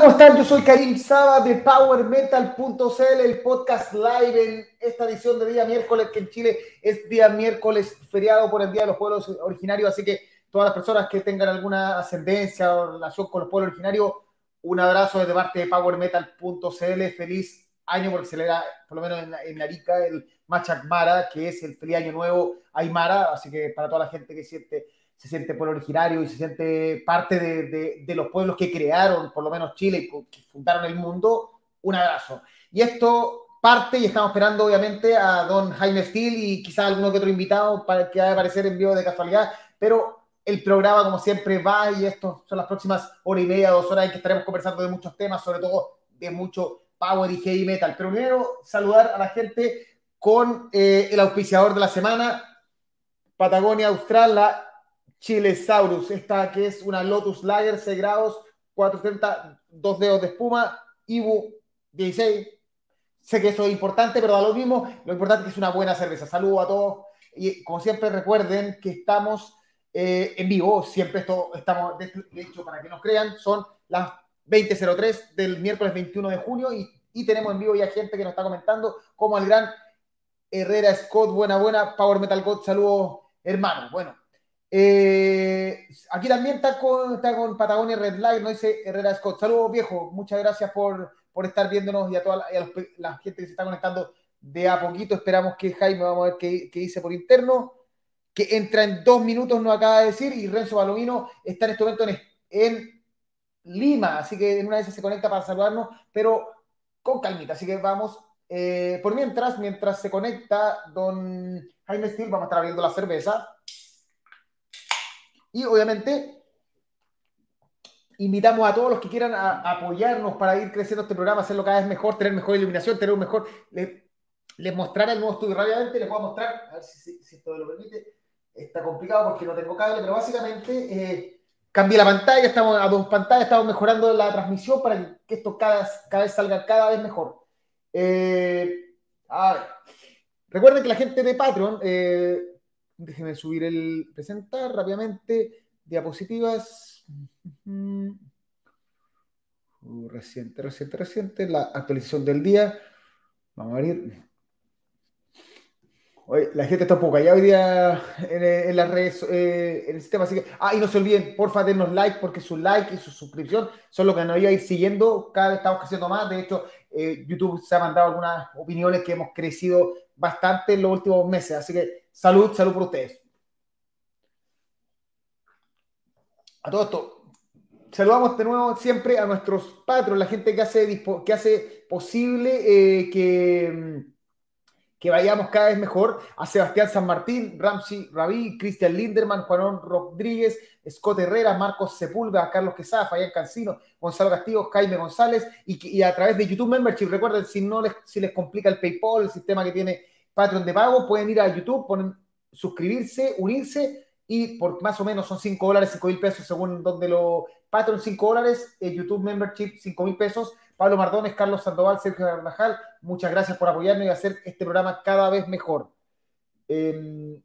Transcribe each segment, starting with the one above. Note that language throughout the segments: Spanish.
¿cómo están? Yo soy Karim Saba de PowerMetal.cl, el podcast live en esta edición de día miércoles, que en Chile es día miércoles feriado por el Día de los Pueblos Originarios, así que todas las personas que tengan alguna ascendencia o relación con los pueblos originarios, un abrazo desde parte de PowerMetal.cl, feliz año porque se le da, por lo menos en, en Arica, el Machak Mara, que es el feliz año nuevo Aymara, así que para toda la gente que siente se siente pueblo originario y se siente parte de, de, de, los pueblos que crearon, por lo menos Chile, y que fundaron el mundo, un abrazo. Y esto parte y estamos esperando obviamente a don Jaime Steele y quizás alguno que otro invitado para que vaya a aparecer en vivo de casualidad, pero el programa como siempre va y esto son las próximas hora y media, dos horas en que estaremos conversando de muchos temas, sobre todo de mucho power y heavy metal. Pero primero saludar a la gente con eh, el auspiciador de la semana, Patagonia Austral, la Chilesaurus, esta que es una Lotus Lager, 6 grados, 430, dos dedos de espuma, Ibu 16. Sé que eso es importante, pero da lo mismo. Lo importante es que es una buena cerveza. Saludos a todos. Y como siempre, recuerden que estamos eh, en vivo. Siempre esto estamos, de hecho, para que nos crean, son las 20.03 del miércoles 21 de junio y, y tenemos en vivo ya gente que nos está comentando, como el gran Herrera Scott. Buena, buena. Power Metal God. Saludos, hermano. Bueno, eh, aquí también está con, está con Patagonia Red Light, no dice Herrera Scott. Saludos, viejo. Muchas gracias por, por estar viéndonos y a toda la, a los, la, gente que se está conectando de a poquito. Esperamos que Jaime, vamos a ver qué, qué, dice por interno, que entra en dos minutos, nos acaba de decir, y Renzo Balomino está en este momento en, en Lima, así que en una vez se conecta para saludarnos, pero con calmita. Así que vamos. Eh, por mientras, mientras se conecta don Jaime Steele, vamos a estar abriendo la cerveza. Y obviamente invitamos a todos los que quieran apoyarnos para ir creciendo este programa, hacerlo cada vez mejor, tener mejor iluminación, tener un mejor... Les, les mostraré el nuevo estudio rápidamente, les voy a mostrar, a ver si, si, si esto lo permite. Está complicado porque no tengo cable, pero básicamente eh, cambié la pantalla, estamos a dos pantallas, estamos mejorando la transmisión para que esto cada, cada vez salga cada vez mejor. Eh, a ver. Recuerden que la gente de Patreon... Eh, Déjenme subir el presentar rápidamente. Diapositivas. Uh, reciente, reciente, reciente. La actualización del día. Vamos a abrir. Oye, la gente está un poco allá hoy día en, en las redes, eh, en el sistema. Así que, ah, y no se olviden, porfa, denos like, porque su like y su suscripción son lo que nos iba a ir siguiendo. Cada vez estamos creciendo más. De hecho, eh, YouTube se ha mandado algunas opiniones que hemos crecido bastante en los últimos meses. Así que salud, salud por ustedes. A todo esto, saludamos de nuevo siempre a nuestros patrons, la gente que hace, que hace posible eh, que, que, vayamos cada vez mejor. A Sebastián San Martín, Ramsey Rabí, Cristian Linderman, Juanón Rodríguez, Scott Herrera, Marcos Sepulga, Carlos Quesada, Fabián Cancino, Gonzalo Castillo, Jaime González y, a través de YouTube Membership. Recuerden, si no les, si les complica el PayPal, el sistema que tiene Patreon de pago, pueden ir a YouTube, suscribirse, unirse y por más o menos son 5 dólares, 5 mil pesos según donde lo... Patreon 5 dólares, eh, YouTube Membership 5 mil pesos. Pablo Mardones, Carlos Sandoval, Sergio Carvajal, muchas gracias por apoyarnos y hacer este programa cada vez mejor. Eh,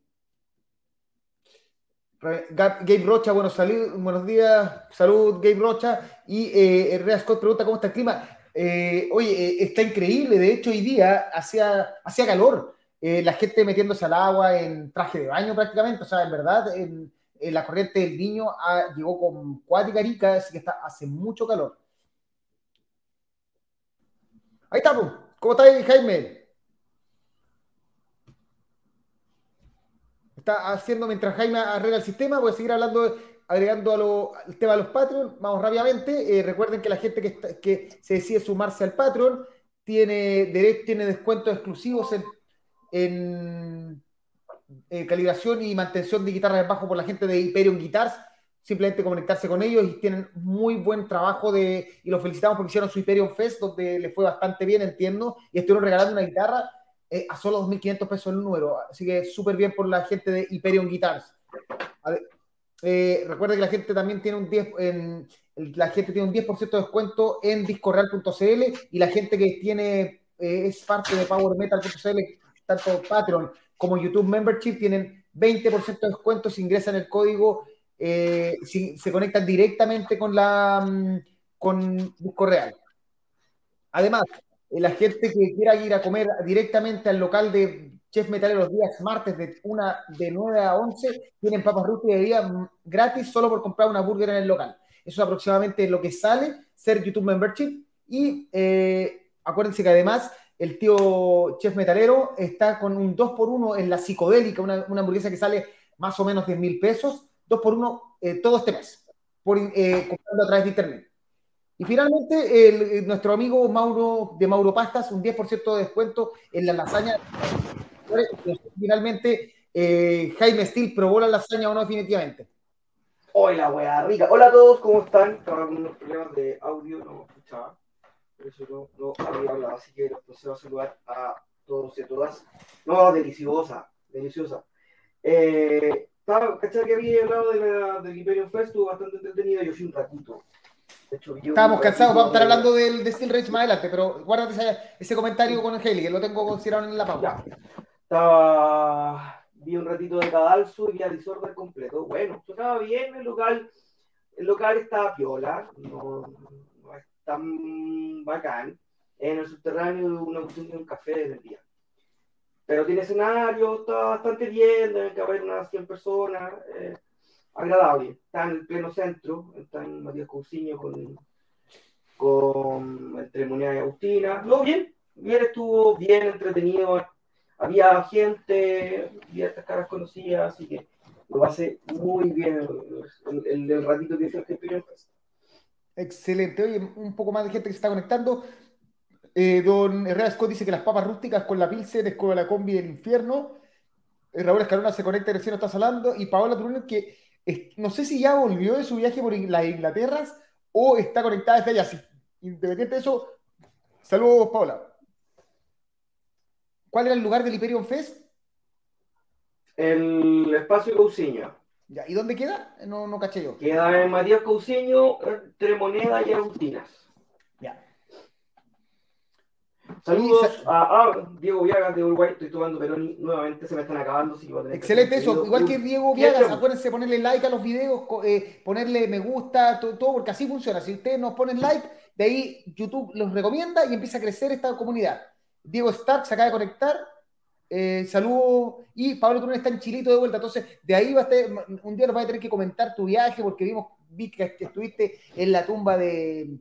Gabe Rocha, buenos, salud, buenos días, salud Gabe Rocha. Y eh, Herrera Scott pregunta cómo está el clima. Eh, oye, eh, está increíble, de hecho hoy día hacía, hacía calor, eh, la gente metiéndose al agua en traje de baño prácticamente, o sea, en verdad, en, la corriente del niño ah, llegó con y rica, así que está, hace mucho calor. Ahí estamos, ¿cómo está ahí, Jaime? Está haciendo mientras Jaime arregla el sistema, voy a seguir hablando, agregando a lo, al tema de los Patreon. Vamos rápidamente. Eh, recuerden que la gente que, que, se decide sumarse al Patreon tiene, derecho, tiene descuentos exclusivos en, en calibración y mantención de guitarras de bajo por la gente de Hyperion Guitars. Simplemente conectarse con ellos y tienen muy buen trabajo de, y los felicitamos porque hicieron su Hyperion Fest, donde les fue bastante bien, entiendo, y estuvieron regalando una guitarra eh, a solo 2.500 pesos el número. Así que súper bien por la gente de Hyperion Guitars. Eh, recuerda que la gente también tiene un 10, en, la gente tiene un 10% de descuento en discorreal.cl y la gente que tiene eh, es parte de powermetal.cl, tanto Patreon como YouTube Membership, tienen 20% de descuento si ingresan el código, si se conectan directamente con la con disco real. Además, la gente que quiera ir a comer directamente al local de Chef Metal los días martes de, una, de 9 a 11 tienen papas rústicas y bebida gratis solo por comprar una burger en el local. Eso es aproximadamente lo que sale ser YouTube Membership. Y eh, acuérdense que además el tío Chef Metalero está con un 2x1 en la psicodélica, una, hamburguesa que sale más o menos 10 mil pesos, 2x1 eh, todo este mes, por, eh, comprando a través de internet. Y finalmente, nuestro amigo Mauro de Mauro Pastas, un 10% de descuento en la lasaña. Finalmente, eh, Jaime Steel probó la lasaña o no definitivamente. Hola, wea rica. Hola a todos, ¿cómo están? Estaba con unos problemas de audio, no me escuchaba. Por eso no, no había hablado, así que los procedo a saludar a todos y a todas. No, deliciosa, deliciosa. Eh, ¿Cachai que había hablado de la, del Imperium Fest? Estuvo bastante entretenido, yo fui un ratito. Estábamos cansados, vamos a estar hablando del, de Steel Rage más adelante, pero guárdate ese, ese comentario con el Heli, que lo tengo considerado en la pauta. Estaba, vi un ratito de Cadalso y vi a Disorder completo. Bueno, estaba bien, el local, el local estaba piola, no, no es tan bacán. En el subterráneo una cuestión de un café en el día. Pero tiene escenario, está bastante bien, deben caber unas 100 personas. Eh, agradable. Está en el pleno centro, está en Matías Cousiño con, con el Tremonía y Agustina. Luego bien, bien estuvo bien entretenido. Había gente, había estas caras conocidas, así que lo hace muy bien el, el, ratito que hizo el Fest. Excelente. Oye, un poco más de gente que se está conectando. Eh, don Herrera Scott dice que las papas rústicas con la Pilsen es como la combi del infierno. Eh, Raúl Escalona se conecta recién no está hablando. Y Paola Turunen que no sé si ya volvió de su viaje por las Inglaterras o está conectada desde allá. independiente de eso, saludos, Paula. ¿Cuál era el lugar del Hyperion Fest? El espacio Cousiño. Ya, ¿Y dónde queda? No, no caché yo. Queda en Matías Cousiño, entre Moneda y Agutinas. Saludos a, Diego Viagas de Uruguay. Estoy tomando Peroni nuevamente, se me están acabando. Excelente eso. Igual que Diego Viagas, acuérdense de ponerle like a los videos, eh, ponerle me gusta, todo, porque así funciona. Si ustedes nos ponen like, de ahí YouTube los recomienda y empieza a crecer esta comunidad. Diego Stark se acaba de conectar. Eh, saludos. Y Pablo Turón está en Chilito de vuelta. Entonces, de ahí va a estar, un día nos va a tener que comentar tu viaje, porque vimos, vi que estuviste en la tumba de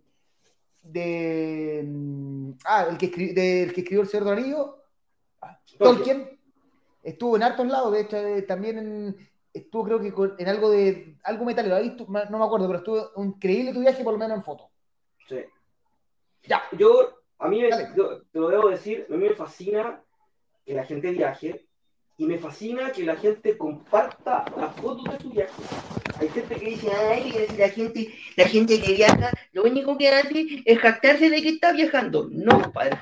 de. Mm, ah, el que, del que escribió El Señor de Tolkien. Estuvo en hartos lados, de hecho, eh, también en, estuvo creo que en algo de. algo metalero, no me acuerdo, pero estuvo increíble tu viaje, por lo menos en foto. Sí. Ya. Yo, a mí, te lo debo decir, a mí me fascina que la gente viaje y me fascina que la gente comparta las fotos de su viaje. Hay gente que dice, ay, la gente, la gente que viaja, lo único que hace es jactarse de que está viajando. No, padre.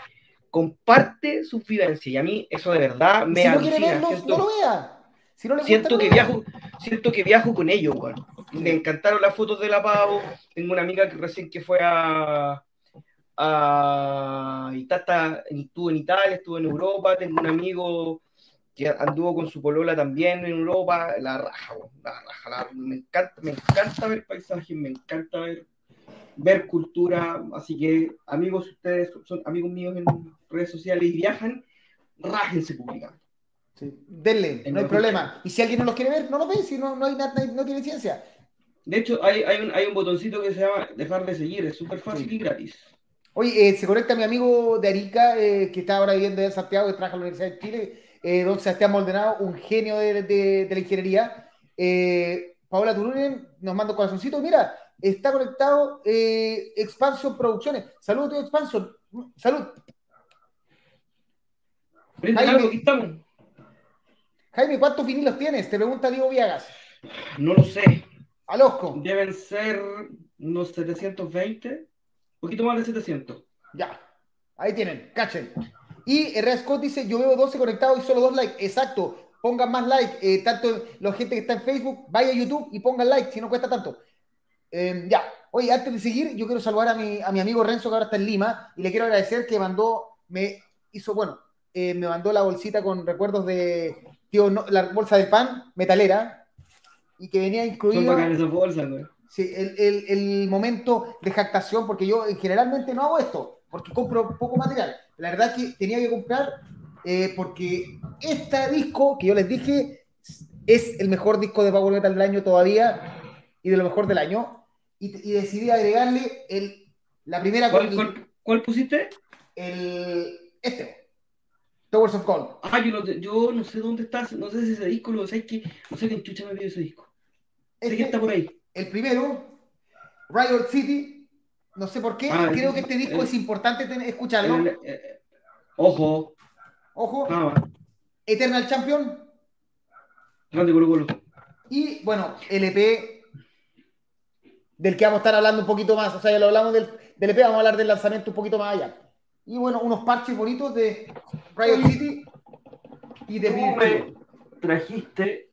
Comparte su vivencia. Y a mí eso de verdad me si no quiere verlo, no lo vea. Si no siento, que viajo, siento que viajo con ellos, bueno. Me encantaron las fotos de la Pavo. Tengo una amiga que recién que fue a, a Itata, estuvo en Italia, estuvo en Europa. Tengo un amigo que anduvo con su polola también en Europa, la raja, la raja, me, encanta, me encanta ver paisajes, me encanta ver, ver cultura, así que amigos, ustedes son amigos míos en redes sociales y viajan, rájense públicamente. Sí. Denle, no hay problema. Y si alguien no los quiere ver, no los ve, si no, no, hay nada, no tiene ciencia. De hecho, hay, hay, un, hay un botoncito que se llama dejar de seguir, es súper fácil y gratis. Oye, eh, se conecta mi amigo de Arica, eh, que está ahora viviendo en Santiago, que trabaja en la Universidad de Chile, eh, don Sebastián Moldenado, un genio de, la ingeniería. Eh, Paola Turunen nos manda un corazoncito. Mira, está conectado eh, Expansion Producciones. Saludos, tío Expansion. Salud. Jaime, Jaime, ¿cuántos vinilos tienes? Te pregunta Diego Viagas. No lo sé. Alosco. Deben ser unos 720, un poquito más de 700. Ya, ahí tienen, cachen. Y Herrera Scott dice, yo veo 12 conectados y solo dos likes. Exacto, pongan más like. Eh, tanto la gente que está en Facebook, vaya a YouTube y pongan like, si no cuesta tanto. Em, ya, oye, antes de seguir, yo quiero saludar a mi, a mi amigo Renzo, que ahora está en Lima, y le quiero agradecer que mandó, me hizo, bueno, eh, me mandó la bolsita con recuerdos de, tío, la bolsa del pan, metalera, y que venía incluido... Son esas bolsas, güey. Sí, el, el, el, momento de jactación, porque yo generalmente no hago esto, porque compro poco material. La verdad que tenía que comprar eh, porque este disco que yo les dije es el mejor disco de Power Metal del año todavía y de lo mejor del año. Y, y decidí agregarle el, la primera. ¿Cuál, cuál, cuál pusiste? El, este. Towers of Gold. Ah, yo no, yo no sé dónde está, no sé si ese disco, lo sé que, no sé quién chucha me vio ese disco. Este, sé que está por ahí. El primero, Riot City, no sé por qué, ah, creo que este disco es importante escucharlo. El, el, eh, ojo. Ojo. Ah, Eternal Champion. Grande Colo Colo. Y bueno, LP del que vamos a estar hablando un poquito más. O sea, ya lo hablamos del, del EP, vamos a hablar del lanzamiento un poquito más allá. Y bueno, unos parches bonitos de Riot City y de me trajiste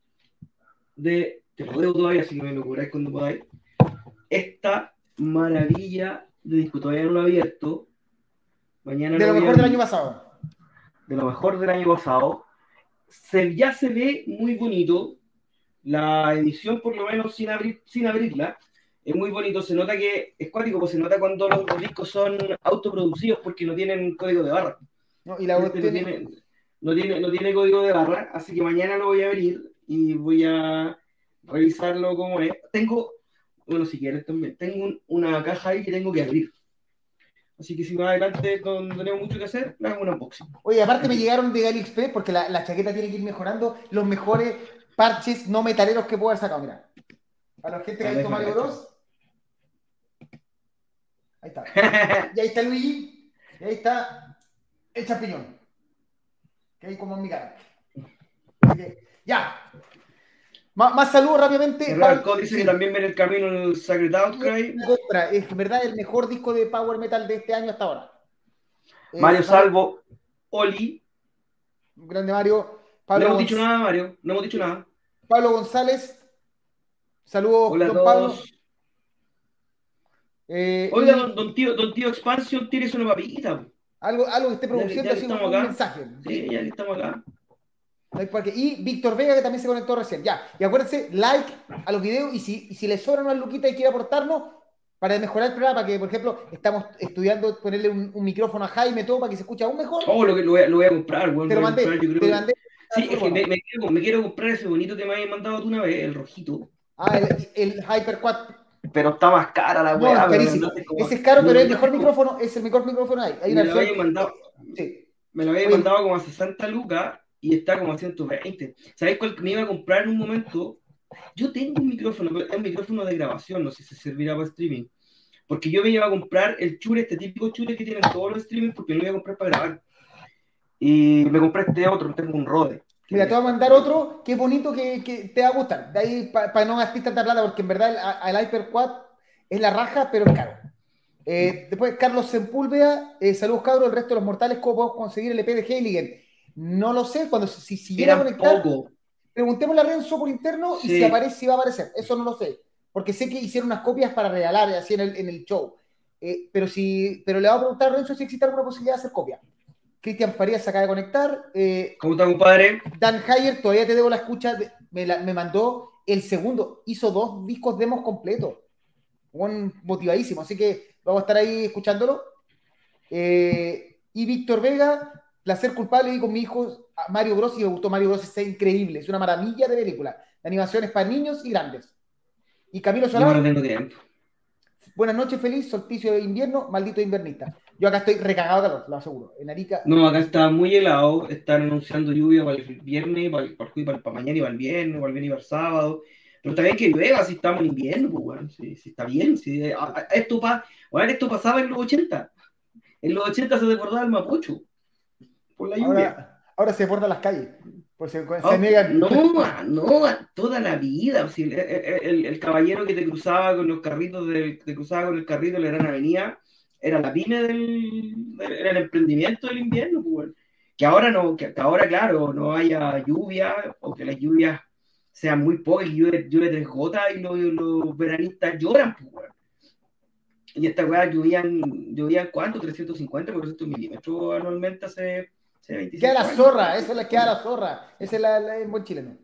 de. Te lo debo todavía si no me lo cobráis cuando podáis. Esta maravilla de disco, todavía no lo he abierto. Mañana de lo, mejor del año pasado. De lo mejor del año pasado. Se, ya se ve muy bonito. La edición, por lo menos sin, abrir, sin abrirla, es muy bonito. Se nota que es cuático, pues se nota cuando los, discos son autoproducidos porque no tienen código de barra. No, y la este no, tiene, no, tiene, no tiene código de barra, así que mañana lo voy a abrir y voy a revisarlo como es. Tengo, bueno, si quieres también, tengo una caja ahí que tengo que abrir. Así que si más adelante no tenemos mucho que hacer, le hago un unboxing. Oye, aparte me llegaron de AliExpress porque la, la, chaqueta tiene que ir mejorando los mejores parches no metaleros que puedo haber sacado. Mira, a la gente que ha visto Mario Bros. Ahí está. y ahí está Luigi. Y ahí está el champiñón. Que hay como en mi cara. ya. Más, saludos rápidamente. El dice que también ven el camino el Sacred Outcry. Es verdad el mejor disco de Power Metal de este año hasta ahora. Mario Salvo, Oli. Grande Mario. no hemos dicho nada, Mario. No hemos dicho nada. Pablo González. Saludos, Hola don Pablo. Eh, Oiga, don, tío, don tío Expansion, tienes una papita. Algo, algo que esté produciendo, así un, mensaje. Sí, ya que estamos acá. Y Víctor Vega, que también se conectó recién. Ya. Y acuérdense, like a los videos y si, y si les sobra una luquita y quiere aportarnos para mejorar el programa, para que, por ejemplo, estamos estudiando ponerle un, un micrófono a Jaime, todo para que se escuche aún mejor. Oh, lo, que, lo, voy, a, lo voy a comprar, Te lo mandé. Comprar, te mandé. Sí, es que me, me, quiero, me, quiero, comprar ese bonito que me habías mandado tú una vez, el rojito. Ah, el, el Hyperquad pero está más cara la weá. No, carísimo. Ese es caro, pero es el mejor micrófono, es el mejor micrófono ahí. Hay me, lo había mandado, sí. me lo había mandado como a 60 lucas y está como a 120. ¿Sabéis cuál me iba a comprar en un momento? Yo tengo un micrófono, pero es un micrófono de grabación, no sé si servirá para streaming. Porque yo me iba a comprar el chure, este típico chure que tienen todos los streaming, porque lo iba a comprar para grabar. Y me compré este otro, tengo un Rode. Mira, te voy a mandar otro que es bonito que, que te va a gustar. De ahí para no gastar tanta plata, porque en verdad el, el HyperQuad es la raja, pero es caro. Eh, después, Carlos Sempúlveda, eh, saludos cabros, el resto de los mortales, ¿cómo podemos conseguir el EP de Heiligen? No lo sé, cuando si siguiera a conectar, poco. preguntémosle a Renzo por interno y si aparece, si va a aparecer. Eso no lo sé, porque sé que hicieron unas copias para regalar así en el, en el show. Eh, pero, si, pero le voy a preguntar a Renzo si existe alguna posibilidad de hacer copia. Cristian Farías se acaba de conectar. Eh, ¿Cómo está, compadre? Dan Hayer, todavía te debo la escucha, me, la, me mandó el segundo, hizo dos discos demos completos. Un motivadísimo, así que vamos a estar ahí escuchándolo. Eh, y Víctor Vega, placer culpable y con mi hijo Mario Bros. Y me gustó Mario Bros. Es increíble, es una maravilla de película. De animaciones para niños y grandes. Y Camilo Solar. No tiempo. Buenas noches, feliz solsticio de invierno, maldito invernista. Yo acá estoy recagado de calor, lo aseguro. En Arica. No, acá está muy helado. Están anunciando lluvia para el viernes, para, el, para, para, mañana y para el viernes, para el viernes y para el sábado. Pero está bien que llueva si estamos en invierno, pues, bueno, si, si está bien. Si, esto, pa, bueno, esto pasaba en los 80. En los 80 se desbordaba el Mapocho. Por la lluvia. Ahora, ahora se desbordan las calles. Oh, se niegan. No, no, toda la vida. el, el, el, caballero que te cruzaba con los carritos, del, te cruzaba con el carrito de la Gran Avenida, era la pyme del, era el emprendimiento del invierno, pues, que ahora no, que ahora claro, no haya lluvia, o que las lluvias sean muy pocas, y llueve, llueve tres gotas y los, los veranistas lloran, pues, Y esta weá lluvían, lluvían cuánto, 350, 400 milímetros anualmente hace Queda la zorra, esa es la que da la zorra. Ese es la, el buen chileno.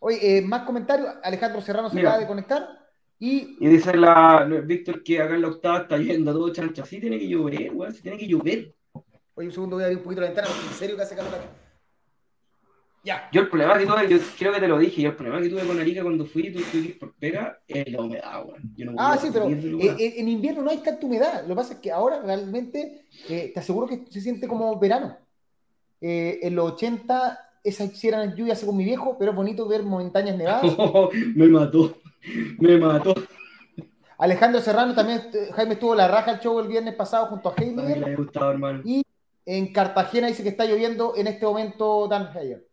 Oye, eh, más comentarios. Alejandro Serrano se acaba de conectar. Y, y dice la Víctor que acá en la octava está yendo todo chancha. Sí tiene que llover, weón, sí tiene que llover. Oye, un segundo voy a abrir un poquito la ventana, porque en serio que hace calor acá. Ya. Yo el problema que tuve, yo creo que te lo dije, yo el problema que tuve con Arica cuando fui, que ir por pega, es la humedad, weón. No Ah, sí, pero eh, en invierno no hay tanta humedad. Lo que pasa es que ahora realmente eh, te aseguro que se siente como verano. Eh, en los 80 esas sí eran lluvias según mi viejo, pero es bonito ver montañas nevadas. me mató, me mató. Alejandro Serrano también, eh, Jaime estuvo la raja el show el viernes pasado junto a A mí le Heidegger. ha gustado, hermano. Y en Cartagena dice que está lloviendo en este momento Dan Heyer.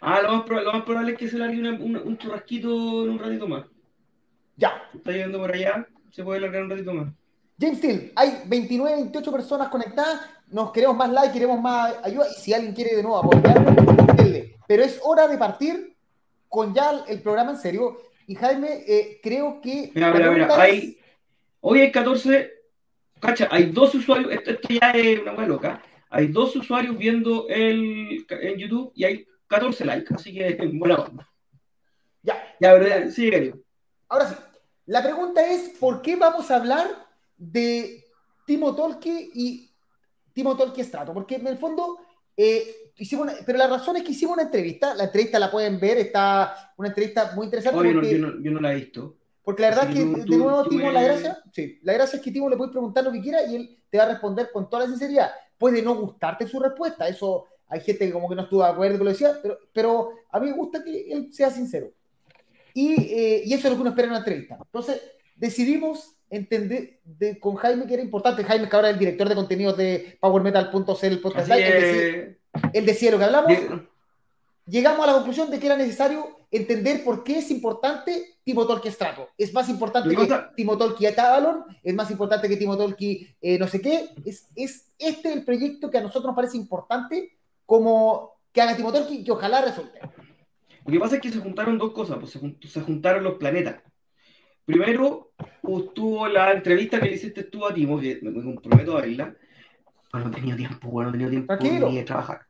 Ah, lo más, lo más probable es que se largue una- una- un churrasquito en un ratito más. Ya. Está lloviendo por allá, se puede largar un ratito más. James Steele, hay 29, 28 personas conectadas. Nos queremos más like, queremos más ayuda. Y si alguien quiere de nuevo denle. Pero es hora de partir con ya el programa en serio. Y Jaime, eh, creo que. Mira, mira, mira, pregunta es- hay, hoy hay 14, cacha, hay dos usuarios, esto, esto ya es una hueá loca, hay dos usuarios viendo el, en YouTube y hay 14 likes, así que buena onda. Ya, Ya, pero sigue, querido. ahora sí. La pregunta es: ¿por qué vamos a hablar de Timo Tolki y Timo Tolki Strato? Porque en el fondo. eh, hicimos una- pero la razón es que hicimos una entrevista. La entrevista la pueden ver, está una entrevista muy interesante. No, porque- yo, no, yo no la he visto. Porque la verdad es que tú- de nuevo, Timo, me- la gracia, sí, la gracia es que Timo le puedes preguntar lo que quiera y él te va a responder con toda la sinceridad. Puede no gustarte su respuesta, eso hay gente que como que no estuvo de acuerdo con lo que decía, pero, pero a mí me gusta que él sea sincero. Y, eh, y eso es lo que uno espera en una entrevista. Entonces, decidimos entender de- con Jaime que era importante, Jaime que ahora es el director de contenidos de PowerMetal.cl, el podcast Así live, él, decía, que, él decía lo que hablamos, de- llegamos a la conclusión de que era necesario entender por qué es importante Timo Tolki Strato. Es más importante que que pasa- Timo Tolki Atabalon, es más importante que Timo Tolki eh, no sé qué. Es, es este el proyecto que a nosotros nos parece importante como que haga Timo Tolki y que ojalá resulte. Lo que pasa es que se juntaron dos cosas, pues se, se juntaron los planetas. Primero, estuvo la entrevista que le hiciste tú a Timo, que me, me comprometo a verla. Bueno, no he tenido tiempo, bueno, no he tenido tiempo Tranquilo. ni de trabajar.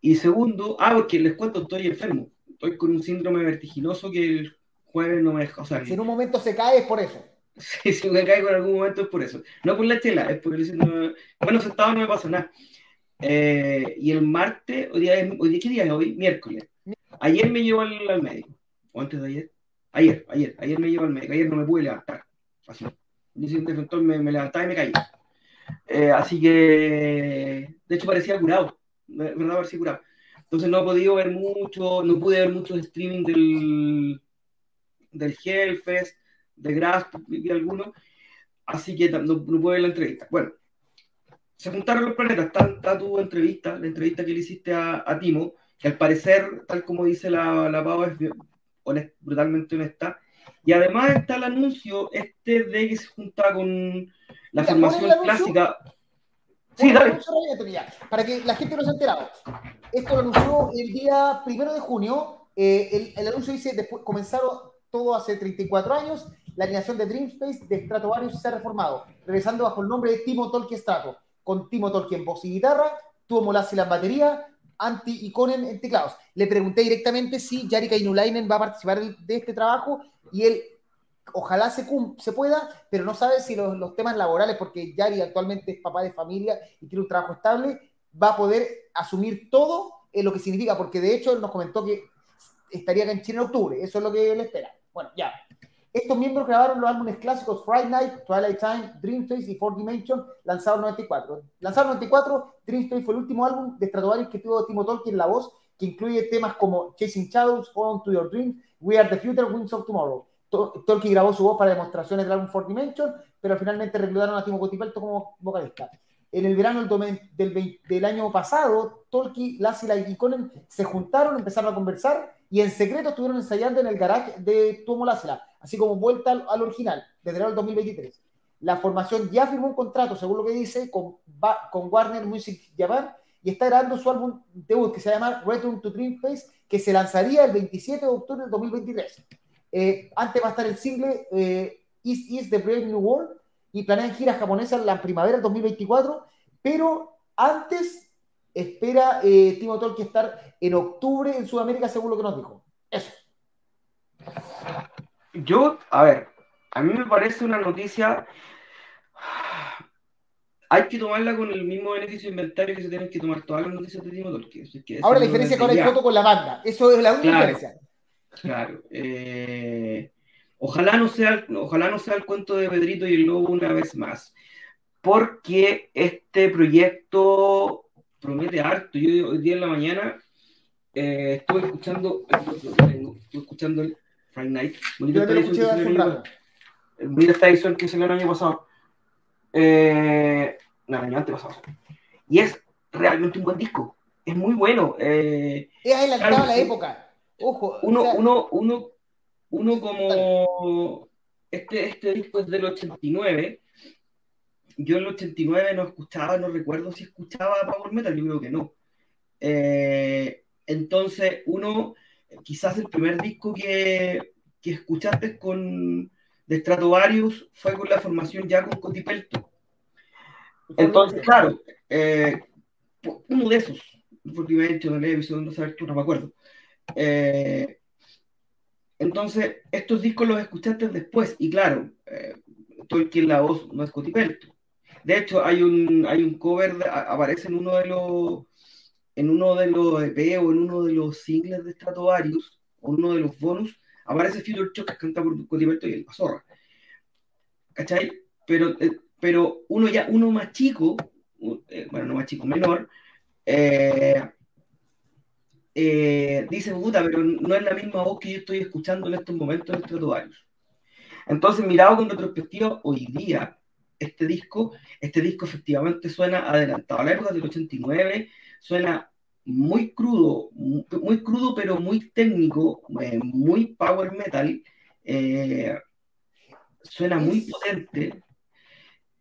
Y segundo, ah, porque les cuento, estoy enfermo. Estoy con un síndrome vertiginoso que el jueves no me deja, o sea, Si en un momento se cae es por eso. si, si me caigo en algún momento es por eso. No por la chela, es por el síndrome. Bueno, sentado no me pasa nada. Eh, y el martes, hoy día, es- hoy día, ¿qué día es hoy? Miércoles. Ayer me llevó al, al médico. ¿O antes de ayer? Ayer, ayer, ayer me llevó al médico. Ayer no me pude levantar. Así. Dice un defensor, me, me levantaba y me caía. Eh, así que, de hecho, parecía curado. Verdad, parecía curado. Entonces no he podido ver mucho, no pude ver mucho streaming del, del Hellfest, de Grasp, vi algunos. Así que no, no pude ver la entrevista. Bueno, se juntaron los planetas. Está, tu entrevista, la entrevista que le hiciste a, Timo, que al parecer, tal como dice la, la Pau, es honest- brutalmente honesta. Y además está el anuncio este de que se junta con la formación clásica. Sí, dale. Para que la gente no se enterado. Esto lo anunció el día primero de junio. Eh, el, el anuncio dice, después comenzaron todo hace 34 años, la alineación de Dream Space de Stratovarius se ha reformado, regresando bajo el nombre de Timo Tolki Strato, con Timo Tolki en voz y guitarra, Tuo Molassi en batería, Antti Ikonen en teclados. Le pregunté directamente si Jarika Inulainen va a participar de este trabajo y él ojalá se, se pueda, pero no sabe si los, los temas laborales, porque Yari actualmente es papá de familia y tiene un trabajo estable, va a poder asumir todo eh, lo que significa, porque de hecho él nos comentó que estaría acá en Chile en octubre, eso es lo que él espera. Bueno, ya. Estos miembros grabaron los álbumes clásicos Friday Night, Twilight Time, Dream Face y Four Dimension, lanzados en 94. Lanzado en 94, Dream Space fue el último álbum de Stratovarius que tuvo Timo Tolkien en la voz, que incluye temas como Chasing Shadows, Hold On To Your Dreams, We Are The Future, Wings of Tomorrow. To- Tolkien grabó su voz para demostraciones del álbum Four Dimension, pero finalmente reclutaron a Timo Cotipelto como vocalista. En el verano del, año pasado, Tolkien, Lassila y Conan se juntaron, empezaron a conversar y en secreto estuvieron ensayando en el garage de Tuomo así como vuelta al, al original, desde el 2023. La formación ya firmó un contrato, según lo que dice, con, con Warner Music Japan y está grabando su álbum debut que se llama Return to Dream Face, que se lanzaría el 27 de octubre del 2023. Eh, antes va a estar el single eh, East is the Brave New World y planean giras japonesas en la primavera del 2024, pero antes espera eh, Timo Tolkien estar en octubre en Sudamérica, según lo que nos dijo. Eso. Yo, a ver, a mí me parece una noticia. Hay que tomarla con el mismo beneficio de inventario que se tienen que tomar todas las noticias de Timo Tolkien. Ahora la diferencia ahora hay foto con la banda. Eso es la única diferencia. Claro. Eh, ojalá, no sea, ojalá no sea el cuento de Pedrito y el Lobo una vez más. Porque este proyecto promete harto. Yo hoy día en la mañana eh, estuve escuchando, estuve escuchando el Friday Night. Bonita esta edición que salió el año pasado. Eh, no, el año antepasado. Y es realmente un buen disco. Es muy bueno. Eh, es adelantado a la época. Ojo. Uno, uno, uno, uno como este, este disco es del 89. Yo en el 89 no escuchaba, no recuerdo si escuchaba Power Metal, yo creo que no. Eh, entonces, uno, quizás el primer disco que, que escuchaste con de Stratovarius fue con la formación ya con Cotipelto. Entonces, claro, eh, uno de esos, porque me he hecho de televisión, no sé, no me acuerdo. Eh, entonces, estos discos los escuchaste después, y claro, Tolkien la voz no es Cotipelto. De hecho, hay un, hay un cover, aparece en uno de los en uno de los EP o en uno de los singles de Stratovarius, o uno de los bonus, aparece Future Shock que canta por Cotipelto y el Zorra. ¿Cachai? Pero, eh, pero uno ya, uno más chico, eh, bueno, no más chico, menor, eh, dice, puta, pero no es la misma voz que yo estoy escuchando en estos momentos en Stratovarius. Entonces, mirado con retrospectiva, hoy día, este disco, este disco efectivamente suena adelantado a la época del 89, suena muy crudo, muy crudo, pero muy técnico, eh, muy power metal. Eh, suena muy potente.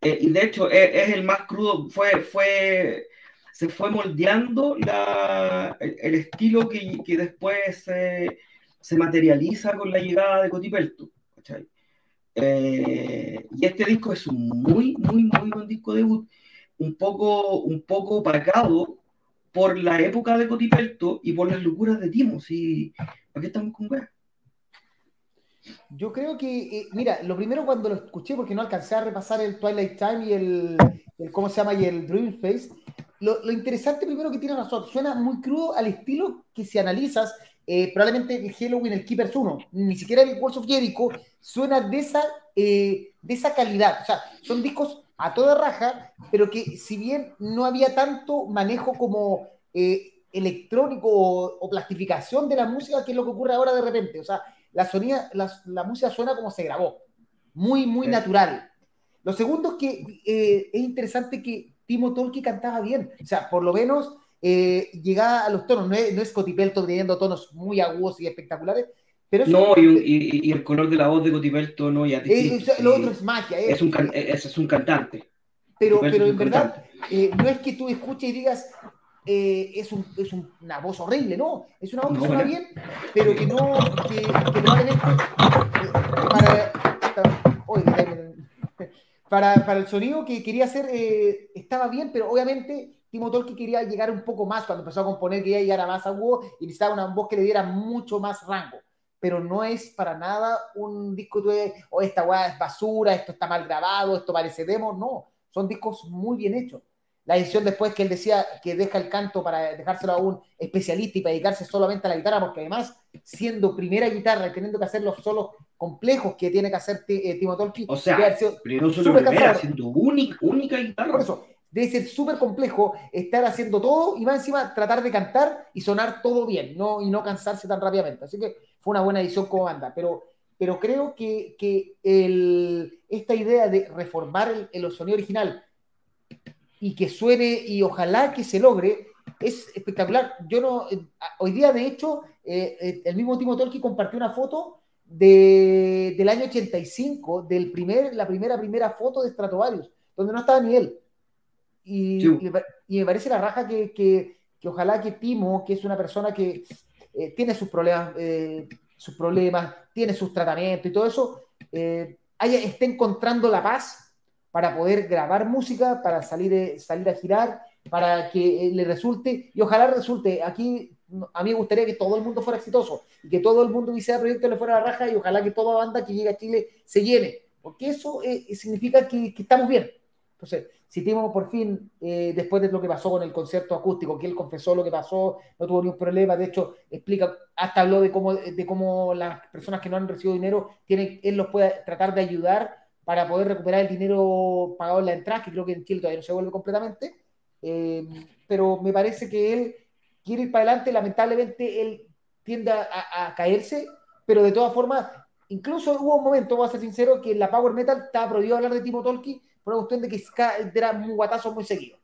Eh, y de hecho es, el más crudo, fue, fue, se fue moldeando la, el, estilo que, que después se materializa con la llegada de Cotipelto. Y este disco es un muy, muy, muy buen disco debut, un poco, un poco opacado por la época de Cotipelto y por las locuras de Timo. ¿sí? ¿Para qué estamos con weá? Yo creo que, eh, mira, lo primero cuando lo escuché, porque no alcancé a repasar el Twilight Time y el, ¿cómo se llama? Y el Dream Face, lo, interesante primero que tiene razón, suena muy crudo al estilo que si analizas, eh, probablemente el Halloween, el Keepers 1, ni siquiera el Walls of Jericho, suena de esa, eh, de esa calidad. O sea, son discos a toda raja, pero que si bien no había tanto manejo como eh, electrónico o, plastificación de la música, que es lo que ocurre ahora de repente. O sea, la, sonía, la, música suena como se grabó, muy, muy natural. Lo segundo es que eh, es interesante que Timo Tolki cantaba bien, o sea, por lo menos eh, llegaba a los tonos, no es, no es Cotipelto teniendo tonos muy agudos y espectaculares, pero no, y, y, el color de la voz de Cotipelto no ya te Lo otro es magia. Es, un, es, es un cantante. Pero, pero en verdad, no es que tú escuches y digas, eh, es, un, es, una voz horrible, no, es una voz que suena bien, pero que no, que, que probablemente para, para, el sonido que quería hacer eh, estaba bien, pero obviamente Timo Tolki quería llegar un poco más cuando empezó a componer, quería llegar a más agudo y necesitaba una voz que le diera mucho más rango pero no es para nada un disco de, o oh, esta weá es basura, esto está mal grabado, esto parece demo, no, son discos muy bien hechos. La edición después que él decía que deja el canto para dejárselo a un especialista y para dedicarse solamente a la guitarra, porque además, siendo primera guitarra y teniendo que hacer los solos complejos que tiene que hacer eh, Timo Tolki, o sea, pero no solo primera, siendo única, única guitarra. Por eso, debe ser súper complejo estar haciendo todo y más encima tratar de cantar y sonar todo bien ¿no? y no cansarse tan rápidamente. Así que fue una buena edición como banda, pero, pero creo que, que el, esta idea de reformar el, el, sonido original y que suene y ojalá que se logre es espectacular. Yo no, eh, hoy día de hecho, eh, eh, el mismo Timo Tolki compartió una foto de, del año 85, del primer, la primera, primera foto de Stratovarius, donde no estaba ni él. Y, y, me parece la raja que, que, que ojalá que Timo, que es una persona que eh, tiene sus problemas, eh, sus problemas, tiene sus tratamientos y todo eso, eh, esté encontrando la paz para poder grabar música, para salir, salir a girar, para que le resulte, y ojalá resulte, aquí a mí me gustaría que todo el mundo fuera exitoso, y que todo el mundo hiciera proyectos le fuera a la raja, y ojalá que toda banda que llegue a Chile se llene, porque eso eh, significa que, estamos bien. Entonces, si Timo por fin, eh, después de lo que pasó con el concierto acústico, que él confesó lo que pasó, no tuvo ningún problema, de hecho, explica, hasta habló de cómo, de cómo las personas que no han recibido dinero, tienen, él los puede tratar de ayudar para poder recuperar el dinero pagado en la entrada, que creo que en Chile todavía no se vuelve completamente. Eh, pero me parece que él quiere ir para adelante, lamentablemente él tiende a, caerse, pero de todas formas, incluso hubo un momento, voy a ser sincero, que en la Power Metal estaba prohibido hablar de Timo Tolki por una cuestión de que era un guatazo muy seguido.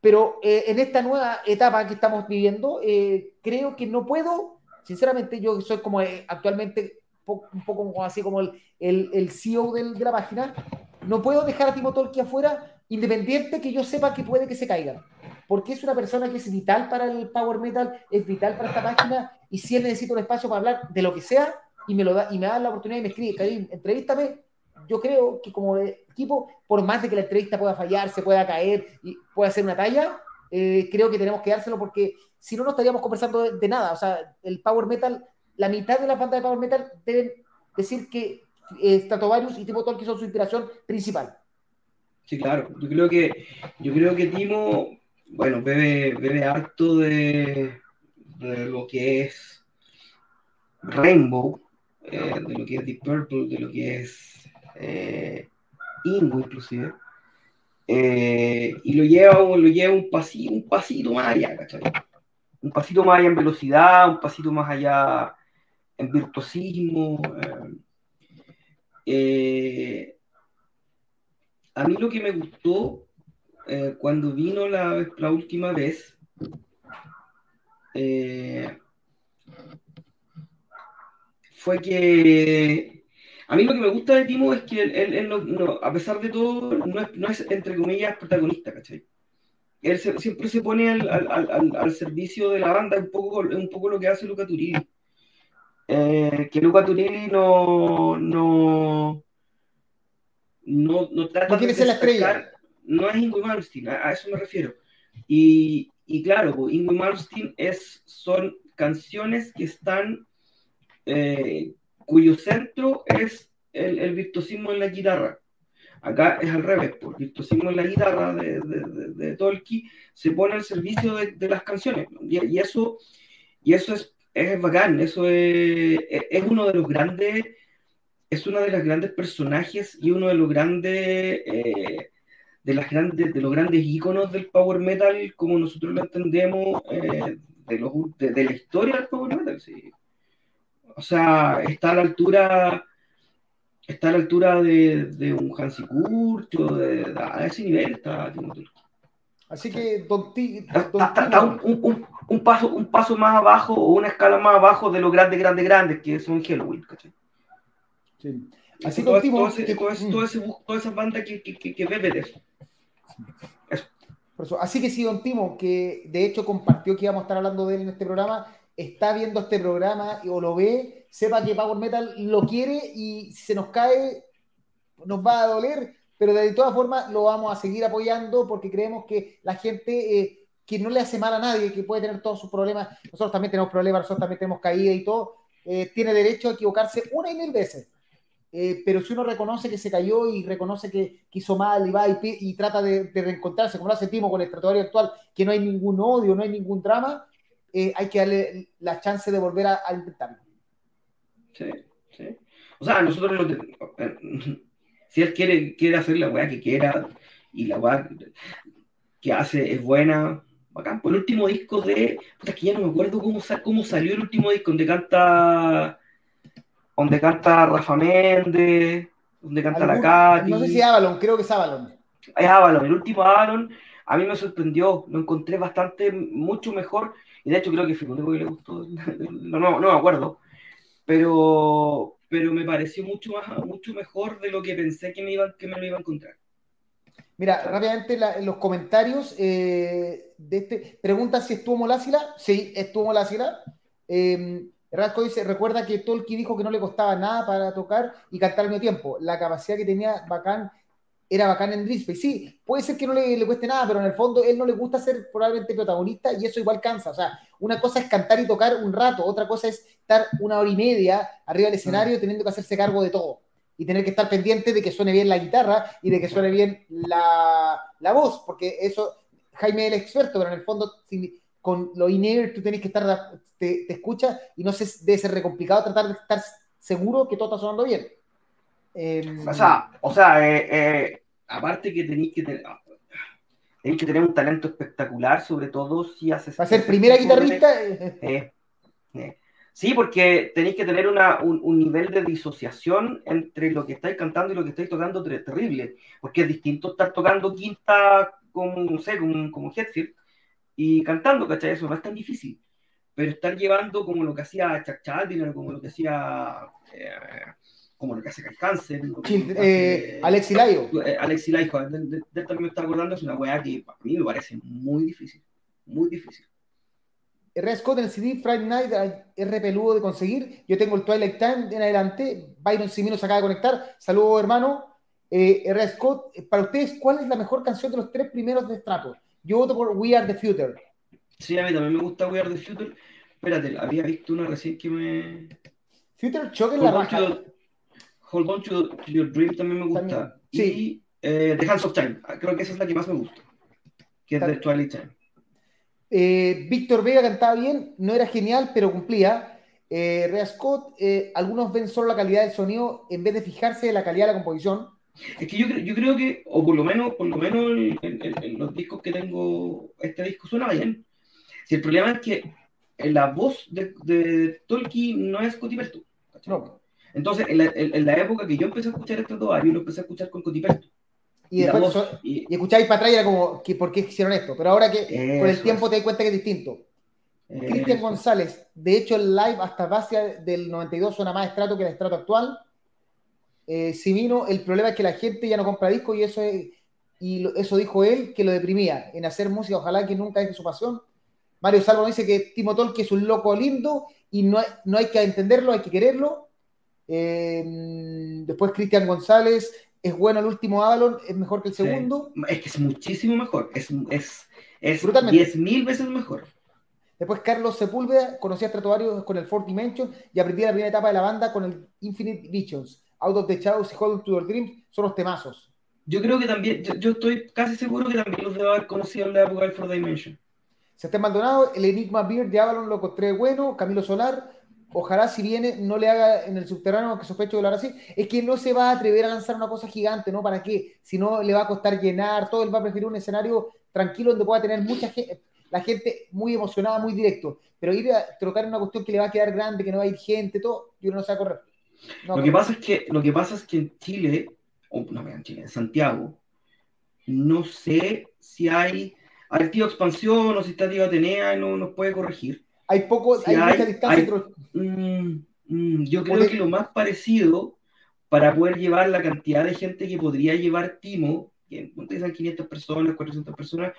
Pero eh, en esta nueva etapa que estamos viviendo, eh, creo que no puedo, sinceramente, yo soy como actualmente un poco así como el, el, CEO de la página, no puedo dejar a Timo Tolki afuera, independiente que yo sepa que puede que se caiga. Porque es una persona que es vital para el Power Metal, es vital para esta página, y si él necesita un espacio para hablar de lo que sea, y me, lo da, y me da la oportunidad y me escribe, Karim, entrevístame, yo creo que como equipo, por más de que la entrevista pueda fallar, se pueda caer y pueda ser una talla, eh, creo que tenemos que dárselo porque si no, no estaríamos conversando de, nada. O sea, el Power Metal la mitad de la banda de Power Metal deben decir que eh, y Timo Tolkien son su inspiración principal. Sí, claro. Yo creo que, yo creo que Timo, bueno, bebe, bebe harto de, de lo que es Rainbow, eh, de lo que es Deep Purple, de lo que es eh, Ingo inclusive. Eh, y lo lleva, lo lleva un, pasito, un pasito más allá, ¿cachai? Un pasito más allá en velocidad, un pasito más allá en virtuosismo. Eh, a mí lo que me gustó cuando vino la, la, última vez fue que a mí lo que me gusta de Timo es que él, no, a pesar de todo, no es, no es, entre comillas protagonista, ¿cachai? Él siempre se pone al, al, al, servicio de la banda, un poco, un poco lo que hace Luca Turilli eh, que Luca Turini no, no, no, no trata de ser la estrella. No es Ingrid Malmsteen, a, eso me refiero. Y, y claro, pues, Ingrid Malmsteen es, son canciones que están, eh, cuyo centro es el, el, virtuosismo en la guitarra. Acá es al revés, por pues, virtuosismo en la guitarra de, de, de, Tolkien se pone al servicio de, las canciones. Y, y, eso, y eso es es bacán, eso es, es, uno de los grandes, es uno de los grandes personajes y uno de los grandes, eh, de las grandes, de los grandes íconos del power metal, como nosotros lo entendemos, eh, de, los, de, la historia del power metal, sí. O sea, está a la altura, está a la altura de, de un Hansi Kurt, de, a ese nivel está Así que Don, un, un, paso, un paso más abajo o una escala más abajo de los grandes, grandes, grandes que son Halloween, ¿cachai? Sí. Así que todo, todo, ese, todo, ese, todo ese, toda esa banda que, que, que, que bebe de eso. eso. Así que sí, Don Timo, que de hecho compartió que íbamos a estar hablando de él en este programa, está viendo este programa o lo ve, sepa que Power Metal lo quiere y si se nos cae, nos va a doler, pero de todas formas lo vamos a seguir apoyando porque creemos que la gente eh, que no le hace mal a nadie, que puede tener todos sus problemas, nosotros también tenemos problemas, nosotros también tenemos caída y todo, eh, tiene derecho a equivocarse una y mil veces. Eh, pero si uno reconoce que se cayó y reconoce que, hizo mal y va y, trata de, reencontrarse, como lo sentimos con el tratatorio actual, que no hay ningún odio, no hay ningún drama, hay que darle la chance de volver a, intentarlo. Sí, sí. O sea, nosotros lo, si él quiere, quiere hacer la weá que quiera y la weá que hace es buena, bacán. Por el último disco de. Puta, que ya no me acuerdo cómo, cómo salió el último disco, donde canta. Donde canta Rafa Méndez, donde canta la Katy. No sé si Avalon, creo que es Avalon. Es Avalon, el último Avalon a mí me sorprendió, lo encontré bastante, mucho mejor, y de hecho creo que fue el único que le gustó, no, no, no me acuerdo, pero, pero me pareció mucho, más, mucho mejor de lo que pensé que me, iba, que me lo iba a encontrar. Mira, rápidamente en los comentarios eh, de este, pregunta si estuvo Molásila. Sí, estuvo Molásila. Eh, Rasco dice, recuerda que Tolkien dijo que no le costaba nada para tocar y cantar al mismo tiempo. La capacidad que tenía bacán era bacán en Drispe. Sí, puede ser que no le, le, cueste nada, pero en el fondo él no le gusta ser probablemente protagonista y eso igual cansa. O sea, una cosa es cantar y tocar un rato, otra cosa es estar una hora y media arriba del escenario teniendo que hacerse cargo de todo. y tener que estar pendiente de que suene bien la guitarra y de que suene bien la, la voz, porque eso, Jaime es el experto, pero en el fondo con lo in tú tenés que estar, te, te escucha y no sé, debe ser complicado tratar de estar seguro que todo está sonando bien. Em, o sea, o sea eh, eh, aparte que tenéis que tener, tenéis que tener un talento espectacular, sobre todo si haces... ¿Va a ser primera guitarrista? Eh, sí, porque tenéis que tener una, un, nivel de disociación entre lo que estáis cantando y lo que estáis tocando terrible, porque es distinto estar tocando quinta como, no sé, como, como y cantando, ¿cachai? Eso no es tan difícil. Pero estar llevando como lo que hacía Chuck Chandler, como lo que hacía. Eh, como lo que hace Cáncer. Eh, Alexi Layo. Eh, Alexi Layo, de, de, también me está acordando, es una weá que a mí me parece muy difícil. Muy difícil. R. Scott en el CD Friday Night es repeludo de conseguir. Yo tengo el Twilight Time en adelante. Byron Simino se acaba de conectar. Saludos, hermano. Eh, R. Scott, para ustedes, ¿cuál es la mejor canción de los tres primeros de Strato? Yo voto por We Are the Future. Sí, a mí también me gusta We Are the Future. Espérate, había visto una recién que me. Future Choque en la raja. Hold On to, Your Dream también me gusta. Sí. Y eh, The Hands of Time. Ah, creo que esa es la que más me gusta. Que es de Twilight Time. Eh, Víctor Vega cantaba bien, no era genial, pero cumplía. Eh, Rea Scott, eh, algunos ven solo la calidad del sonido en vez de fijarse en la calidad de la composición. Es que yo, yo creo que, o por lo menos, por lo menos en, los discos que tengo, este disco suena bien. Si el problema es que la voz de, de Tolkien no es Cotiperto. No. Entonces, en la, en la, época que yo empecé a escuchar estos dos yo lo empecé a escuchar con Cotiperto. Y, después, y, escucháis para atrás y era como, ¿por qué hicieron esto? Pero ahora que con el tiempo te das cuenta que es distinto. Cristian González, de hecho el live hasta base del 92 suena más estrato que el estrato actual eh, vino, el problema es que la gente ya no compra discos y eso y eso dijo él que lo deprimía en hacer música, ojalá que nunca deje su pasión. Mario Salvo dice que Timo Tolki es un loco lindo y no hay, no hay que entenderlo, hay que quererlo. Eh, después Cristian González, es bueno el último Avalon, es mejor que el segundo. Es que es muchísimo mejor, es, es, es 10.000 veces mejor. Después Carlos Sepúlveda, conocía a Stratovarius con el Fourth Dimension y aprendí la primera etapa de la banda con el Infinite Visions. Out of the Shadows y Hold to Your Dreams son los temazos. Yo creo que también, yo, estoy casi seguro que también los debo haber conocido en la época del Fourth Dimension. está Maldonado, el Enigma Beard de Avalon lo encontré bueno, Camilo Solar, ojalá si viene no le haga en el subterráneo, que sospecho de lo hará así, es que no se va a atrever a lanzar una cosa gigante, ¿no? ¿Para qué? Si no le va a costar llenar, todo, él va a preferir un escenario tranquilo donde pueda tener mucha gente, la gente muy emocionada, muy directo, pero ir a trocar una cuestión que le va a quedar grande, que no va a ir gente, todo, yo no sé a correr lo, que pasa es que, lo que pasa es que en Chile, no, en Chile, en Santiago, no sé si hay tío expansión o si está tío Atenea y no nos puede corregir. Hay poco, hay, mucha distancia mm, mm, yo creo que lo más parecido para poder llevar la cantidad de gente que podría llevar Timo, que dicen 500 personas, 400 personas,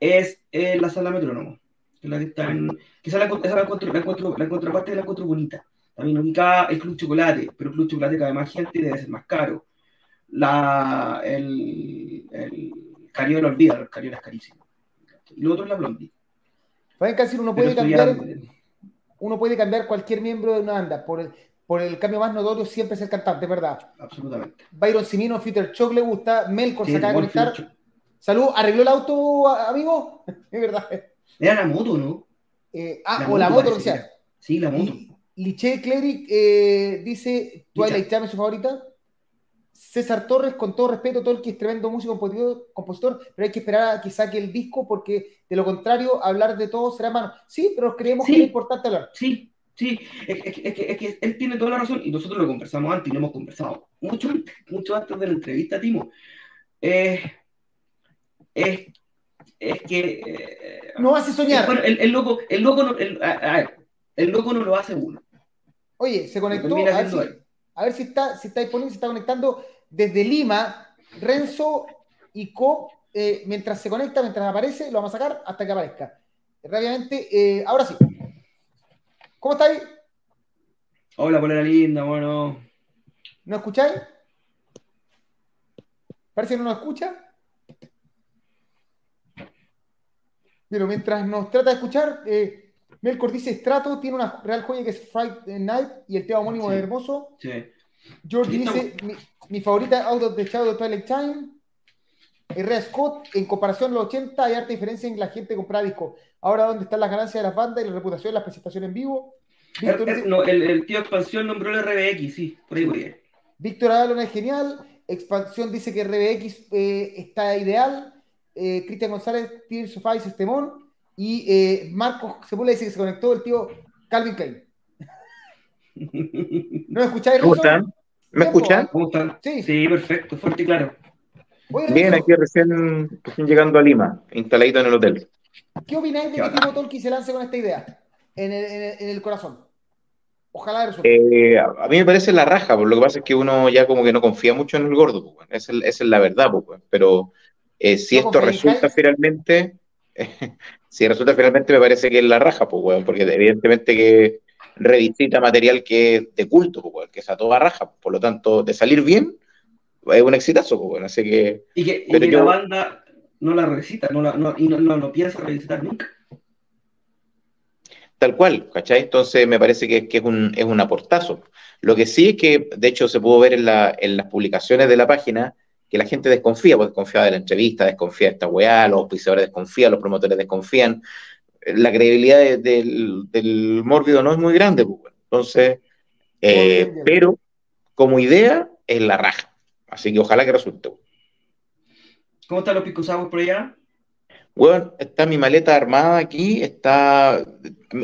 es eh, la sala metrónomo. Que la que está en, que esa la, esa la, encuentro, la, encuentro, la contraparte la encuentro bonita. También ubicada el Club Chocolate, pero el Club Chocolate cabe más gente y debe ser más caro. La, el, el Caribe lo olvida, el Caribe es carísimo. Y lo otro es la Blondie. Pueden decir, uno puede cambiar, uno puede cambiar cualquier miembro de una banda. Por el, por el cambio más notorio siempre es el cantante, ¿verdad? Absolutamente. Byron Simino, Future Choc le gusta, Melkor se acaba de conectar. Salud, ¿arregló el auto, amigo? Es verdad. Era la moto, ¿no? Eh, ah, o la moto, lo que sea. Sí, la moto. Liche Cleric eh, dice Twilight Time es su favorita. César Torres, con todo respeto, todo el que es tremendo músico, compositor, pero hay que esperar a que saque el disco porque de lo contrario, hablar de todo será mano. Sí, pero creemos que es importante hablar. Sí, sí, es, que él tiene toda la razón y nosotros lo conversamos antes y lo hemos conversado mucho antes, mucho antes de la entrevista, Timo. Eh, es, que. Eh, no hace soñar. Bueno, el, loco, el loco, no, el, el loco no lo hace uno. Oye, se conectó. A ver, si, está, si está disponible, se está conectando desde Lima, Renzo y Co. Eh, mientras se conecta, mientras aparece, lo vamos a sacar hasta que aparezca. Rápidamente, eh, ahora sí. ¿Cómo estáis? Hola, polera linda, bueno. ¿No escucháis? Parece que no nos escucha. Pero mientras nos trata de escuchar, eh, Melkor dice Strato, tiene una real joya que es Friday Night y el tema homónimo es hermoso. Sí. George dice, mi, mi favorita Out of the Shadow de Twilight Time. Herrera Scott, en comparación a los 80, hay harta diferencia en la gente que compra discos. Ahora, ¿dónde están las ganancias de las bandas y la reputación de las presentaciones en vivo? Víctor El, dice, no, el, el tío Expansión nombró el RBX, sí, por ahí voy bien. Víctor Alon es genial. Expansión dice que RBX eh, está ideal. Eh, Cristian González, Tears of Ice, Estemón. Y eh, Marcos Sepúlveda dice que se conectó el tío Calvin Klein. ¿No me escucháis, ¿Cómo están? ¿Me pues, escuchan? ¿Cómo están? Sí. Sí, perfecto, fuerte y claro. Oye, Bien, aquí recién, recién llegando a Lima, instaladito en el hotel. ¿Qué opináis de Qué que. Timo Tolki se lance con esta idea en el, en el- en el corazón? Ojalá resulte. Eh, a mí me parece la raja, por lo que pasa es que uno ya como que no confía mucho en el gordo, pues. Esa es, es la verdad, pues, pero eh, si ¿No esto resulta finalmente, si resulta finalmente me parece que es la raja, pues, bueno, porque evidentemente que revisita material que es de culto, pues, que es a toda raja, por lo tanto, de salir bien, es un exitazo, pues, bueno, así que Y que, y Pero que yo- la banda no la revisita, no la, no, y no, no lo piensa revisitar nunca. Tal cual, ¿cachai? Entonces me parece que, que es un, es un aportazo. Lo que sí es que, de hecho, se pudo ver en, la- en las publicaciones de la página que la gente desconfía, pues desconfía de la entrevista, desconfía de esta weá, los auspiciadores desconfían, los promotores desconfían. La credibilidad de- del, del mórbido no es muy grande, pues. Entonces, eh, bien. pero como idea es la raja. Así que ojalá que resulte. ¿Cómo están los picos aguas por allá? Bueno, está mi maleta armada aquí, está,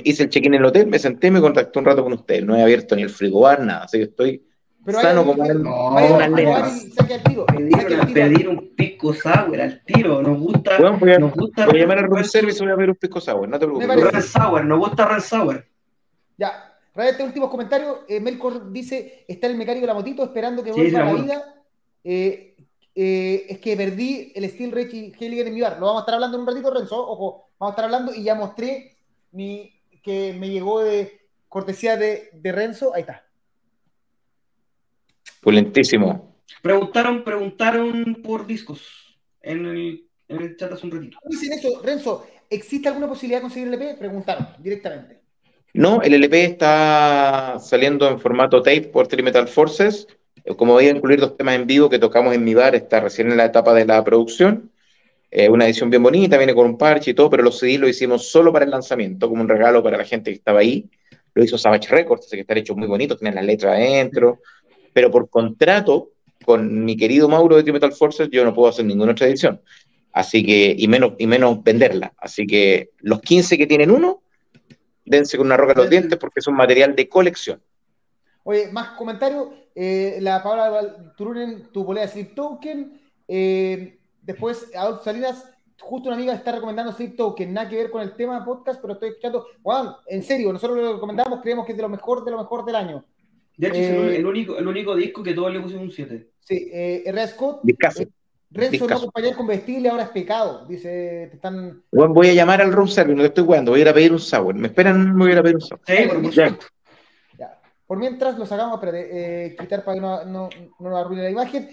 hice el check-in en el hotel, me senté, me contacté un rato con usted. No he abierto ni el frigobar, nada, así que estoy Pero sano hay como No, una lema. y Pedir, pedir un pisco sour al tiro, nos gusta. Bueno, voy a, nos gusta voy a llamar al Red- room service y voy a ver un pisco sour, no te preocupes. Red Sour, nos gusta Red Sour. Ya, este últimos comentarios. Eh, Melkor dice: Está el mecánico de la motito esperando que Sí, vuelva sí, a la vida. Eh, eh, es que perdí el Steel Rage Helligan en mi bar. Lo vamos a estar hablando en un ratito, Renzo. Ojo, vamos a estar hablando y ya mostré mi, que me llegó de cortesía de, de Renzo. Ahí está. Pulentísimo. Preguntaron, preguntaron por discos en el, en el chat hace un ratito. Dicen eso, Renzo. ¿Existe alguna posibilidad de conseguir el EP? Preguntaron directamente. No, el LP está saliendo en formato tape por Trimetal Forces. Eh, Como voy a incluir dos temas en vivo que tocamos en mi bar, está recién en la etapa de la producción. Eh, una edición bien bonita, viene con un parche y todo, pero los CD lo hicimos solo para el lanzamiento, como un regalo para la gente que estaba ahí. Lo hizo Savage Records, así que están hechos muy bonitos, tienen las letras adentro. Pero por contrato con mi querido Mauro de Trimetal Forces, yo no puedo hacer ninguna otra edición. Así que, y menos, y menos venderla. Así que los 15 que tienen uno, dense con una roca en los dientes porque es un material de colección. Oye, más comentarios. Eh, la Paola Val- Turunen, tu polea de Sleep Token. Eh, después, Adolfo Salinas, justo una amiga está recomendando Sleep Token. Nada que ver con el tema podcast, pero estoy escuchando. Juan, en serio, nosotros lo recomendamos, creemos que es de lo mejor, de lo mejor del año. De hecho, es el, Eh, el único, el único disco que todos le pusimos un 7. Sí, eh, Herrera Scott. Discaso. Eh, Renzo no acompañar con vestible ahora es pecado. Dice, te están. Bueno, voy a llamar al room service, no te estoy jugando, voy a ir a pedir un sour. ¿Me esperan? Voy a ir a pedir un sour. Sí, por supuesto. Ya. Por mientras lo sacamos, espérate, eh, quitar para que no, no, no nos arruine la imagen.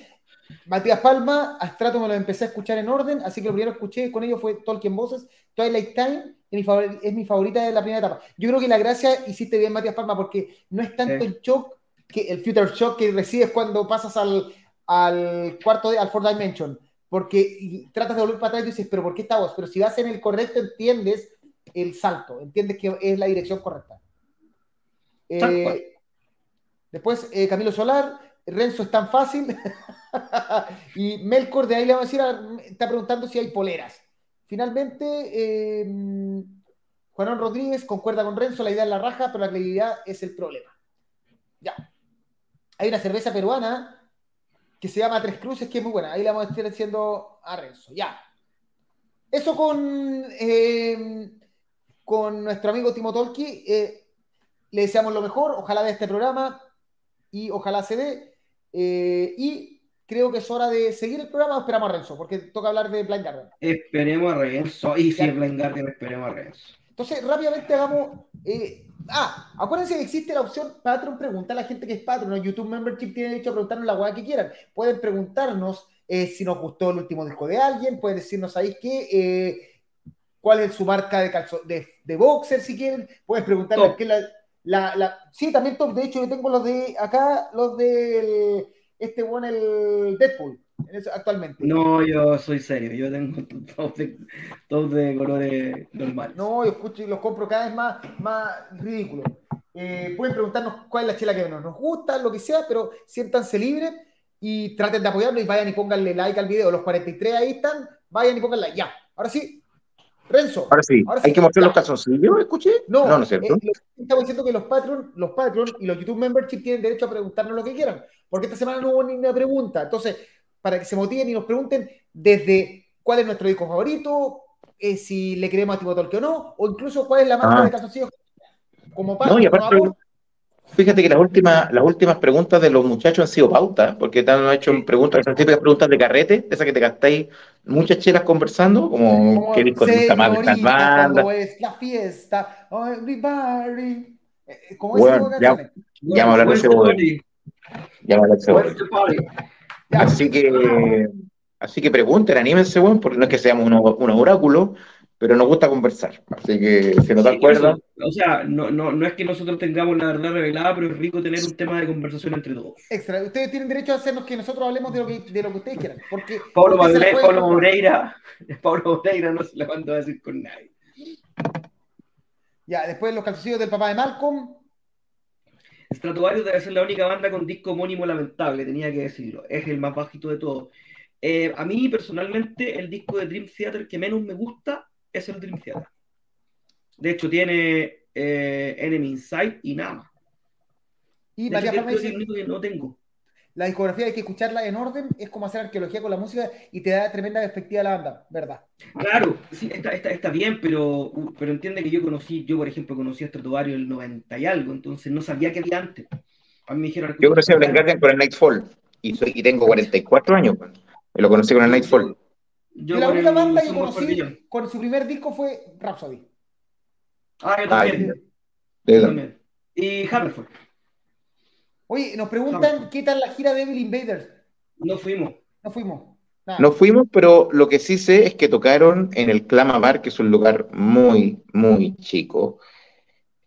Matías Palma, Astrato me lo empecé a escuchar en orden, así que lo primero que escuché con ellos fue Tolkien Voces. Twilight Time mi, favor- es mi favorita de la primera etapa. Yo creo que la gracia hiciste bien, Matías Palma, porque no es tanto Sí. el shock, que el future shock que recibes cuando pasas al, al cuarto, de, al fourth dimension, porque tratas de volver para atrás y dices, pero ¿por qué esta voz? Pero si vas en el correcto, entiendes el salto, entiendes que es la dirección correcta. Eh, después, eh, Camilo Solar, Renzo es tan fácil. y Melkor de ahí le vamos a decir, a- está preguntando si hay poleras. Finalmente, eh, Juanón Rodríguez concuerda con Renzo, la idea es la raja, pero la credibilidad es el problema. Ya. Hay una cerveza peruana que se llama Tres Cruces, que es muy buena. Ahí la vamos a estar diciendo a Renzo. Ya. Eso con, eh, con nuestro amigo Timo Tolki. eh, le deseamos lo mejor. Ojalá de este programa y ojalá se dé. Eh, y creo que es hora de seguir el programa o esperamos a Renzo, porque toca hablar de Blind Garden. Esperemos a Renzo. Y si es Blind Guardian, esperemos a Renzo. Entonces, rápidamente hagamos. eh, ah, acuérdense que existe la opción Patreon Pregunta a la gente que es Patreon. ¿no? YouTube Membership tiene derecho a preguntarnos la hueá que quieran. Pueden preguntarnos eh, si nos gustó el último disco de alguien. Pueden decirnos, ¿sabéis qué? Eh, ¿Cuál es su marca de, calzo de, de boxer si quieren? Pueden preguntarnos qué es la. La, la, sí, también top. De hecho, yo tengo los de acá, los de este bueno, el Deadpool, actualmente. No, yo soy serio. Yo tengo top de, top de colores normales. No, yo escucho y los compro cada vez más, más ridículos. Eh, pueden preguntarnos cuál es la chela que nos, nos gusta, lo que sea, pero siéntanse libres y traten de apoyarlo y vayan y pónganle like al video. Los 43 ahí están, vayan y pónganle like. Ya, ahora sí, Renzo. Ahora sí, hay que mostrar los calzoncillos, ¿escuché? No, no, no es cierto. Eh, estamos diciendo que los Patreon, los Patreon y los YouTube Membership tienen derecho a preguntarnos lo que quieran, porque esta semana no hubo ninguna pregunta. Entonces, para que se motiven y nos pregunten desde cuál es nuestro disco favorito, eh, si le creemos a Tolkien o no, o incluso cuál es la marca ah. de calzoncillos como Patreon. No, y aparte, Fíjate que las últimas, las últimas preguntas de los muchachos han sido pautas, porque te han hecho preguntas, esas típicas preguntas de carrete, esas que te gastáis muchas chelas conversando, como, qué disco te gusta más de estas bandas. es la fiesta, everybody. Eh, eh, ¿Cómo bueno, es ya, ya, me hablar de ese body. Ya me hablar de ese. Así que, así que pregunten, anímense, bueno, porque no es que seamos unos, unos oráculos, pero nos gusta conversar. Así que, si no te acuerdas. O sea, no, no, no es que nosotros tengamos la verdad revelada, pero es rico tener un tema de conversación entre todos. Extra. Ustedes tienen derecho a hacernos que nosotros hablemos de lo que, de lo que ustedes quieran. Porque, Pablo, Pablo Moreira, Pablo Moreira no se mando a decir con nadie. Ya, después los calzoncillos del papá de Malcolm. Stratovarius debe ser la única banda con disco homónimo lamentable, tenía que decirlo. Es el más bajito de todos. Eh, a mí, personalmente, el disco de Dream Theater que menos me gusta es el Dream Theater. De hecho, tiene eh, Enemy Inside y nada más. Y María dice, el único que no tengo. La discografía hay que escucharla en orden, es como hacer arqueología con la música y te da tremenda perspectiva a la banda, ¿verdad? Claro, sí, está, está, está bien, pero, pero entiende que yo conocí, yo por ejemplo conocí a Stratovarius el 90 y algo, entonces no sabía qué había antes. A mí me dijeron, yo conocí a Guardian con el Nightfall y, soy, y tengo 44 años, me lo conocí con el Nightfall. Yo la única banda que conocí con su primer disco fue Rhapsody. Ah, yo también. yo también. Y Hammerford. Oye, nos preguntan qué tal la gira de Evil Invaders. No fuimos. No fuimos. No fuimos, pero lo que sí sé es que tocaron en el Clama Bar, que es un lugar muy, muy chico.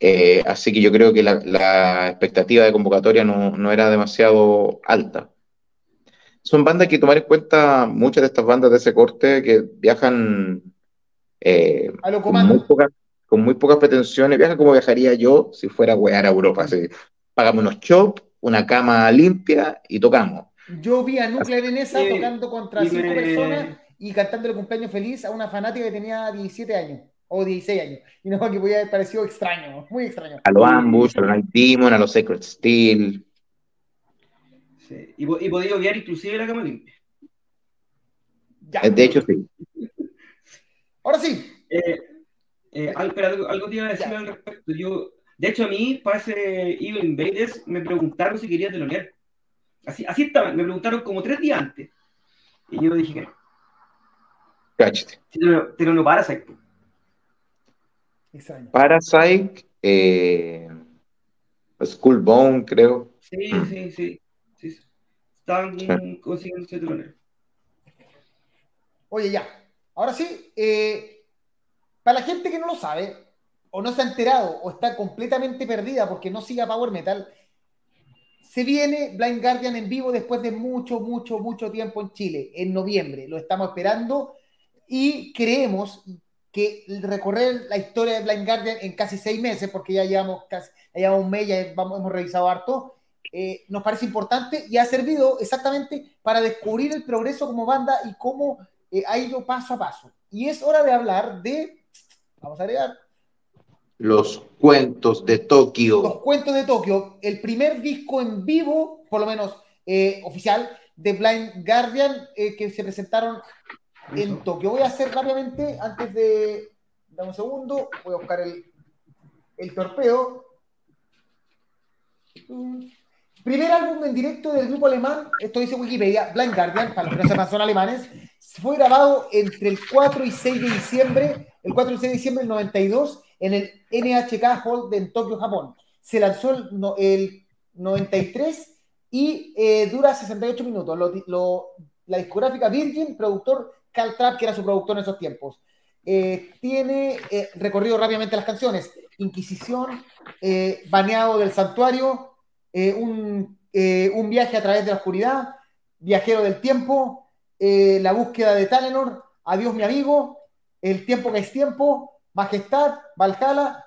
Eh, así que yo creo que la, expectativa de convocatoria no, no, era demasiado alta son bandas que tomar en cuenta, muchas de estas bandas de ese corte que viajan eh, con, muy pocas, con, muy pocas, pretensiones, viajan como viajaría yo si fuera a wear a Europa. Así, pagamos unos chops, una cama limpia y tocamos. Yo vi a Nuclear en esa tocando contra cinco personas y cantando el cumpleaños feliz a una fanática que tenía 17 años o 16 años. Y no, que podía haber parecido extraño, muy extraño. A los Ambush, a los Night Demon, a los Sacred Steel. Y, y podía obviar inclusive la cama limpia. Ya. De hecho, sí. Ahora sí. Eh, eh, algo, algo, te iba a decir al respecto. Yo, de hecho, a mí, para ese Evil Invaders, me preguntaron si quería telonear. Así, así estaba, me preguntaron como tres días antes. Y yo dije que no. Cállate. Teloneo Parasite. Extraño. Parasite, eh, Skullbone, creo. Sí, sí, sí están consiguiendo ese Oye, ya. Ahora sí, eh, para la gente que no lo sabe, o no se ha enterado, o está completamente perdida porque no sigue a Power Metal, se viene Blind Guardian en vivo después de mucho, mucho, mucho tiempo en Chile, en noviembre. Lo estamos esperando y creemos que recorrer la historia de Blind Guardian en casi seis meses, porque ya llevamos casi ya llevamos un mes, ya vamos, hemos revisado harto, eh, nos parece importante y ha servido exactamente para descubrir el progreso como banda y cómo eh, ha ido paso a paso. Y es hora de hablar de, vamos a agregar, los cuentos de Tokio. Los cuentos de Tokio, el primer disco en vivo, por lo menos eh, oficial, de Blind Guardian que se presentaron en Tokio. Voy a hacer rápidamente, antes de, dame un segundo, voy a buscar el, el torpeo. Primer álbum en directo del grupo alemán, esto dice Wikipedia, Blind Guardian, para los que no sepan son alemanes, fue grabado entre el 4 y 6 de diciembre, el 4 y 6 de diciembre del 92, en el NHK Hall en Tokio, Japón. Se lanzó el, 93 y eh, dura 68 minutos. la discográfica Virgin, productor Cal Trapp, que era su productor en esos tiempos. eh, tiene eh, recorrido rápidamente las canciones. Inquisición, eh, Baneado del Santuario, eh, un, eh, un, viaje a través de la oscuridad, Viajero del Tiempo, eh, La búsqueda de Talenor, Adiós mi amigo, El tiempo que es tiempo, Majestad, Valhalla,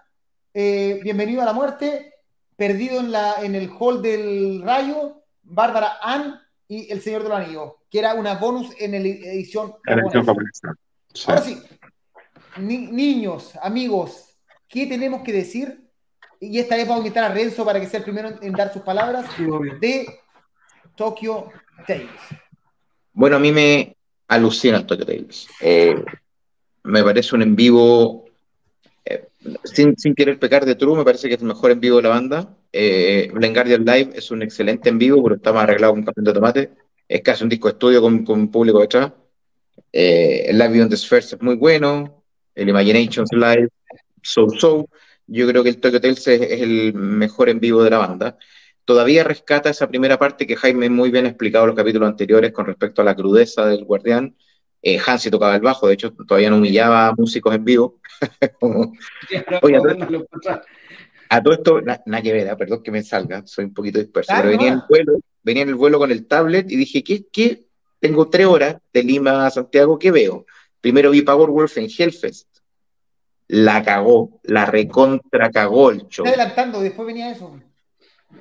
Bienvenido a la muerte, Perdido en, la, en el hall del rayo, Bárbara Ann y El Señor de los Anillos, que era una bonus en la edición. Sí. Ahora sí, ni, niños, amigos, ¿qué tenemos que decir? Y esta vez vamos a invitar a Renzo para que sea el primero en dar sus palabras sí, de Tokyo Tales. Bueno, a mí me alucina el Tokyo Tales. Eh, me parece un en vivo, eh, sin, sin, querer pecar de true, me parece que es el mejor en vivo de la banda. Eh, Blind Guardian Live es un excelente en vivo, pero está más arreglado con un campeón de tomate. Es casi un disco de estudio con, con público detrás. Eh, el Live on the Spheres es muy bueno. El Imaginations Live, So So. Yo creo que el Tokyo Tales es, es, el mejor en vivo de la banda. Todavía rescata esa primera parte que Jaime muy bien ha explicado en los capítulos anteriores con respecto a la crudeza del guardián. Eh, Hansi tocaba el bajo, de hecho todavía no humillaba a músicos en vivo. Como, oye, a, todo, esto, nada na que ver, ¿eh? perdón que me salga, soy un poquito disperso, pero venía en, el vuelo, venía en el vuelo con el tablet y dije, ¿qué, qué? Tengo tres horas de Lima a Santiago, ¿qué veo? Primero vi Powerwolf en Hellfest, la cagó, la recontra cagó el show. Está adelantando, después venía eso.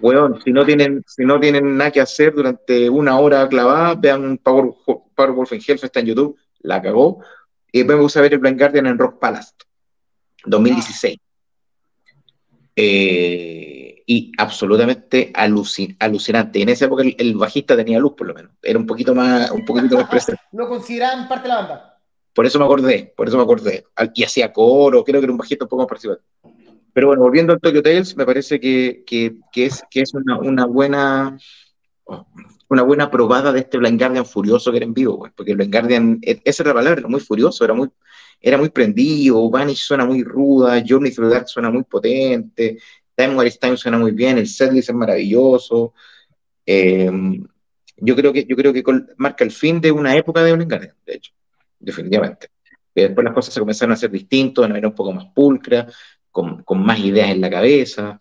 Weón, si no tienen, si no tienen nada que hacer durante una hora clavada, vean Power, Powerwolf en Hellfest, está en YouTube, la cagó. Y después me gusta ver el Blind Guardian en Rock Palace, 2016. Ah. Eh, y absolutamente alucin alucinante. En esa época el, el, bajista tenía luz, por lo menos. Era un poquito más, un poquito más presente. Lo consideraban parte de la banda. Por eso me acordé, por eso me acordé. Y hacía coro, creo que era un bajista un poco más participante. Pero bueno, volviendo al Tokyo Tales, me parece que, es, una, buena una buena probada de este Blind Guardian furioso que era en vivo, pues, porque el Blind Guardian, esa era la palabra, era muy furioso, era muy, era muy prendido, Vanish suena muy ruda, Journey Through Dark suena muy potente, Time War Time suena muy bien, el setlist es maravilloso. Eh, yo creo que, yo creo que marca el fin de una época de Blind Guardian, de hecho, definitivamente. Que después las cosas se comenzaron a hacer distintas, a manera un poco más pulcra, con, con más ideas en la cabeza.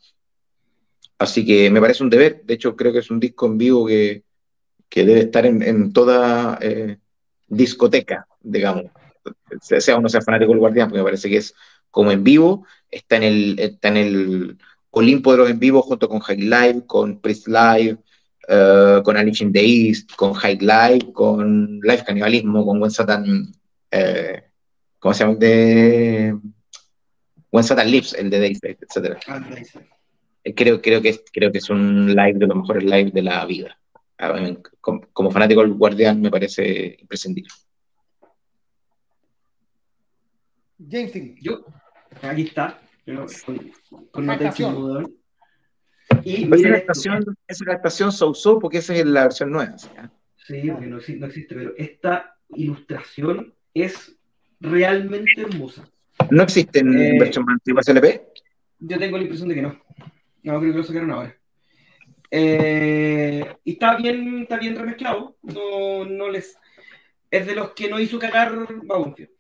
Así que me parece un deber. De hecho, creo que es un disco en vivo que, que debe estar en, en toda eh, discoteca, digamos. Sea uno sea fanático del Guardián, porque me parece que es como en vivo, está en el, está en el Olimpo de los en vivo junto con High Live, con Priest Live, uh, con Alice in the East, con High Live, con Live Canibalismo, con Gwen Satan, eh, ¿cómo se llama? De When Satan Lives, el de Dayside, etc. Ah, creo, creo, que es, creo que es un live de los mejores live de la vida. Como, como fanático del Guardián me parece imprescindible. James Yo, aquí está, con, con notación. Y es una, estación, es una estación so-so porque esa es la versión nueva. ¿sí? Sí, porque no, no, existe, pero esta ilustración es realmente hermosa. ¿No existen eh, versión antigua LP? Yo tengo la impresión de que no. No, creo que lo sacaron ahora. Eh, y está bien, está bien remezclado. No, no les, es de los que no hizo cagar Bauenfield.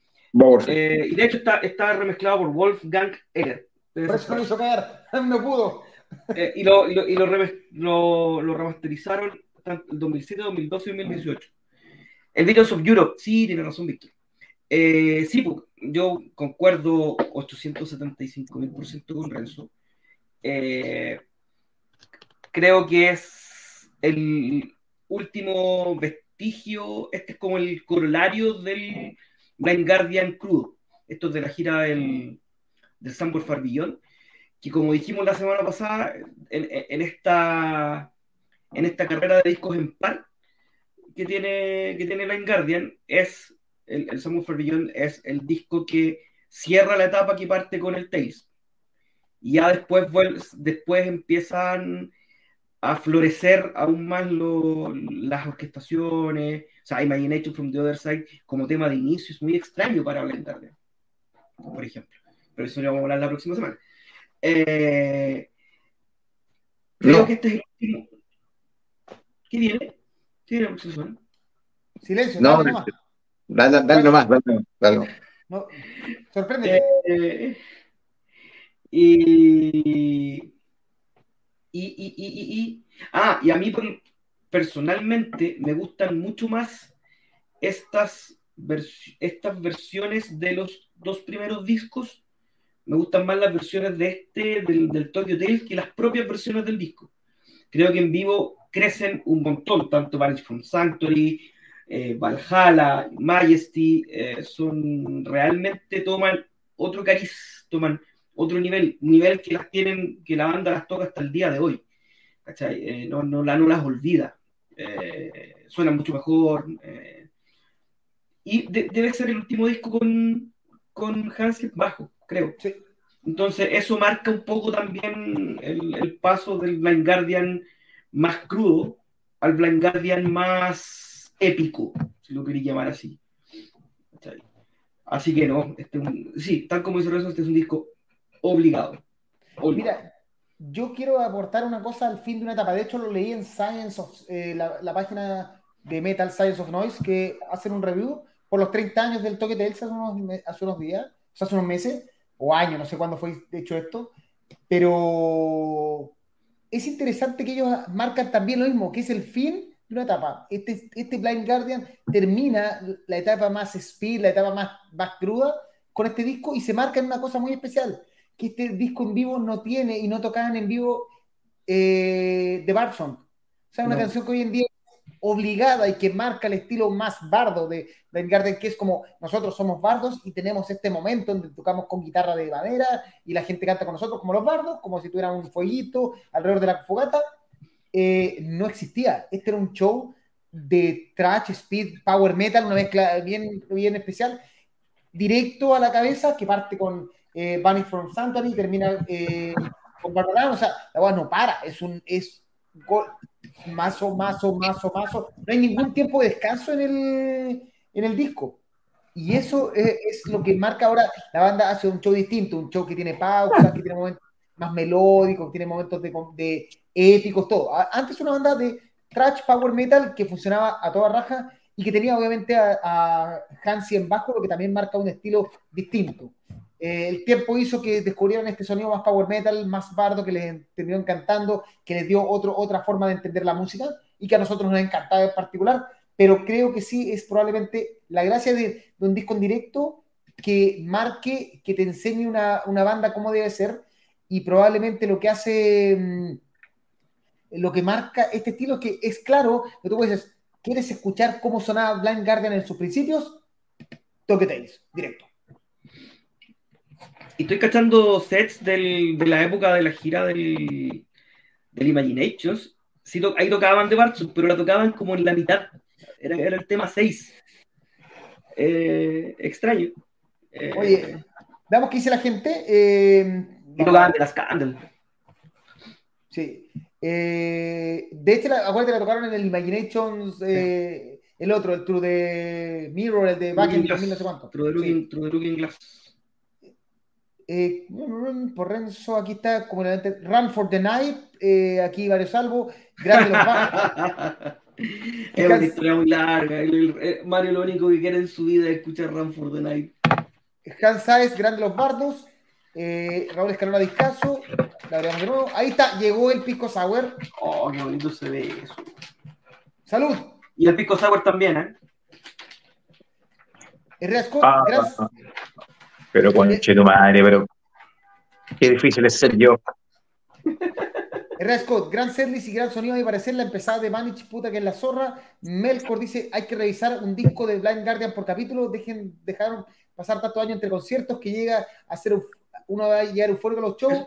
Eh, y de hecho está, está remezclado por Wolfgang Egger. Por eso no hizo cagar, no pudo. Eh, y lo, y, lo, y lo, lo, remasterizaron en 2007, 2012 y 2018. El Videos of Europe, sí, tiene razón, Víctor. Eh, sí, pues, yo concuerdo 875 mil con Renzo. Eh, creo que es el último vestigio, este es como el corolario del Blind Guardian crudo. Esto es de la gira del, del Sambor Farbillón, que como dijimos la semana pasada, en, en, esta, en esta carrera de discos en par que tiene, que tiene Blind Guardian, es el, el Samuel Farbillón es el disco que cierra la etapa que parte con el Tales. Y ya después, después empiezan a florecer aún más lo, las orquestaciones. O sea, Imagination from the Other Side como tema de inicio es muy extraño para Blind Guardian, por ejemplo. Pero eso lo vamos a hablar la próxima semana. Eh, creo que este es el último. ¿Qué viene? ¿Qué viene la? Silencio, no, no, Dale, dale nomás, dale, dale. No, sorprende. Eh, y, y, y, y, ah, y a mí personalmente me gustan mucho más estas, estas versiones de los dos primeros discos. Me gustan más las versiones de este, del, del Tokyo Tales, que las propias versiones del disco. Creo que en vivo crecen un montón, tanto Vanish from Sanctuary, eh, Valhalla, Majesty, eh, son realmente toman otro cariz, toman otro nivel, nivel que las tienen, que la banda las toca hasta el día de hoy. Eh, no, no, no, las olvida. suenan mucho mejor. y debe ser el último disco con, con bajo, creo. Entonces, eso marca un poco también el, el paso del Blind Guardian más crudo al Blind Guardian más épico, si lo queréis llamar así. Así que no, este sí, tal como dice Rezo, este es un disco obligado. Mira, yo quiero aportar una cosa al fin de una etapa. De hecho, lo leí en Science of, eh, la, página de Metal Science of Noise, que hacen un review por los 30 años del toque de Elsa hace unos, hace unos días, hace unos meses, o años, no sé cuándo fue hecho esto, pero es interesante que ellos marcan también lo mismo, que es el fin de una etapa. Este, este Blind Guardian termina la etapa más speed, la etapa más, más cruda con este disco y se marca en una cosa muy especial, que este disco en vivo no tiene y no tocaban en vivo eh, de Barson. O sea, una canción que hoy en día obligada y que marca el estilo más bardo de Ben Garden, que es como nosotros somos bardos y tenemos este momento donde tocamos con guitarra de madera y la gente canta con nosotros como los bardos, como si tuviera un fueguito alrededor de la fogata, eh, no existía. Este era un show de trash, speed, power metal, una mezcla bien, bien especial, directo a la cabeza, que parte con eh, Bunny from Santani y termina eh, con Barbara. O sea, la voz no para, es un es mazo, mazo, mazo, mazo. No hay ningún tiempo de descanso en el, en el disco. Y eso es, lo que marca ahora. La banda hace un show distinto, un show que tiene pausas, que tiene momentos más melódicos, tiene momentos de, de épicos, todo. Antes una banda de trash power metal que funcionaba a toda raja y que tenía obviamente a, a Hansi en bajo, lo que también marca un estilo distinto. Eh, el tiempo hizo que descubrieran este sonido más power metal, más bardo, que les terminó encantando, que les dio otro, otra forma de entender la música y que a nosotros nos encantaba en particular, pero creo que sí es probablemente la gracia de, un disco en directo que marque, que te enseñe una, banda cómo debe ser y probablemente lo que hace, mm, lo que marca este estilo es que es claro, que tú puedes, ¿quieres escuchar cómo sonaba Blind Guardian en sus principios? Toque Tales, directo. Y estoy cachando sets del, de la época de la gira del, del Imaginations. Sí, ahí tocaban de Bartz, pero la tocaban como en la mitad. Era, era el tema 6. Eh, extraño. Eh, Oye, veamos qué dice la gente. Eh, y tocaban de las Candle. Sí. Eh, de hecho, acuérdate, la tocaron en el Imaginations. El otro, el True de Mirror, el de Back in no sé cuánto. True de Looking, True de Looking Glass. Eh, por Renzo, aquí está como Run for the Night, eh, aquí varios salvos, Grande los Bardos. es una historia muy larga. Mario lo único que quiere en su vida es escuchar Run for the Night. Hans Saez, Grande los Bardos, eh, Raúl Escalona Discaso, la de nuevo. Ahí está, llegó el Pico Sour. Oh, qué bonito se ve eso. Salud. Y el Pico Sour también, ¿eh? Herrera Scott, ah, gracias. Ah, ah. Pero conche tu madre, pero qué difícil es ser yo. R. Scott, gran setlist y gran sonido. A parecer la empezada de Manich, puta que es la zorra. Melkor dice: hay que revisar un disco de Blind Guardian por capítulo. Dejen, dejaron pasar tanto año entre conciertos que llega a ser uno va a llegar eufórico a los shows.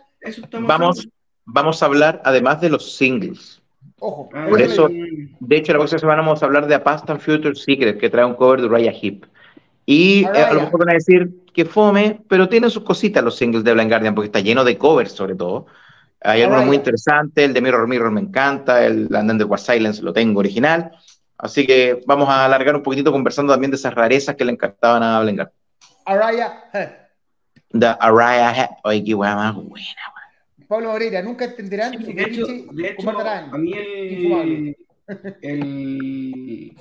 vamos, vamos a hablar además de los singles. Ojo. Ah, por eso, de hecho, la próxima semana vamos a hablar de A Past and Future Secret, que trae un cover de Raya Hip. Y eh, a lo mejor van a decir que fome, pero tienen sus cositas los singles de Blind Guardian, porque está lleno de covers sobre todo. Hay algunos muy interesantes, el de Mirror Mirror me encanta, el Land the War Silence lo tengo original. Así que vamos a alargar un poquitito conversando también de esas rarezas que le encantaban a Blind Guardian. Araya The Araya Oye, qué hueá más buena, Pablo Moreira, nunca entenderán. de, hecho, de hecho, a mí el, el,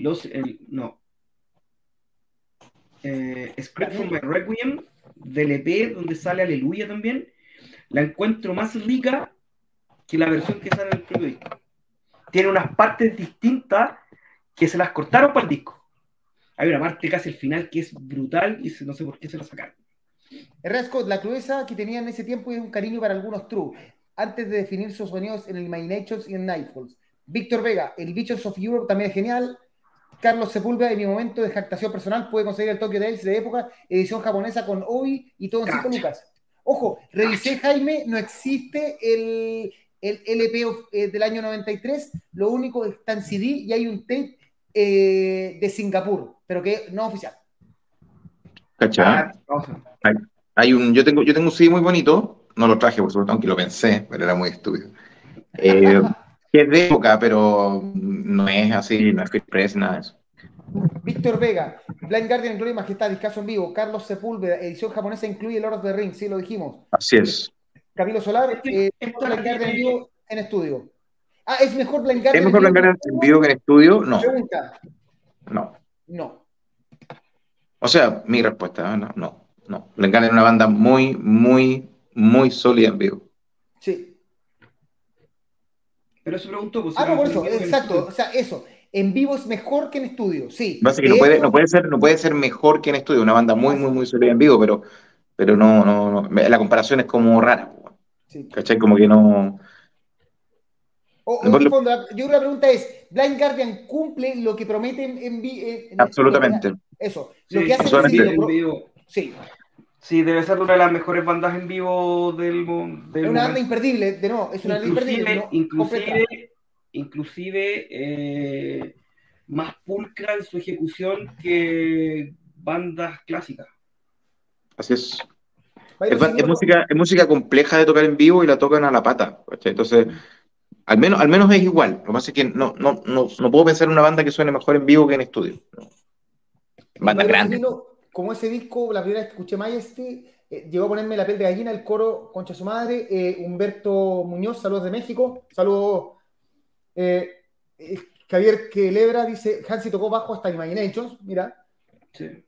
los, el, no, eh, Script from My Requiem, del EP, donde sale Aleluya también, la encuentro más rica que la versión que sale en el propio disco. Tiene unas partes distintas que se las cortaron para el disco. Hay una parte casi al final que es brutal y no sé por qué se la sacaron. Rasco, la crudeza que tenía en ese tiempo y un cariño para algunos True, antes de definir sus sonidos en el Imaginations y en Nightfalls. Víctor Vega, el Bichos of Europe también es genial. Carlos Sepúlveda, en mi momento de jactación personal, puede conseguir el Tokyo Tales de época, edición japonesa con Obi y todo en 5 lucas. Ojo, revisé, Jaime, no existe el, el LP eh, del año 93, lo único está en CD y hay un tape eh, de Singapur, pero que no oficial. Hay, hay, un, yo, tengo, yo tengo un CD muy bonito, no lo traje por supuesto, aunque lo pensé, pero era muy estúpido. Eh, que es de época, pero no es así, no es que Press, nada de eso. Víctor Vega, Blind Guardian, Gloria y Majestad, discaso en vivo. Carlos Sepúlveda, edición japonesa incluye Lord of the Rings, sí, lo dijimos. Así es. Camilo Solar, eh, Blind Guardian en vivo en estudio. Ah, ¿es mejor Blind Guardian? ¿Es mejor Blind Guardian en vivo que en estudio? No. Pregunta. No. No. O sea, mi respuesta, no, no, no. Blind Guardian es una banda muy, muy, muy sólida en vivo. Pero se preguntó. Pues, ah, no, por eso, exacto. O sea, eso. En vivo es mejor que en estudio, sí. No puede, no, puede ser, no puede ser mejor que en estudio. Una banda muy, muy, muy sólida en vivo, pero, pero no, no, no. La comparación es como rara. Sí. ¿Cachai? Como que no. O, fondo, yo creo que la pregunta es: ¿Blind Guardian cumple lo que promete en, vivo? Absolutamente. Eso. Lo que hace en vivo. Sí. Sí, debe ser una de las mejores bandas en vivo del mundo. Es una banda imperdible, de nuevo, es una banda imperdible. ¿no? Inclusive, inclusive eh, más pulcra en su ejecución que bandas clásicas. Así es. Es, música, es música compleja de tocar en vivo y la tocan a la pata. Entonces, al menos, al menos es igual. Lo que pasa es que no, no, no, no puedo pensar en una banda que suene mejor en vivo que en estudio. Banda grande como ese disco, la primera vez que escuché Majesty, eh, llegó a ponerme la piel de gallina, el coro Concha su madre, eh, Humberto Muñoz, saludos de México, saludos. Eh, Javier Quelebra dice, Hansi tocó bajo hasta Imaginations, mira. Sí.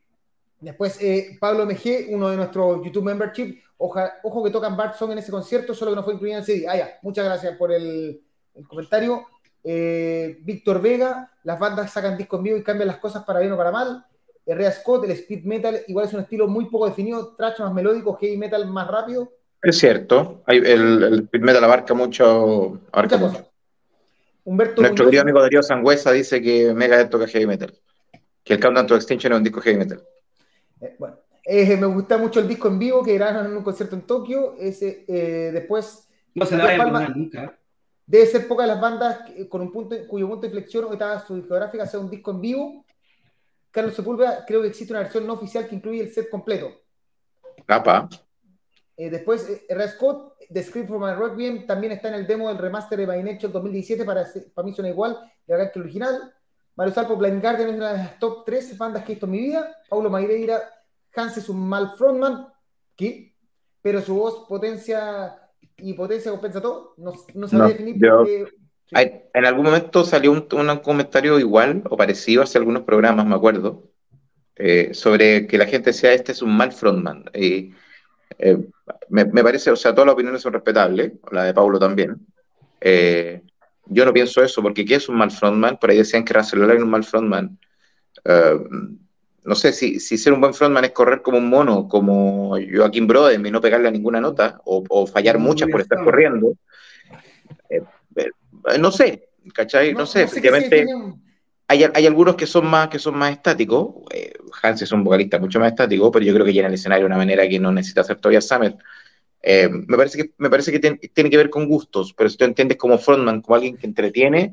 Después Pablo MG, uno de nuestros YouTube membership, ojo que tocan Bart Song en ese concierto, solo que no fue incluido en el CD. Ah, ya, muchas gracias por el, el comentario. Víctor Vega, las bandas sacan discos en vivo y cambian las cosas para bien o para mal. Rea Scott, el speed metal, igual es un estilo muy poco definido, trash más melódico, heavy metal más rápido. Es cierto, el, el speed metal abarca mucho. Abarca mucho. Humberto Nuestro querido amigo Darío Sangüesa dice que Megadeth toca heavy metal, que el Countdown to Extinction es un disco heavy metal. Eh, bueno, eh, me gusta mucho el disco en vivo que grabaron en un concierto en Tokio. Ese, eh, después. No se la vaya a nunca. Debe ser pocas las bandas con un punto, cuyo punto de inflexión o estaba su discográfica sea un disco en vivo Carlos Sepúlveda, creo que existe una versión no oficial que incluye el set completo. Capa. Eh, después, eh. Scott, The Script for My Requiem, también está en el demo del remaster de Nature 2017, para, para mí suena igual, de acá que el original. Mario Salpo, Blind Guardian es una de las top 3 bandas que he visto en mi vida. Paulo Maireira, Hans es un mal frontman, ¿qué? pero su voz potencia y potencia compensa todo. No, no sabe definir en algún momento salió un, comentario igual o parecido hacia algunos programas, me acuerdo, eh, sobre que la gente decía, este es un mal frontman. Y eh, me, parece, o sea, todas las opiniones son respetables, la de Paulo también. Eh, yo no pienso eso, porque ¿qué es un mal frontman? Por ahí decían que Russell era un mal frontman. no sé, si, si, ser un buen frontman es correr como un mono, como Joaquín Brodem y no pegarle a ninguna nota, o, o fallar muchas por estar corriendo, eh, no sé, ¿cachai? No, sé, efectivamente. hay, hay, algunos que son más, que son más estáticos. Eh, Hans es un vocalista mucho más estático, pero yo creo que llena el escenario de una manera que no necesita hacer todavía Summer. Eh, me parece que, me parece que tiene que ver con gustos, pero si tú entiendes como frontman, como alguien que entretiene,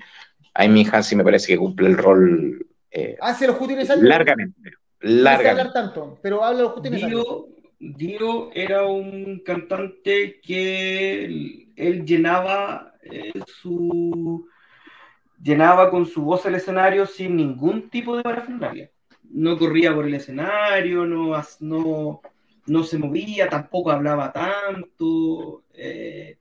a mí Hansi me parece que cumple el rol eh, ¿Hace los largamente. Largamente. No tanto, pero habla los Dio, Dio era un cantante que él llenaba eh, su, llenaba con su voz el escenario sin ningún tipo de parafernalia. No corría por el escenario, no, no, no se movía, tampoco hablaba tanto, eh,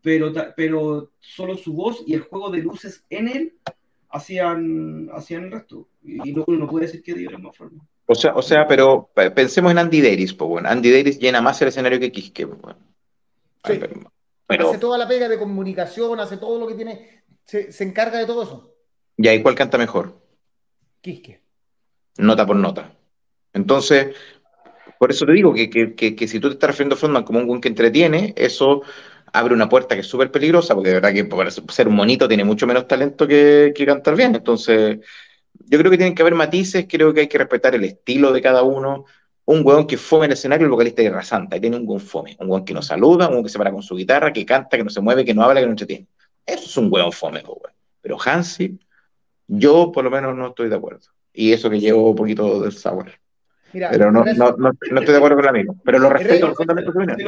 pero, pero solo su voz y el juego de luces en él hacían, hacían el resto. Y no, uno puede decir que Dios es más forma. O sea, o sea, pero pe- pensemos en Andy Davis, pues bueno. Andy Davis llena más el escenario que Quisque, pues, bueno. Sí. Pero, pero- Hace toda la pega de comunicación, hace todo lo que tiene, se, se encarga de todo eso. ¿y ahí cuál canta mejor? Quisque. Nota por nota. Entonces, por eso te digo que, que- que- que si tú te estás refiriendo a Frontman como un buen que entretiene, eso abre una puerta que es súper peligrosa, porque de verdad que por ser un monito tiene mucho menos talento que, que cantar bien. Entonces, yo creo que tienen que haber matices, creo que hay que respetar el estilo de cada uno. Un hueón que fome en el escenario, el vocalista de Rasanta, y tiene un hueón fome, un hueón que no saluda, un hueón que se para con su guitarra, que canta, que no se mueve, que no habla, que no entretiene. Eso es un hueón fome, weón. Pero Hansi, yo por lo menos no estoy de acuerdo. Y eso que llevo un poquito del. Mira, Pero no, no, no, no estoy de acuerdo con el amigo. Pero lo respeto profundamente.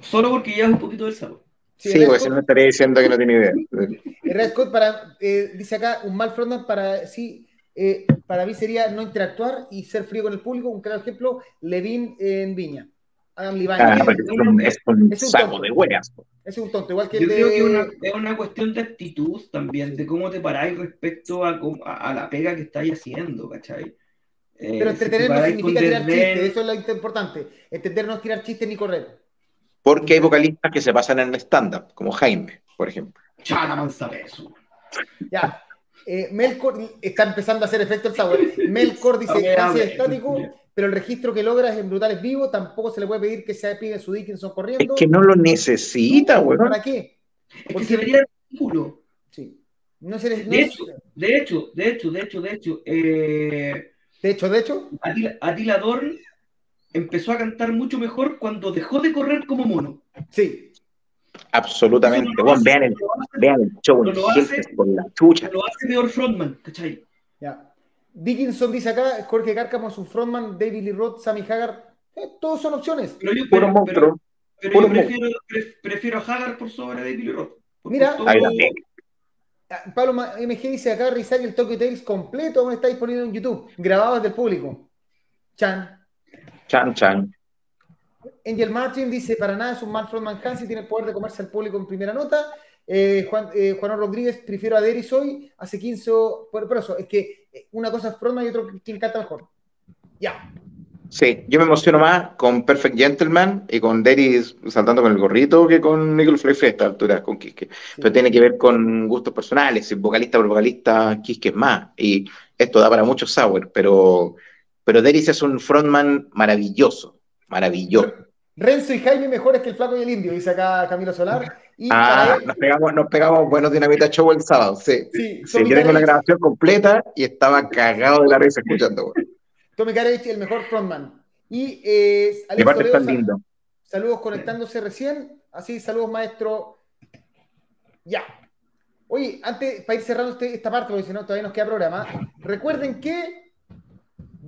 Solo porque es un poquito del sabor. sí, Sí, pues si no me estaría diciendo que no tiene idea. Red Scott para, eh, dice acá, un mal frontman para sí, eh, para mí sería no interactuar y ser frío con el público. Un claro ejemplo, Levin en Viña. Adam Levine. Ah, es un, es un Es un saco tonto. de hueas. es un tonto, igual que Yo el de... creo que es una, es una cuestión de actitud también, de cómo te paráis respecto a, cómo- a, a la pega que estáis haciendo, ¿cachai? Eh, Pero si entretener no significa tirar desdén, chistes, eso es lo importante. Entender no es tirar chistes ni correr. Porque hay vocalistas que se pasan en el stand-up, como Jaime, por ejemplo. Chala mansa peso. Ya. Eh, Melkor está empezando a hacer efecto el sour. Melkor dice Ok, casi estático, pero el registro que logra es en brutales vivo. Tampoco se le puede pedir que se pegue su Dickinson Es corriendo. que no lo necesita, weón. ¿Para qué? Es que Porque- se vería ridículo. Sí. No se les- no De es- hecho, de hecho, de hecho, de hecho, de hecho, eh, de hecho, de hecho, Attila, Attila Dorn empezó a cantar mucho mejor cuando dejó de correr como mono. sí. Absolutamente. Vean el, vean el show en por la chucha. Lo hace peor frontman, ¿cachai? Ya. Dickinson dice acá, Jorge Cárcamo, su frontman, David Lee Roth, Sammy Hagar. Eh, todos son opciones. Pero yo, pero, pero, monstruo. pero puro yo prefiero, pre- prefiero a Hagar por sobre David Lee Roth. Mira, Ahí también. Ah, Pablo MG dice acá, Rizal el Tokyo Tales completo aún está disponible en YouTube, grabado desde el público. Chan. Chan, chan. Angel Martin dice, para nada es un mal frontman Hansi, tiene el poder de comerse al público en primera nota. Eh, Juan, eh, Juan Rodríguez, prefiero a Deris hoy, hace 15, o- por, por eso, es que eh, una cosa es frontman y otro quien canta mejor. Ya, Sí, yo me emociono más con Perfect Gentleman y con Deris saltando con el gorrito que con Fly Free a esta altura, con Quisque. Pero tiene que ver con gustos personales, si vocalista por vocalista, Quisque es más. Y esto da para mucho sour, pero, pero Deris es un frontman maravilloso, maravilloso. Renzo y Jaime mejores que el flaco y el indio, dice acá Camilo Solar. Y Ah, para nos pegamos, nos pegamos buenos dinamita show el sábado, sí. sí, Sí, yo tengo la grabación completa y estaba cagado de la risa escuchando. Tommy Carey, el mejor frontman. Y eh, Alex Toledo, tan lindo. saludos conectándose recién. Así, saludos, maestro. Ya. Oye, antes, para ir cerrando este- esta parte, porque si no todavía nos queda programa, recuerden que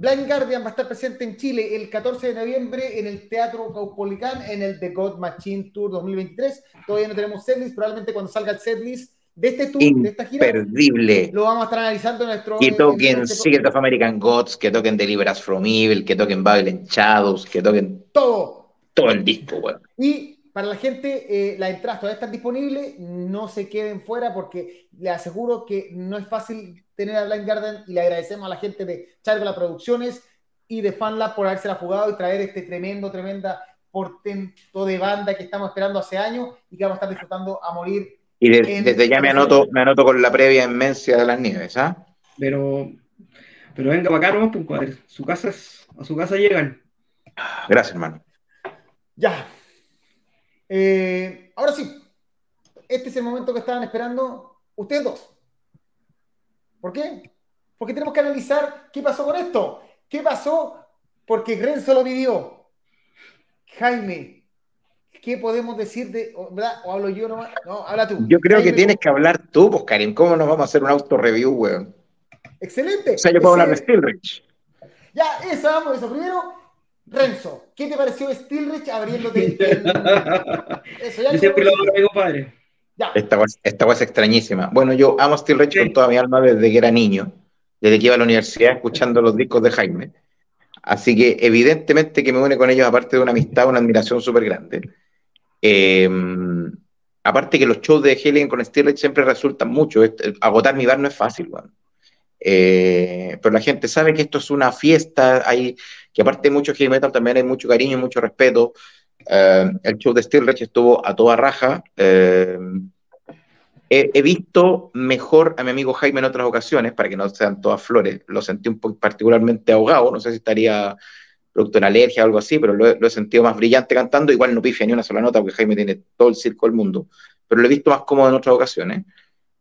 Blind Guardian va a estar presente en Chile el 14 de noviembre en el Teatro Caupolicán en el The God Machine Tour 2023. Todavía no tenemos setlist, probablemente cuando salga el setlist de este tour, de esta gira, Imperdible. lo vamos a estar analizando en nuestro... Que en- toquen en este Secret of American Gods, que toquen Deliver Us From Evil, que toquen Violent Shadows, que toquen todo. todo el disco, weón. Y para la gente, eh, las entradas todavía están disponibles, no se queden fuera porque les aseguro que no es fácil tener a Blind Garden y le agradecemos a la gente de Chargola Producciones y de FanLab por habérsela jugado y traer este tremendo, tremenda portento de banda que estamos esperando hace años y que vamos a estar disfrutando a morir. Y de- En- desde ya me anoto, me anoto con la previa inmencia de las nieves, ¿ah? Pero, pero venga para acá nomás, pues, compadre. Su casa es- a su casa llegan. Gracias, hermano. Ya. Eh, ahora sí, este es el momento que estaban esperando ustedes dos. ¿Por qué? Porque tenemos que analizar qué pasó con esto. ¿Qué pasó? Porque Renzo lo vivió. Jaime, ¿qué podemos decir de. o- ¿Verdad? ¿O hablo yo nomás? No, habla tú. Yo creo que Jaime, tienes que hablar tú, pues, Karim. ¿Cómo nos vamos a hacer un auto-review, weón? Excelente. O sea, yo puedo hablar de Steelrich. Ya, eso, vamos, eso. Primero, Renzo, ¿qué te pareció Steelrich abriéndote el. Eso, ya. Yo siempre lo mi compadre. Ya. Esta cosa, esta es extrañísima. Bueno, yo amo Steel Rich Sí. con toda mi alma desde que era niño, desde que iba a la universidad escuchando los discos de Jaime. Así que evidentemente que me une con ellos, aparte de una amistad, una admiración súper grande. Eh, aparte que los shows de Helen con Steel Rich siempre resultan mucho. Este, agotar mi bar no es fácil, weón. Eh, pero la gente sabe que esto es una fiesta, hay, que aparte de mucho heavy metal también hay mucho cariño y mucho respeto. Eh, el show de Steel Reich estuvo a toda raja. Eh, he, visto mejor a mi amigo Jaime en otras ocasiones, para que no sean todas flores. Lo sentí un poco particularmente ahogado, no sé si estaría producto de una alergia o algo así, pero lo, he sentido más brillante cantando. Igual no pifia ni una sola nota, porque Jaime tiene todo el circo del mundo, pero lo he visto más cómodo en otras ocasiones.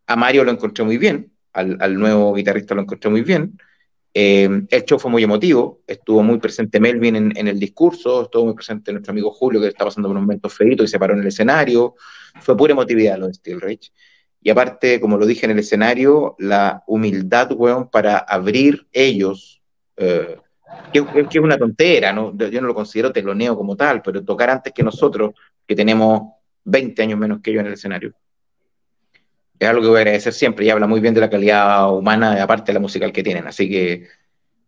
A Mario lo encontré muy bien, al, nuevo guitarrista lo encontré muy bien. Eh, el show fue muy emotivo, estuvo muy presente Melvin en, el discurso, estuvo muy presente nuestro amigo Julio, que está pasando por un momento feito y se paró en el escenario. Fue pura emotividad lo de Steel Rage. Y aparte, como lo dije en el escenario, la humildad, weón, para abrir ellos, eh, que, es una tontera, ¿no? yo no lo considero teloneo como tal, pero tocar antes que nosotros, que tenemos 20 años menos que ellos en el escenario es algo que voy a agradecer siempre y habla muy bien de la calidad humana, aparte de la musical que tienen. Así que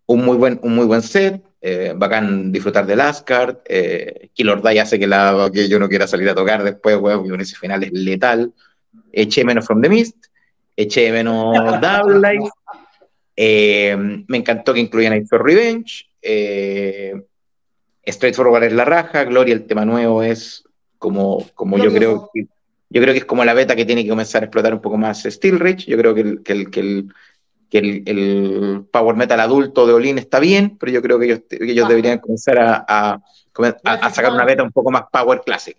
un muy buen, un muy buen set, eh, bacán disfrutar del Asgard, eh, Killer Day hace que, la, que yo no quiera salir a tocar después, weón, ese final es letal. Eché menos From the Mist, eché menos Double Life, eh, me encantó que incluyan Night for Revenge, eh, Straightforward es la raja, Gloria el tema nuevo es como, como yo creo que yo creo que es como la beta que tiene que comenzar a explotar un poco más Steel Ridge. Yo creo que el, que el, que el, que el, power metal adulto de Olin está bien, pero yo creo que ellos, ellos deberían comenzar a, a, sacar una beta un poco más power classic.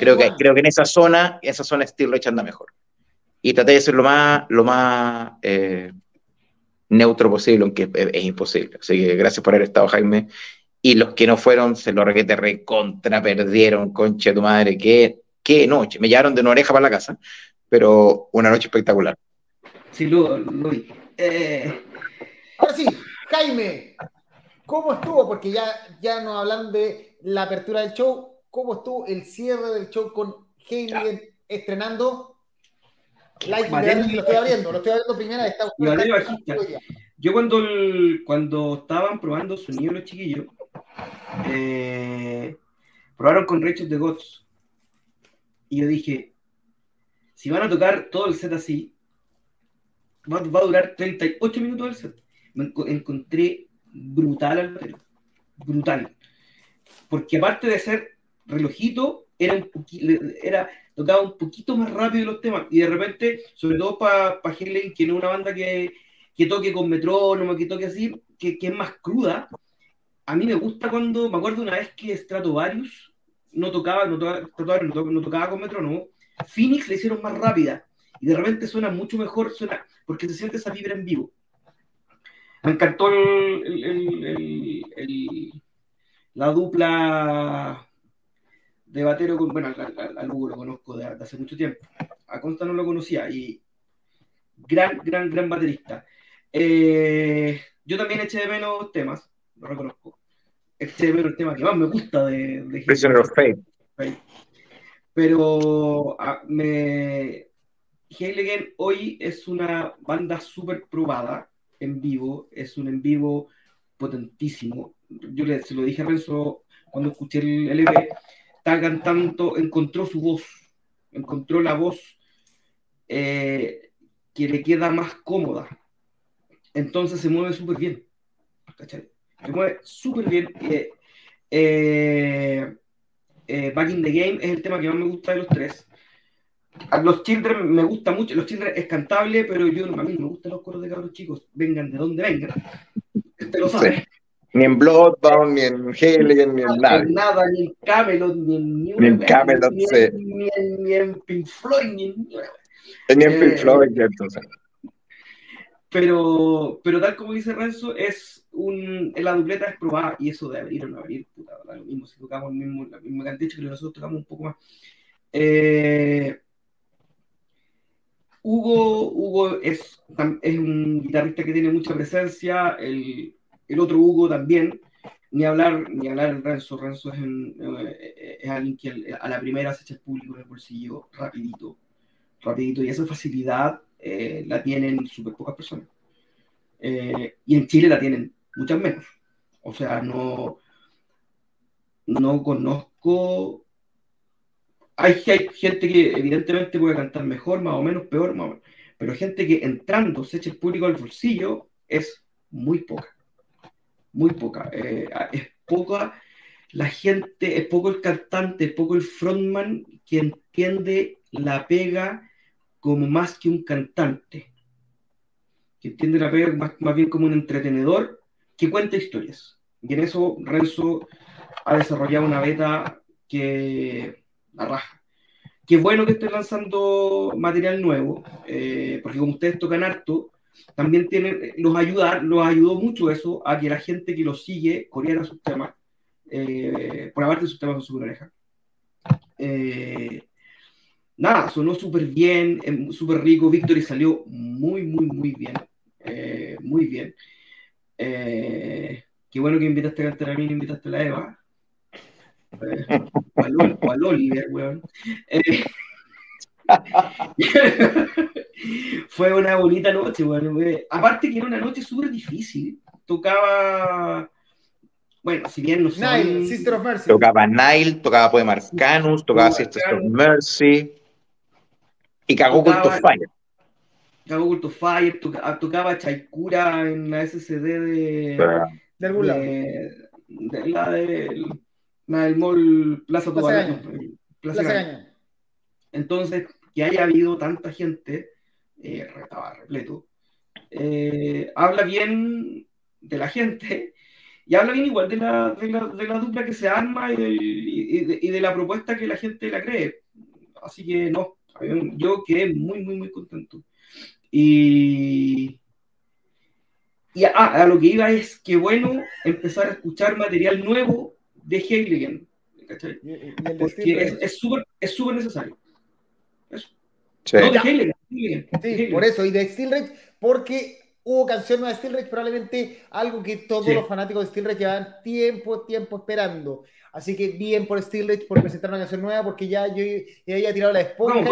Creo que, creo que en esa zona, esa zona Steel Ridge anda mejor. Y traté de ser lo más, lo más eh, neutro posible, aunque es, imposible. Así que gracias por haber estado, Jaime. Y los que no fueron, se lo requete recontra, perdieron, concha de tu madre, que qué noche. Me llevaron de una oreja para la casa, pero una noche espectacular. Sí, vi. Eh, Ahora sí, Jaime, ¿cómo estuvo? Porque ya, ya nos hablan de la apertura del show. ¿Cómo estuvo el cierre del show con Jaime estrenando? Like, lo estoy abriendo, lo estoy abriendo primera vez. Yo cuando, cuando estaban probando sonido los chiquillos, eh, probaron con Rachel de Gods y yo dije, si van a tocar todo el set así, va, a durar 38 minutos el set. Me encontré brutal al brutal. Porque aparte de ser relojito, era, un era tocaba un poquito más rápido los temas. Y de repente, sobre todo para pa Helen, que no es una banda que, que toque con metrónomo, que toque así, que, que, es más cruda. A mí me gusta cuando, me acuerdo una vez que Stratovarius no tocaba, no tocaba, no tocaba, con metrónomo, Phoenix le hicieron más rápida y de repente suena mucho mejor, suena porque se siente esa vibra en vivo. Me encantó el, la dupla de batero con, bueno, a, Lugo lo conozco de, hace mucho tiempo, a Consta no lo conocía y gran, gran, gran baterista. Eh, yo también eché de menos temas, lo reconozco este es el tema que más me gusta de, de Prisoner of Fate. Pero ah, me Heiligen hoy es una banda súper probada en vivo, es un en vivo potentísimo. Yo le, se lo dije a Renzo cuando escuché el LP, está cantando, encontró su voz, encontró la voz eh, que le queda más cómoda. Entonces se mueve súper bien. ¿Cachai? Se mueve súper bien. Eh, eh, eh, Back in the Game es el tema que más me gusta de los tres. A los Children me gusta mucho, los Children es cantable, pero yo a mí me gustan los coros de cabros chicos, vengan de donde vengan. Usted lo sabe. Ni en Bloodbound, ni en Hellion, ni en nada. nada. Ni en Camelot, ni en Ni en Camelot, ni, en, ni, en, ni en Pink Floyd, ni en. Ni en Pink Floyd, entonces. Pero, pero tal como dice Renzo, es un, la dupleta es probada y eso de abrir o no abrir, puta, lo mismo, si tocamos el mismo, la misma cantidad, que nosotros tocamos un poco más. Eh, Hugo, Hugo es, es un guitarrista que tiene mucha presencia, el, el otro Hugo también, ni hablar, ni hablar el Renzo, Renzo es, eh, es alguien que a la primera se echa el público en el bolsillo rapidito, rapidito, y esa facilidad eh, la tienen súper pocas personas. Eh, y en Chile la tienen muchas menos. O sea, no, no conozco. Hay, hay gente que evidentemente puede cantar mejor, más o menos, peor, pero gente que entrando se eche el público al bolsillo es muy poca. Muy poca. Eh, es poca la gente, es poco el cantante, es poco el frontman que entiende la pega como más que un cantante. Que entiende la pega más, más bien como un entretenedor que cuenta historias. Y en eso Renzo ha desarrollado una beta que la raja. Qué bueno que esté lanzando material nuevo, eh, porque como ustedes tocan harto, también tienen, los, ayudar, los ayudó mucho eso a que la gente que los sigue corriera sus temas, eh, por aparte sus temas son súper oreja. Eh, nada, sonó súper bien, em, súper rico, Victory salió muy, muy, muy bien, muy bien. qué bueno que invitaste a cantar a mí, invitaste a la Eva o al Oliver, weón. Eh, fue una bonita noche, weón. Aparte que era una noche súper difícil. Tocaba. Bueno, si bien no son... Nile, Sister of Mercy. Tocaba Nile, tocaba Poema Arcanus, tocaba Sister of Mercy. Y cagó Cult of Fire. Cagó Cult of Fire, tocaba Chaikura en la SCD de. De algún lado. De, la de el mall Plaza Plaza, Plaza, Entonces, que haya habido tanta gente, eh, estaba repleto, eh, habla bien de la gente y habla bien igual de la, de la, de la dupla que se arma y, y, de, la propuesta que la gente la cree. Así que no, yo quedé muy, muy, muy contento. Y, y a lo que iba es que bueno empezar a escuchar material nuevo de Heiligen. ¿cachai? Porque es súper es súper necesario. Eso. Sí. No, de Heiligen. Sí, por eso, y de Steel porque hubo canción nueva de Steel probablemente algo que todos los fanáticos de Steel llevan tiempo, tiempo esperando. Así que bien por Steel por presentar una canción nueva, porque ya yo, había tirado la esponja,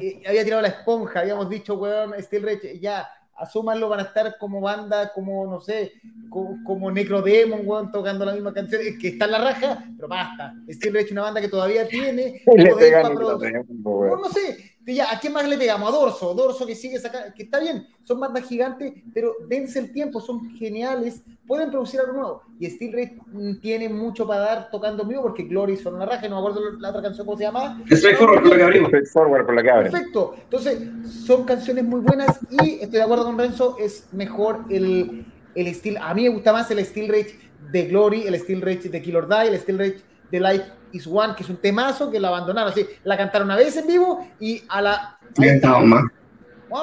Y, había tirado la esponja, habíamos dicho, weón, Steel ya asúmanlo, van a estar como banda, como, no sé, como, como Necrodemon, weón, tocando la misma canción, que está en la raja, pero basta. Steel Rage, una banda que todavía tiene poder para no sé, ya, ¿a quién más le pegamos? A Dorso, Dorso que sigue sacando, que está bien, son bandas gigantes, pero dense el tiempo, son geniales, pueden producir algo nuevo. Y Steel Ray tiene mucho para dar tocando vivo, porque Glory son una raja, no me acuerdo la otra canción cómo se llama. Straightforward por la que abrimos. Straightforward por la que abrimos. Perfecto, entonces son canciones muy buenas y estoy de acuerdo con Renzo, es mejor el, el estilo, a mí me gusta más el Steel Rage de Glory, el Steel Rage de Killer Die, el Steel Rage de Life is One, que es un temazo que la abandonaron. Así, la cantaron una vez en vivo y a la. más.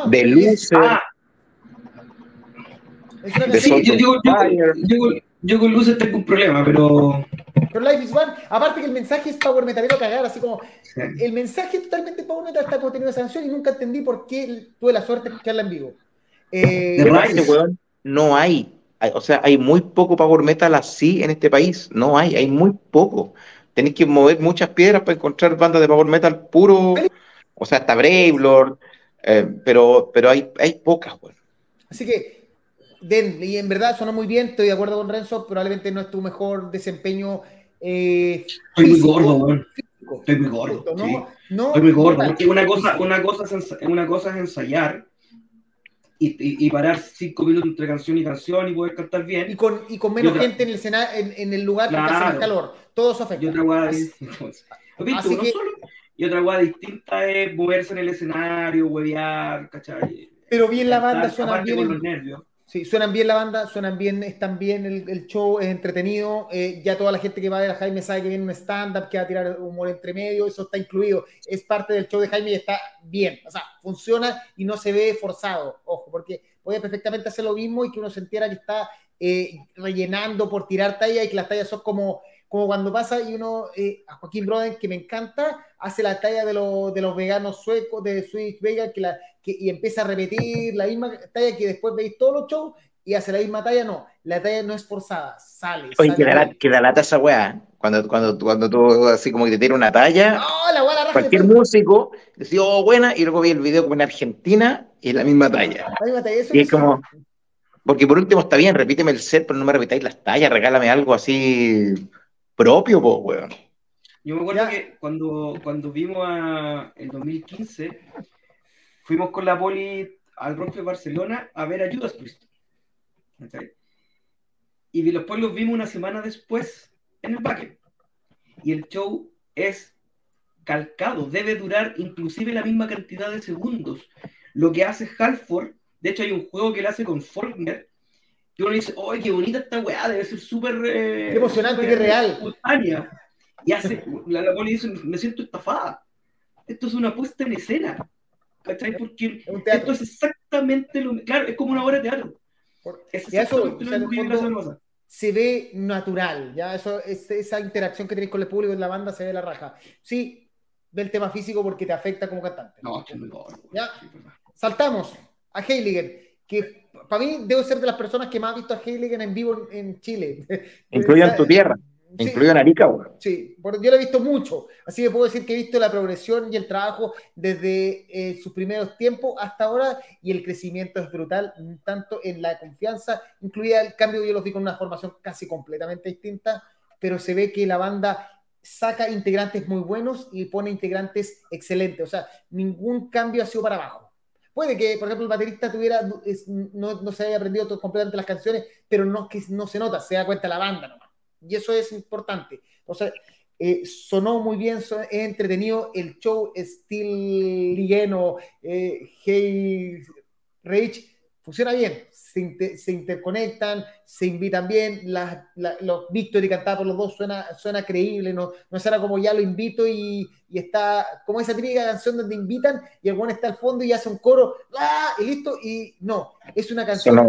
de Lucer. Ah. Sí, yo, yo, yo, yo, con Lucer tengo un problema, pero. Pero Life is One, aparte que el mensaje es power metalero cagar, así como. El mensaje totalmente power metal está contenido esa canción y nunca entendí por qué tuve la suerte de escucharla en vivo. Eh, no hay o sea, hay muy poco power metal así en este país. No hay, hay muy poco. Tenéis que mover muchas piedras para encontrar bandas de power metal puro. O sea, hasta Brave Lord, eh, pero, pero hay, hay pocas, Así que, Den, y en verdad sonó muy bien, estoy de acuerdo con Renzo, probablemente no es tu mejor desempeño. Eh, estoy muy gordo, Estoy muy gordo. No, estoy muy gordo. una cosa, una, cosa una cosa es ensayar y, parar cinco minutos entre canción y canción y poder cantar bien. Y con, y con menos gente en el, en, en, el lugar claro. hace más calor. Todo eso afecta. Y otra guada y otra guada distinta es moverse en el escenario, huevear, ¿cachai? Pero bien la banda suena bien. los nervios. Sí, suenan bien la banda, suenan bien, están bien el, el show, es entretenido. Eh, ya toda la gente que va a ver a Jaime sabe que viene un stand-up, que va a tirar humor entre medio, eso está incluido. Es parte del show de Jaime y está bien. O sea, funciona y no se ve forzado. Ojo, porque puede perfectamente hacer lo mismo y que uno se entera que está eh, rellenando por tirar talla y que las tallas son como como cuando pasa y uno, eh, a Joaquín Broden, que me encanta, hace la talla de, de los veganos suecos, de Swedish Vegan, que la, que, y empieza a repetir la misma talla que después veis todos los shows y hace la misma talla, no, la talla no es forzada, sale. Oye, que da, lata esa weá, ¿eh? cuando, cuando, cuando tú así como que te tira una talla, la weá, cualquier músico decía, oh, buena, y luego vi el video como en Argentina y es la misma talla. La misma talla y es como, porque por último está bien, repíteme el set, pero no me repitáis las tallas, regálame algo así propio, weón. Yo me acuerdo que cuando, cuando vimos a, en 2015, fuimos con la poli al Rock de Barcelona a ver a Judas Priest. ¿cachai? Y después los vimos una semana después en el Backen. Y el show es calcado, debe durar inclusive la misma cantidad de segundos. Lo que hace Halford, de hecho hay un juego que él hace con Faulkner, que uno dice, ¡ay, qué bonita esta weá! Debe ser súper... Eh, Qué emocionante, qué real. espontánea". Y hace, la, la poli dice, me siento estafada. Esto es una puesta en escena. ¿Cachai? Porque esto es exactamente lo Claro, es como una obra de teatro. Es Y eso, o sea, fondo, se ve natural, ya eso, es- esa interacción que tenéis con el público en la banda se ve la raja. Sí, ve el tema físico porque te afecta como cantante. No. Ya. Sí, verdad. Saltamos a Heiligen, que para mí debo ser de las personas que más ha visto a Heiligen en vivo en, en Chile. Incluido en tu tierra, Sí, incluido en Arica, weón. Sí, yo lo he visto mucho, así que puedo decir que he visto la progresión y el trabajo desde eh, sus primeros tiempos hasta ahora y el crecimiento es brutal, tanto en la confianza, incluida el cambio, yo los vi con una formación casi completamente distinta, pero se ve que la banda saca integrantes muy buenos y pone integrantes excelentes, o sea, ningún cambio ha sido para abajo. Puede que, por ejemplo, el baterista tuviera, es- no, no se haya aprendido completamente las canciones, pero no, que no se nota, se da cuenta la banda nomás. Y eso es importante. Entonces, eh, sonó muy bien, so- es entretenido. El show Steel Ligeno, eh, Hey Rage, funciona bien. Se, inter- se interconectan, se invitan bien. Las- la- los Victory cantados por los dos suena, suena creíble. No, no será como ya lo invito y, y está como esa típica canción donde invitan y el buen está al fondo y hace un coro ¡ah! y listo. Y no, es una canción sonó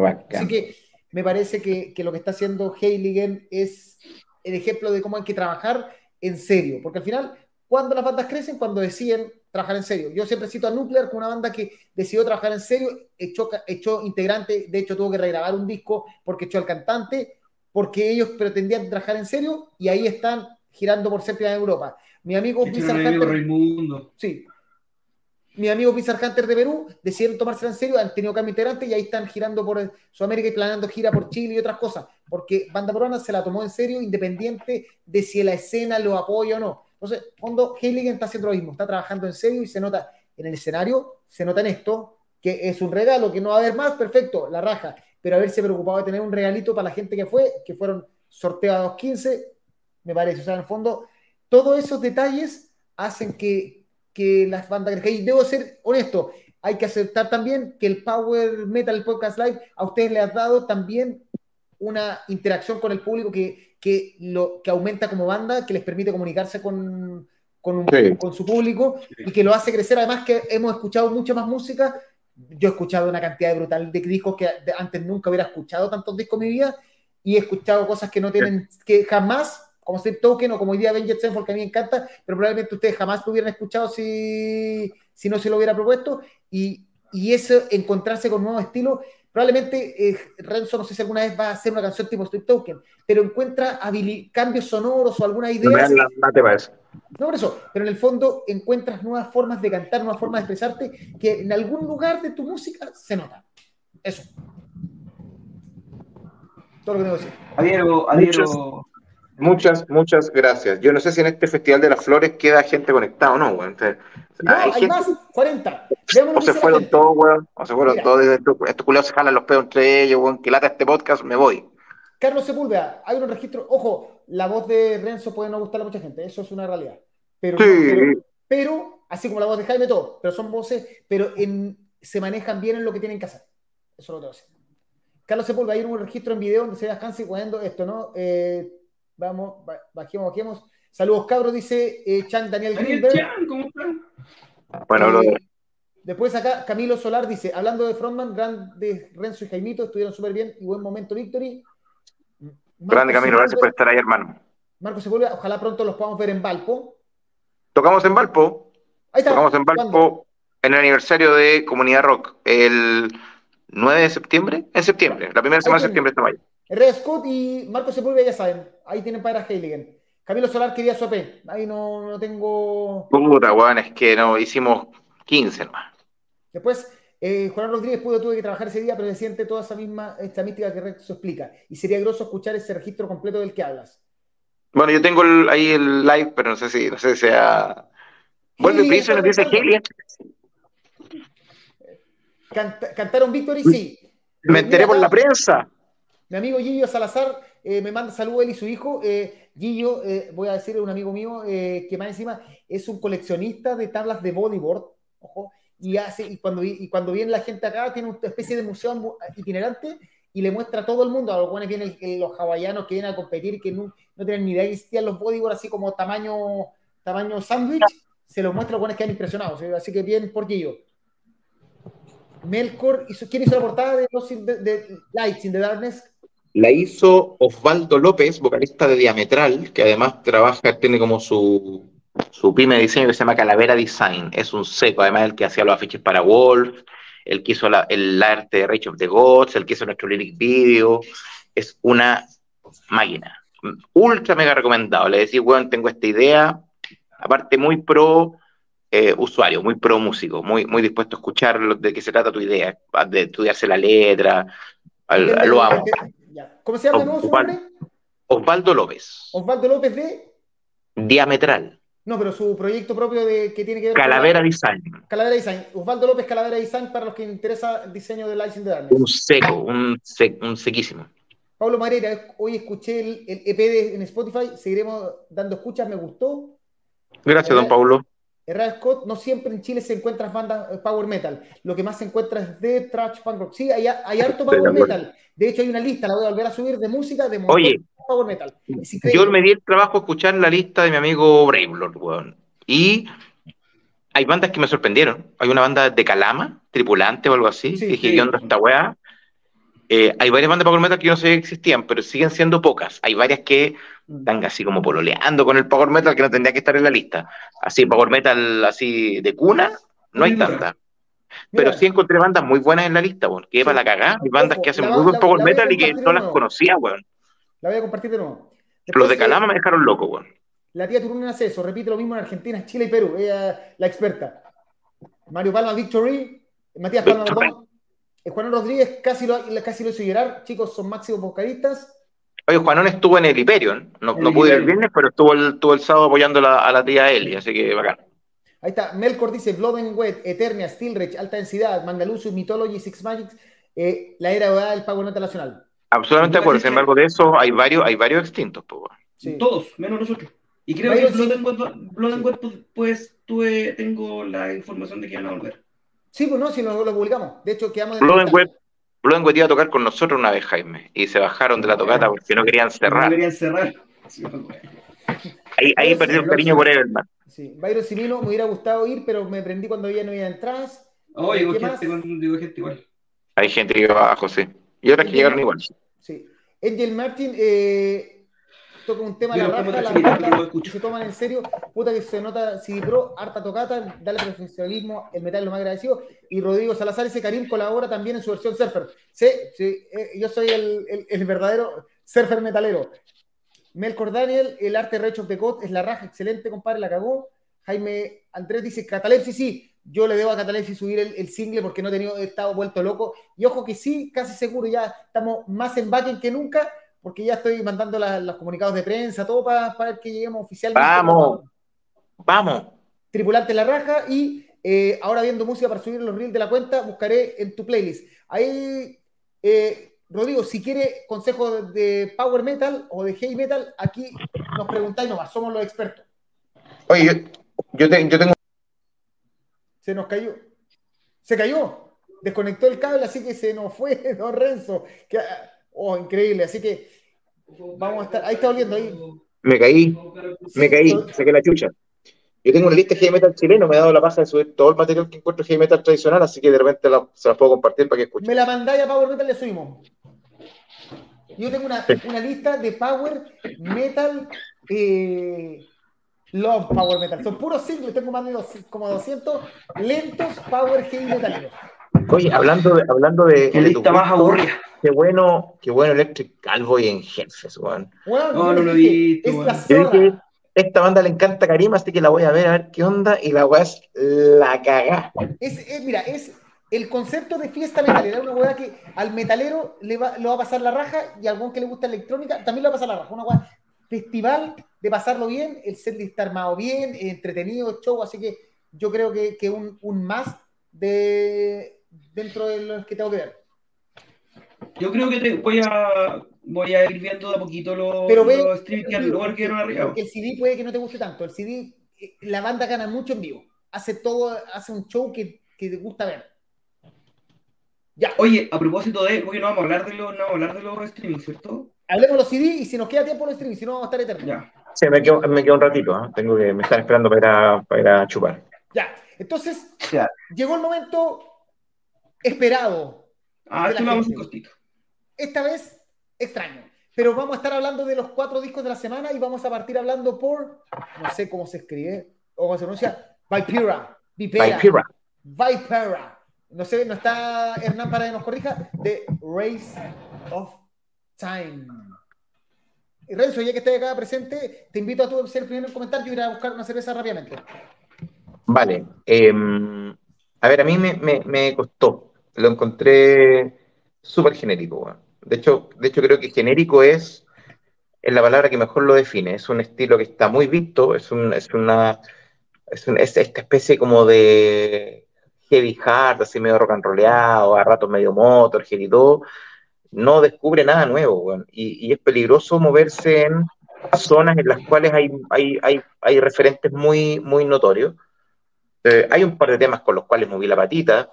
bacán. Así que me parece que, que lo que está haciendo Heiligen es el ejemplo de cómo hay que trabajar en serio, porque al final, cuando las bandas crecen, cuando deciden trabajar en serio. Yo siempre cito a Nuclear como una banda que decidió trabajar en serio, echó, echó integrante, de hecho tuvo que regrabar un disco porque echó al cantante, porque ellos pretendían trabajar en serio y ahí están girando por séptima en Europa. Mi amigo Hunter- Raimundo. Sí. Mi amigo Pizarro Hunter de Perú decidieron tomársela en serio, han tenido cambio integrante y ahí están girando por Sudamérica y planeando gira por Chile y otras cosas, porque Banda Peruana se la tomó en serio, independiente de si la escena lo apoya o no. Entonces, cuando Heiligen está haciendo lo mismo, está trabajando en serio y se nota en el escenario, se nota en esto, que es un regalo, que no va a haber más, perfecto, la raja, pero haberse preocupado de tener un regalito para la gente que fue, que fueron sorteados 15, me parece, o sea, en el fondo, todos esos detalles hacen que, que las bandas crezcan. Y debo ser honesto, hay que aceptar también que el Power Metal Podcast Live a ustedes les ha dado también una interacción con el público que, que, lo, que aumenta como banda, que les permite comunicarse con, con, un- Sí. con su público y que lo hace crecer. Además que hemos escuchado mucha más música. Yo he escuchado una cantidad brutal de discos que antes nunca hubiera escuchado tantos discos en mi vida y he escuchado cosas que no tienen, que jamás, como Steve Token o como hoy día Avenged Sevenfold, que a mí me encanta, pero probablemente ustedes jamás lo hubieran escuchado si, si no se lo hubiera propuesto. Y, y eso, encontrarse con nuevos estilos, probablemente eh, Renzo, no sé si alguna vez va a hacer una canción tipo Steve Token, pero encuentra cambios sonoros o alguna idea. mate para eso. No por eso, pero en el fondo encuentras nuevas formas de cantar, nuevas formas de expresarte que en algún lugar de tu música se nota. Eso. Todo lo que tengo que decir. Adhiero, adhiero. Muchas, muchas gracias. Yo no sé si en este Festival de las Flores queda gente conectada o no, weón. Entonces, No, hay hay, gente- más, 40. Veamos lo o se fueron todos, weón. O se fueron Mira. todos. Estos, culiados se jalan los pedos entre ellos, weón. Que lata este podcast, me voy. Carlos Sepúlveda, hay un registro. Ojo, la voz de Renzo puede no gustarle a mucha gente, eso es una realidad. Pero, Sí. pero, pero, así como la voz de Jaime, todo, pero son voces, pero en, se manejan bien en lo que tienen que hacer. Eso lo tengo que decir. Carlos Sepúlveda, hay un registro en video donde se ve a Hansi jugando esto, ¿no? Eh, vamos, ba- bajemos, bajemos. Saludos, cabros, dice eh, Chan Daniel Daniel Greenberg. Chan, ¿cómo están? Bueno, Eh, brother. Después acá Camilo Solar dice, hablando de Frontman, grandes Renzo y Jaimito, estuvieron súper bien y buen momento Victory. Grande Camilo, gracias por estar ahí, hermano. Marco Sepúlveda, ojalá pronto los podamos ver en Valpo. Tocamos en Valpo. Ahí está. Tocamos en ¿Cuándo? Valpo en el aniversario de Comunidad Rock. El 9 de septiembre. En septiembre. La primera semana de Ahí septiembre está mayo. Red Scott y Marco Sepúlveda ya saben, ahí tienen para Heiligen. Camilo Solar quería su EP, ahí no, no tengo... Puta, weón, es que no hicimos 15 nomás. Después, eh, Juan Rodríguez pudo, tuve que trabajar ese día, pero se siente toda esa misma, esta mística que Renzo explica. Y sería groso escuchar ese registro completo del que hablas. Bueno, yo tengo el- ahí el live, pero no sé si, no sé si sea. Vuelve Prison, nos dice. Heiligen. cantaron Victory, sí. Me enteré por la prensa. Mi amigo Gillo Salazar eh, me manda saludos él y su hijo. Eh, Gillo, eh, voy a decirle un amigo mío que más encima es un coleccionista de tablas de bodyboard. Ojo, y, hace, y, cuando, y cuando viene la gente acá, tiene una especie de museo itinerante y le muestra a todo el mundo. A los buenos vienen los hawaianos que vienen a competir que no, no tienen ni idea que existían los bodyboard así como tamaño, tamaño sándwich. Se los muestra a los buenos que han impresionados. Así que bien por Gillo. Melkor, ¿quién hizo la portada de, de Lights in the Darkness? La hizo Osvaldo López, vocalista de Diametral, que además trabaja, tiene como su, su pyme de diseño que se llama Calavera Design. Es un seco, además el que hacía los afiches para Wolf, el que hizo el arte de Rage of the Gods, el que hizo nuestro lyric video. Es una máquina. Ultra mega recomendado. Le decís, bueno, tengo esta idea. Aparte, muy pro eh, usuario, muy pro músico, muy, muy dispuesto a escuchar de qué se trata tu idea, de estudiarse la letra. lo amo. ¿Cómo se llama nuevo su nombre? Osvaldo López. Osvaldo López de Diametral. No, pero su proyecto propio de que tiene que ver Calavera Design. Calavera Design. Osvaldo López, Calavera Design, para los que interesa el diseño de License de Un seco, un, un sequísimo. Pablo Marera, hoy escuché el, EP en Spotify, seguiremos dando escuchas, me gustó. Gracias, don Pablo. Herrera Scott, no siempre en Chile se encuentran bandas eh, power metal. Lo que más se encuentra es de trash punk rock. Sí, hay, hay harto power metal. De hecho, hay una lista, la voy a volver a subir, de música de Oye, power metal. yo me di el trabajo de escuchar la lista de mi amigo Bravelord, weón. Y hay bandas que me sorprendieron. Hay una banda de Calama, tripulante o algo así. Sí, dije, ¿qué onda esta weá? Eh, hay varias bandas de power metal que yo no sé que existían, pero siguen siendo pocas. Hay varias que están así como pololeando con el power metal que no tendría que estar en la lista. Así, power metal así de cuna, no hay tanta. Pero sí encontré bandas muy buenas en la lista, weón. Que para la cagada. Hay bandas que hacen muy buen power metal y que no las conocía, weón. La voy a compartir de nuevo. Los de Calama me dejaron loco, weón. La tía Turuna hace eso, repite lo mismo en Argentina, Chile y Perú. Ella la experta. Mario Palma Victory, Matías Palma eh, Juan Rodríguez casi lo, casi lo hizo llorar. Chicos, son máximos vocalistas. Oye, Juanón estuvo en el Hyperion, no, no pude ir el viernes, pero estuvo el, estuvo el sábado apoyando a la tía Eli, así que bacán. Ahí está, Melkor dice Blood and Wet, Eternia, Steelrich, Alta Densidad, Mangalucio, Mythology, Six Magics, eh, la era del pago internacional. Absolutamente de acuerdo, sin embargo de eso hay varios, hay varios extintos. Pues, Todos, menos nosotros. Y creo que Blood and, Wet, pues, pues tuve, tengo la información de que van a volver. Sí, pues no, si no lo publicamos. De hecho, quedamos... Wet Blood iba a tocar con nosotros una vez, Jaime, y se bajaron de la tocata porque no querían cerrar. No querían cerrar. ahí ahí perdí un cariño por él, hermano. Sí, Byron Simino me hubiera gustado ir, pero me prendí cuando ya no había entradas. Oh, llegó gente, digo gente igual. Hay gente que va abajo, sí. Y otras que llegaron igual. Sí. Angel Martin, eh, toca un tema la raja, la raja, se toman en serio, puta que se nota CD Pro, harta tocata, dale profesionalismo, el metal es lo más agradecido, y Rodrigo Salazar, ese Karim colabora también en su versión surfer. Sí, sí eh, yo soy el, el, verdadero surfer metalero. Melkor Daniel, el arte Rage of the God es la raja, excelente, compadre, la cagó. Jaime Andrés dice, Catalepsi, sí, yo le debo a Catalepsi subir el, single porque no he tenido, he estado vuelto loco. Y ojo que sí, casi seguro, ya estamos más en backend que nunca porque ya estoy mandando los comunicados de prensa, todo para, para que lleguemos oficialmente. Vamos, vamos. Tripulante la raja y eh, ahora viendo música para subir los reels de la cuenta, buscaré en tu playlist. Ahí, eh, Rodrigo, si quiere consejo de power metal o de heavy metal, aquí nos preguntáis nomás, somos los expertos. Oye, yo, tengo... Se nos cayó. Se cayó. Desconectó el cable, así que se nos fue, don Renzo. Que, Oh, increíble. Así que vamos a estar. Ahí está oliendo ahí. Me caí. Me caí. Saqué la chucha. Yo tengo una lista de heavy metal chileno, me he dado la pasa de subir todo el material que encuentro heavy metal tradicional, así que de repente se las puedo compartir para que escuchen. Me la mandáis a Power Metal le subimos. Yo tengo una, una lista de Power Metal eh, Love Power Metal. Son puros singles, tengo más de dos, como 200 lentos Power Heavy Metal. Oye, hablando de. Hablando de, de lista más aburrida. Qué bueno, qué bueno Electric Calvoy en Jefes, weón. Bueno, no, no lo vi. esta banda le encanta Karim, así que la voy a ver a ver qué onda. Y la weá es la cagá. Es, mira, es el concepto de fiesta metalera. Una weá que al metalero le va, va a pasar la raja y a algún que le gusta electrónica también le va a pasar la raja. Una weá festival de pasarlo bien, el set de estar armado bien, entretenido, show. Así que yo creo que, que un, un más de dentro de los que tengo que ver. Yo creo que te voy a voy a ir viendo de a poquito los, Pero ve- los streams que luego quedaron arriba. Porque el CD puede que no te guste tanto. El CD, eh, la banda gana mucho en vivo. Hace todo, hace un show que, que te gusta ver. Ya, Oye, a propósito de, porque no vamos a hablar de los, no vamos a hablar de los streaming, ¿cierto? hablemos de los CD y si nos queda tiempo los streaming, si no vamos a estar eternos. Ya. Sí, me quedo, me quedo un ratito, ¿ah? tengo que, me están esperando para ir a, para ir a chupar. Ya, entonces Ya. llegó el momento esperado. Ah, De esto lo vamos hacer cortito. Esta vez extraño. Pero vamos a estar hablando de los cuatro discos de la semana y vamos a partir hablando por, no sé cómo se escribe o cómo se pronuncia, Vipera. Vipera. Vipera. Vipera. No sé, no está Hernán para que nos corrija. The Race of Time. Y Renzo, ya que estás acá presente, te invito a tú a ser el primero en comentar. Yo iré a buscar una cerveza rápidamente. Vale. eh, a ver, a mí me, me- me costó. Lo encontré súper genérico. De hecho, de hecho, creo que genérico es, es la palabra que mejor lo define. Es un estilo que está muy visto, es, un- es una es, un- es esta especie como de heavy hard, así medio rock and rollado, a ratos medio motor, y. No descubre nada nuevo. Y, y es peligroso moverse en zonas en las cuales hay, hay, hay, hay referentes muy, muy notorios. Eh, hay un par de temas con los cuales moví la patita.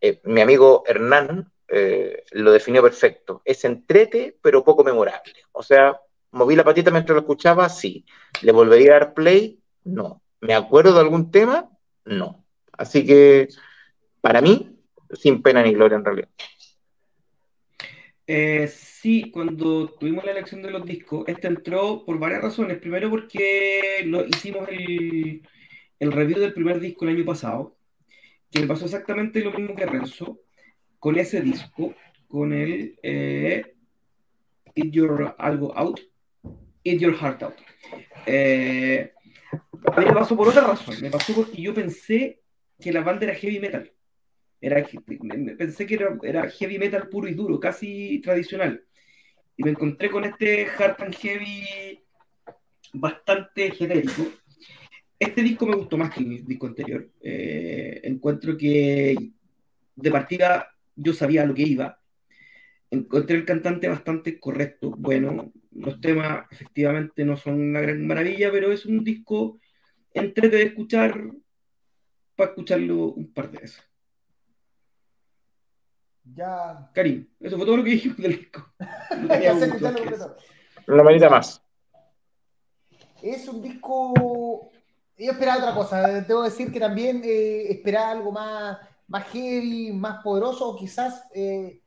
Eh, mi amigo Hernán eh, lo definió perfecto. Es entrete, pero poco memorable. O sea, moví la patita mientras lo escuchaba, sí. ¿Le volvería a dar play? No. ¿Me acuerdo de algún tema? No. Así que, para mí, sin pena ni gloria en realidad. Eh, sí, cuando tuvimos la elección de los discos, este entró por varias razones. Primero porque lo, hicimos el, el review del primer disco el año pasado, que pasó exactamente lo mismo que Renzo, con ese disco, con el eh, Eat Your Algo Out, Eat Your Heart Out. Eh, a mí me pasó por otra razón, me pasó porque yo pensé que la banda era heavy metal. Era, pensé que era, era heavy metal puro y duro, casi tradicional. Y me encontré con este hard and heavy bastante genérico. Este disco me gustó más que el disco anterior. Eh, encuentro que de partida yo sabía a lo que iba. Encontré el cantante bastante correcto. Bueno, los temas efectivamente no son una gran maravilla, pero es un disco entrete de escuchar para escucharlo un par de veces. Ya. Karim, eso fue todo lo que dijimos del disco. No. Una manita más. Es un disco. Yo esperaba otra cosa. Debo decir que también eh, esperaba algo más, más heavy, más poderoso, o quizás. eh,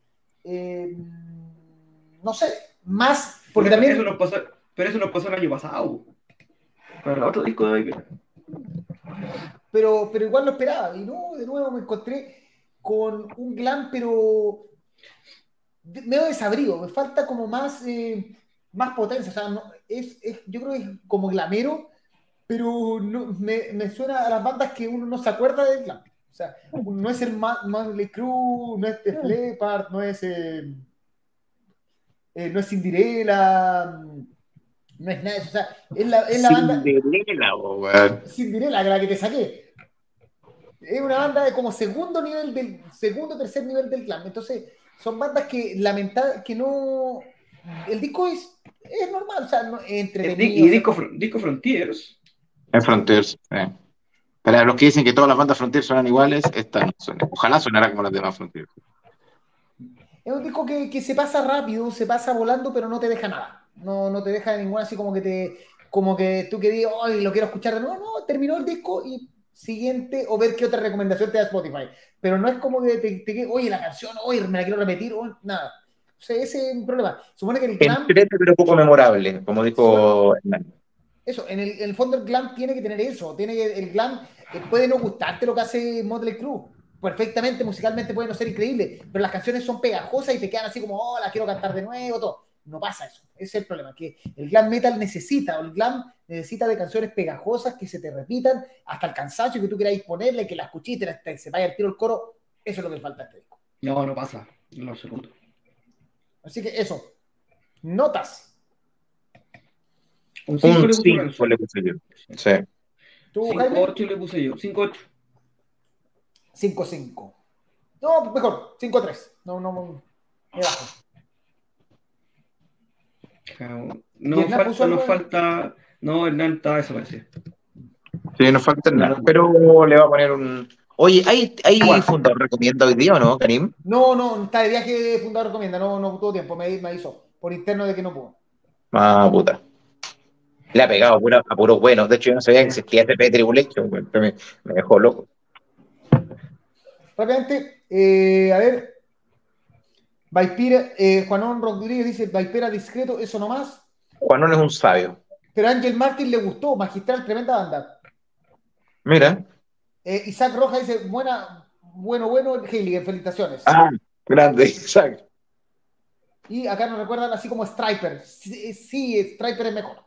eh, no sé, más. Porque Pero también. Eso nos pasó, pero eso nos pasó el año pasado. Para el otro disco de pero, pero igual lo esperaba. Y no, de nuevo me encontré con un glam, pero medio desabrido. Me falta como más, eh, más potencia. O sea, no- es, es- yo creo que es como glamero, pero no, me, me suena a las bandas que uno no se acuerda del glam. O sea, no es el Ma- Motley Crue, no es The Leppard, no es, eh, eh, no es Cinderella, no es nada de eso. O sea, es la, es la banda. Cinderella, weón. Cinderella, la que te saqué. Es una banda de como segundo nivel del segundo tercer nivel del clan. Entonces, son bandas que lamentablemente que no. El disco es, es normal, o sea, no, entretenido. y disco, disco Frontiers. En Frontiers. eh. Para los que dicen que todas las bandas Frontiers suenan iguales, esta no suena. Ojalá sonara como las demás Frontiers. Es un disco que, que se pasa rápido, se pasa volando, pero no te deja nada. No, no te deja ninguna así como que te. Como que tú que digas, ay, lo quiero escuchar de nuevo. No, terminó el disco y siguiente, o ver qué otra recomendación te da Spotify. Pero no es como que te, te oye, la canción, oye, me la quiero repetir, o nada. O sea, ese es un problema. Supone que el clan. Entrete, pero poco memorable, como dijo Hernán. Eso, en el, en el fondo el glam tiene que tener eso, tiene que, el glam eh, puede no gustarte lo que hace Motley Crue, perfectamente musicalmente puede no ser increíble, pero las canciones son pegajosas y te quedan así como, oh, la quiero cantar de nuevo, todo. No pasa eso, ese es el problema, que el glam metal necesita, o el glam necesita de canciones pegajosas que se te repitan hasta el cansancio que tú quieras ponerle, que la escuchiste, hasta que se vaya al tiro el coro, eso es lo que le falta a este disco. No, no pasa. En lo absoluto. Así que eso, notas. Un 5 Un le puse 5 Renzo. le puse yo. Sí. Tú, Jaime, 5-8 le puse yo. 5-8. 5-5. No, mejor, 5-3. No, no, no. Me bajo. No, ¿Y Hernán falta, puso no algo? falta. No, Hernán está desaparecido. Sí, no falta nada. Pero le va a poner un. Oye, ¿hay, hay fundador recomienda hoy día o no, Karim? No, no, está de viaje, fundador recomienda, no, no tuvo tiempo, me, me avisó por interno de que no pudo. Ah, puta. Le ha pegado a, puros buenos. De hecho, yo no sabía que existía TP Tribulation, me, me dejó loco. Rápidamente, eh, a ver. Vaipira, eh, Juanón Rodríguez dice, Vaipera discreto, eso nomás. Juanón es un sabio. Pero a Ángel Martín le gustó, magistral, tremenda banda. Mira. Eh, Isaac Rojas dice, buena, bueno, bueno, Heiligen, felicitaciones. Ah, grande, exacto. Y acá nos recuerdan así como Striper. Sí, sí, Striper es mejor.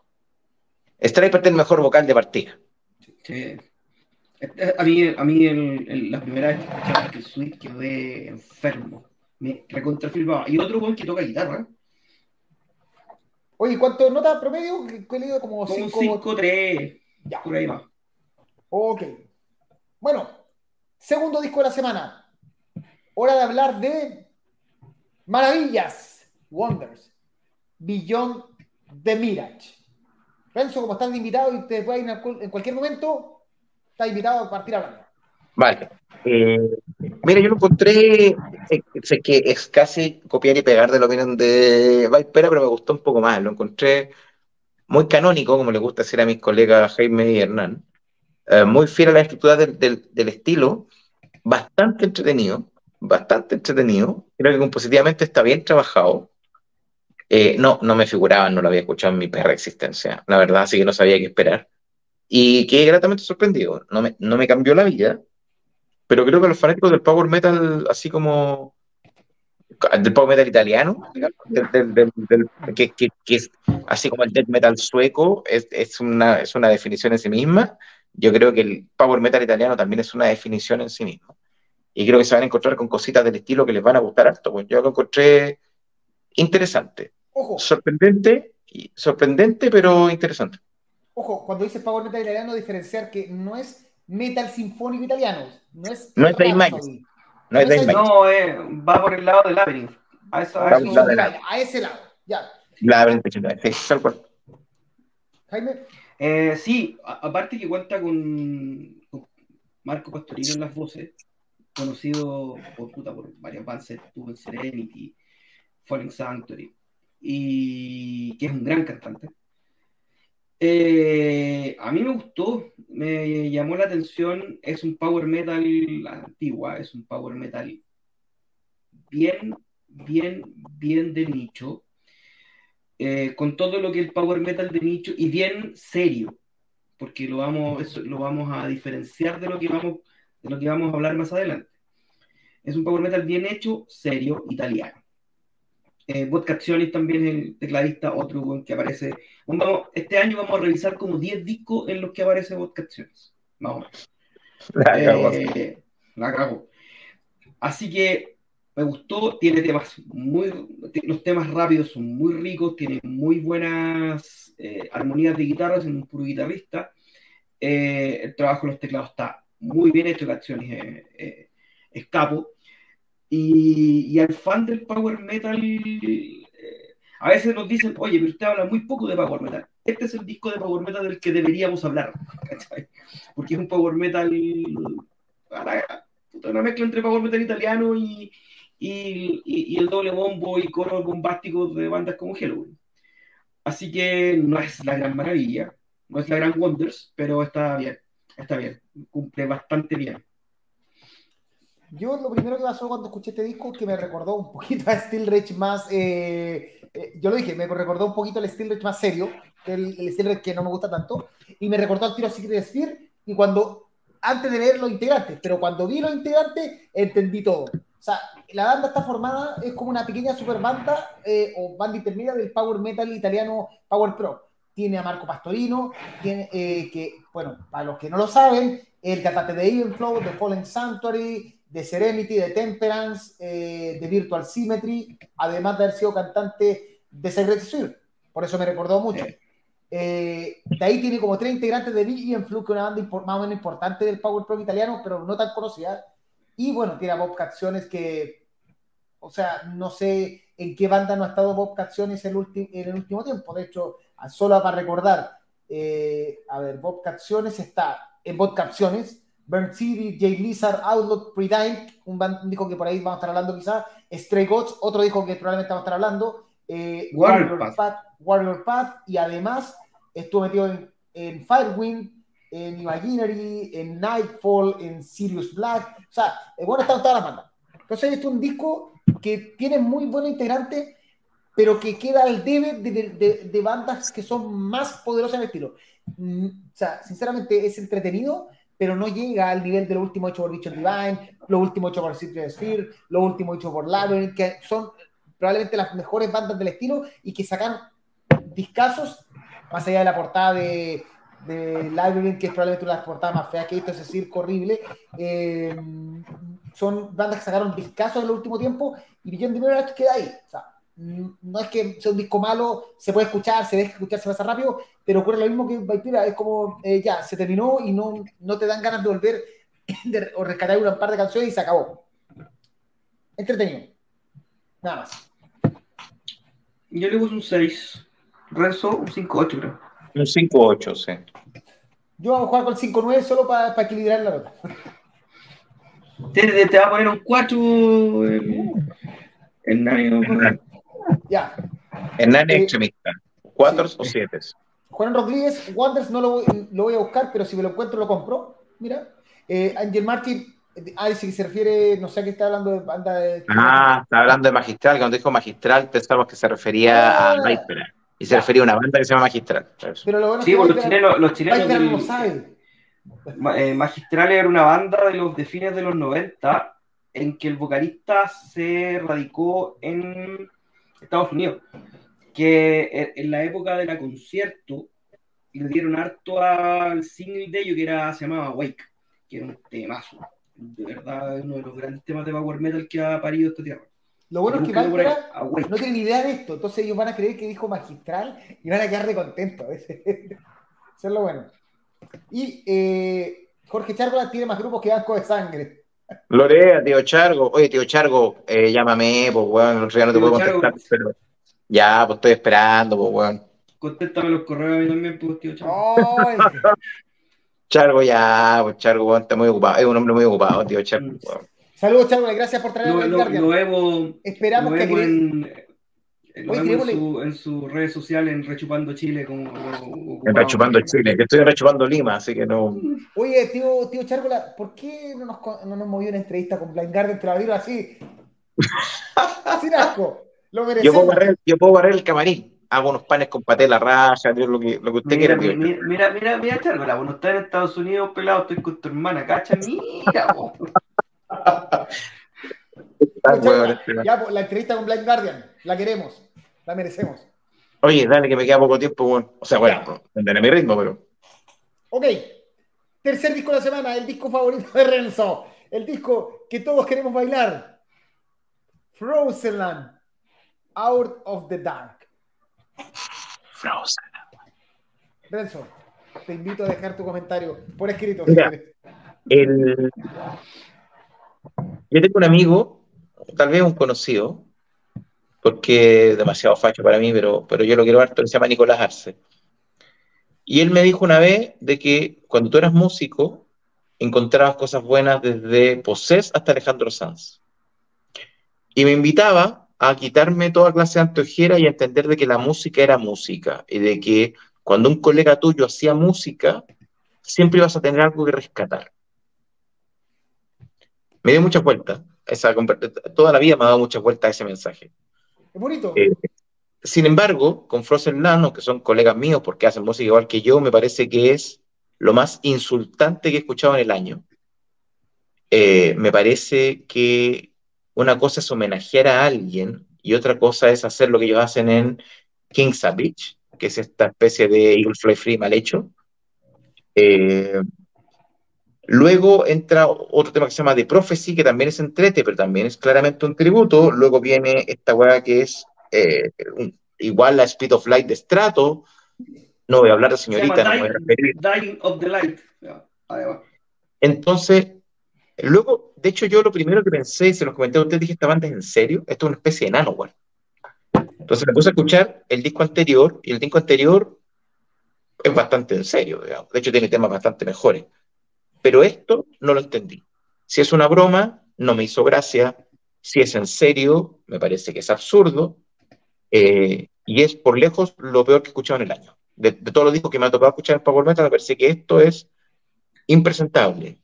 Striper es el mejor vocal de partida. Sí. A mí, a mí el- el- la primera vez que escuché que Sweet quedé enfermo. Me recontrafilmaba. Y otro buen que toca guitarra. Oye, ¿cuánto nota promedio? He leído como Como un 5. 5-3. Ya. Por ahí va. Ok. Bueno, segundo disco de la semana. Hora de hablar de Maravillas, Wonders, Beyond the Mirage. Renzo, como estás invitado y te puedes ir en cual- en cualquier momento, estás invitado a partir hablando. Vale. Eh, mira, yo lo encontré, eh, sé que es casi copiar y pegar de la opinión de Vipera, pero me gustó un poco más. Lo encontré muy canónico, como le gusta decir a mis colegas Jaime y Hernán. Eh, muy fiel a la estructura del, del- del estilo, bastante entretenido, bastante entretenido. Creo que compositivamente está bien trabajado. Eh, no, no me figuraba, no lo había escuchado en mi perra existencia, la verdad, así que no sabía qué esperar. Y quedé gratamente sorprendido. No me, no me cambió la vida, pero creo que los fanáticos del power metal, así como del power metal italiano, del, del- que, que- es así como el death metal sueco, es, es una, es una definición en sí misma. Yo creo que el power metal italiano también es una definición en sí mismo. Y creo que se van a encontrar con cositas del estilo que les van a gustar harto. Pues yo lo encontré interesante, Ojo, sorprendente, y- sorprendente, pero interesante. ojo, cuando dices Power Metal italiano, diferenciar que no es metal sinfónico italiano. No es, No es Dave. No es Dave. No, eh, va por el lado del Labyrinth. A eso, a eso- del lado. A ese lado, ya. La 29, sí, tal cual. Jaime, Eh, sí, a- aparte que cuenta con, con Marco Pastorino en las voces, conocido por, puta, por varias bandas, estuvo en Serenity, Falling Sanctuary, y que es un gran cantante. Eh, a mí me gustó, me llamó la atención, es un power metal antigua, es un power metal bien, bien, bien de nicho, eh, con todo lo que el power metal de nicho y bien serio, porque lo vamos, eso lo vamos a diferenciar de lo que vamos, de lo que vamos a hablar más adelante. Es un power metal bien hecho, serio, italiano. Eh, Acciones también es el tecladista, otro que aparece. Vamos, este año vamos a revisar como 10 discos en los que aparece Vodka Acciones, más o menos. La. Eh, la cagó. Así que me gustó, tiene temas muy, los temas rápidos son muy ricos, tiene muy buenas eh, armonías de guitarra, es un puro guitarrista. Eh, el trabajo de los teclados está muy bien hecho, canciones eh, eh, escapo. Y, y al fan del power metal, eh, a veces nos dicen, oye, pero usted habla muy poco de power metal. Este es el disco de power metal del que deberíamos hablar, ¿cachai? Porque es un power metal, una mezcla entre power metal italiano y, y, y, el doble bombo y coros bombásticos de bandas como Halloween. Así que no es la gran maravilla, no es la gran Wonders, pero está bien, está bien, cumple bastante bien. Yo lo primero que pasó cuando escuché este disco es que me recordó un poquito a Steel Rage más. eh, eh, yo lo dije, me recordó un poquito al Steel Rage más serio, que el, el Steel Rage que no me gusta tanto, y me recordó al tiro Secret Sphere. Y cuando, antes de ver los integrantes, pero cuando vi los integrantes, entendí todo. O sea, la banda está formada, es como una pequeña super banda eh, o banda intermedia del power metal italiano Power Pro. Tiene a Marco Pastorino, tiene, eh, que, bueno, para los que no lo saben, el cantante de Even Flow, de Fallen Sanctuary, de Serenity, de Temperance, eh, de Virtual Symmetry, además de haber sido cantante de Secret Sphere. Por eso me recordó mucho. Eh, de ahí tiene como tres integrantes de Even Flow, que es una banda más o menos importante del Power Pro italiano, pero no tan conocida. Y bueno, tiene a Bob Canciones que, o sea, no sé en qué banda no ha estado Bob Canciones en el último tiempo. De hecho, solo para recordar, eh, a ver, Bob Canciones está en Bob Canciones, Burn City, Jay Lizard, Outlook, Predime, un, disco que por ahí vamos a estar hablando quizás, Stray Gods, otro disco que probablemente vamos a estar hablando, eh, Warrior, Path. Warrior, Path. y además estuvo metido en, en Firewind, en Imaginary, en Nightfall, en Sirius Black, o sea, bueno, están todas las bandas. Entonces, esto es un disco que tiene muy buenos integrantes, pero que queda al debe de, de, bandas que son más poderosas en el estilo. Mm, o sea, sinceramente es entretenido, pero no llega al nivel de lo último hecho por Richard Divine, lo último hecho por City Sphere, lo último hecho por Labyrinth, que son probablemente las mejores bandas del estilo y que sacan discazos, más allá de la portada de, de Labyrinth, que es probablemente una de las portadas más feas que he visto, ese circo horrible. Eh, son bandas que sacaron discazos en el último tiempo y the Mirage queda ahí. O sea, no es que sea un disco malo, se puede escuchar, se deja escuchar, se pasa rápido, pero ocurre lo mismo que Vampira, es como eh, ya, se terminó y no, no te dan ganas de volver o rescatar un par de canciones y se acabó. Entretenido. Nada más. Yo le puse un 6. Renzo, un 5-8, creo. Un 5-8, sí. Yo voy a jugar con el 5-9 solo para equilibrar la nota. Te, te, va a poner un 4 el, el Nani. Ya. Hernán eh, extremista. ¿Cuatro o siete? Juan Rodríguez, Wonders no lo voy, lo voy, a buscar, pero si me lo encuentro lo compro. Mira. Eh, Angel Martin, ah, dice que se refiere, no sé a qué está hablando de banda de. Ah, está hablando de Magistral. Cuando dijo Magistral, pensamos que se refería a Viper. Ah. Y se refería a una banda que se llama Magistral. Pero lo bueno sí, pues los chilenos, los chilenos no lo saben. Eh, Magistral era una banda de los de fines de los 90 en que el vocalista se radicó en Estados Unidos, que en la época de la concierto le dieron harto al single de ellos que era, se llamaba Wake, que era un temazo. De verdad, uno de los grandes temas de power metal que ha parido esta tierra. Lo bueno es que no tienen idea de esto, entonces ellos van a creer que dijo magistral y van a quedar de contentos. Eso es lo bueno. Y eh, Jorge Chargola tiene más grupos que Banco de Sangre. Lorea, tío Chargo. Oye, tío Chargo, eh, llámame, pues, weón. no te puedo contestar, pero ya, pues estoy esperando, pues, weón. Contéstame los correos a mí también, pues, tío Chargo. Chargo, ya, pues, Chargo, weón, está muy ocupado. Es un hombre muy ocupado, tío Chargo, Saludos, Chargo, gracias por traerlo lo, lo, Esperamos que. Lo vemos en, sus redes sociales en Rechupando Chile. Como, en Rechupando Chile, que estoy en Rechupando Lima, así que no. Oye, tío, tío Chárgola, ¿por qué no nos, no nos movió una entrevista con Blind Garden? Te la así. Sin asco. Lo merecemos. Yo puedo, barrer, yo puedo barrer el camarín. Hago unos panes con paté la raya, lo que, lo que usted mira, quiera. Mira, mira, mira, mira, Chárgola, vos no estás en Estados Unidos pelado, estoy con tu hermana, cacha, mira, vos. Este ya, la entrevista con Blind Guardian, la queremos. La merecemos. Oye, dale que me queda poco tiempo, bueno. O sea, bueno, tendré mi ritmo, pero. Ok. Tercer disco de la semana, el disco favorito de Renzo. El disco que todos queremos bailar. Frozenland. Out of the Dark. Frozen. Renzo, te invito a dejar tu comentario por escrito. el... Yo tengo un amigo, tal vez un conocido, porque es demasiado facho para mí, pero, pero yo lo quiero harto, que se llama Nicolás Arce. Y él me dijo una vez de que cuando tú eras músico, encontrabas cosas buenas desde Posés hasta Alejandro Sanz. Y me invitaba a quitarme toda clase de antojera y a entender de que la música era música y de que cuando un colega tuyo hacía música, siempre ibas a tener algo que rescatar. Me dio muchas vueltas, esa, toda la vida me ha dado muchas vueltas ese mensaje. Es bonito. Eh, sin embargo, con Frozen Nano, que son colegas míos porque hacen música igual que yo, me parece que es lo más insultante que he escuchado en el año. Eh, me parece que una cosa es homenajear a alguien y otra cosa es hacer lo que ellos hacen en King's Beach, que es esta especie de Eagle Fly Free mal hecho. Eh, Luego entra otro tema que se llama The Prophecy, que también es entrete, pero también es claramente un tributo. Luego viene esta weá que es eh, igual la Speed of Light de Strato. No voy a hablar de señorita, no voy a Dying of the Light. Entonces, luego de hecho, yo lo primero que pensé, se los comenté a ustedes, dije, esta banda es en serio, esto es una especie de Nanowar. Entonces me puse a escuchar el disco anterior, y el disco anterior es bastante en serio, digamos. De hecho, tiene temas bastante mejores. Pero esto no lo entendí. Si es una broma, no me hizo gracia. Si es en serio, me parece que es absurdo. Eh, y es por lejos lo peor que he escuchado en el año. De, todos los discos que me ha tocado escuchar en Power Metal, me parece que esto es impresentable.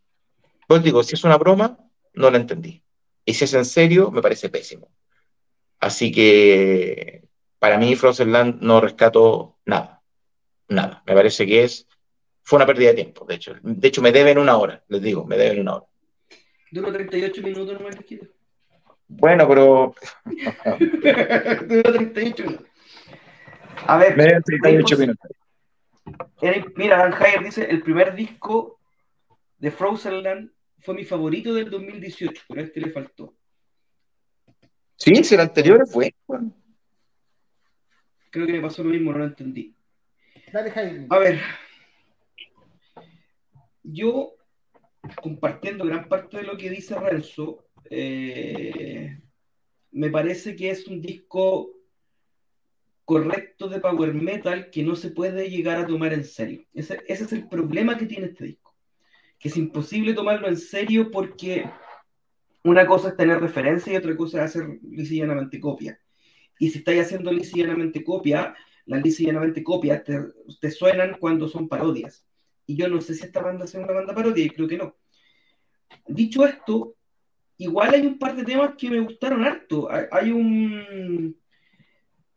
Pues digo, si es una broma, no la entendí. Y si es en serio, me parece pésimo. Así que para mí, Frozen Land no rescato nada. Nada. Me parece que es. Fue una pérdida de tiempo, de hecho. De hecho, me deben una hora, les digo, me deben una hora. Duró 38 minutos, no me Bueno, pero. Duró 38 minutos. A ver. Me deben 38 minutos. Mira, Dan Hayer dice: el primer disco de Frozen Land fue mi favorito del 2018, pero a este le faltó. Sí, si el anterior fue. Bueno. Creo que me pasó lo mismo, no lo entendí. Dale, Jaime. A ver. Yo, compartiendo gran parte de lo que dice Renzo, eh, me parece que es un disco correcto de power metal que no se puede llegar a tomar en serio. Ese, es el problema que tiene este disco que es imposible tomarlo en serio porque una cosa es tener referencia y otra cosa es hacer lisillanamente copia. Y si estáis haciendo lisillanamente copia, las lisillanamente copias te, suenan cuando son parodias. Y yo no sé si esta banda es una banda parodia, y creo que no. Dicho esto, igual hay un par de temas que me gustaron harto. Hay, un...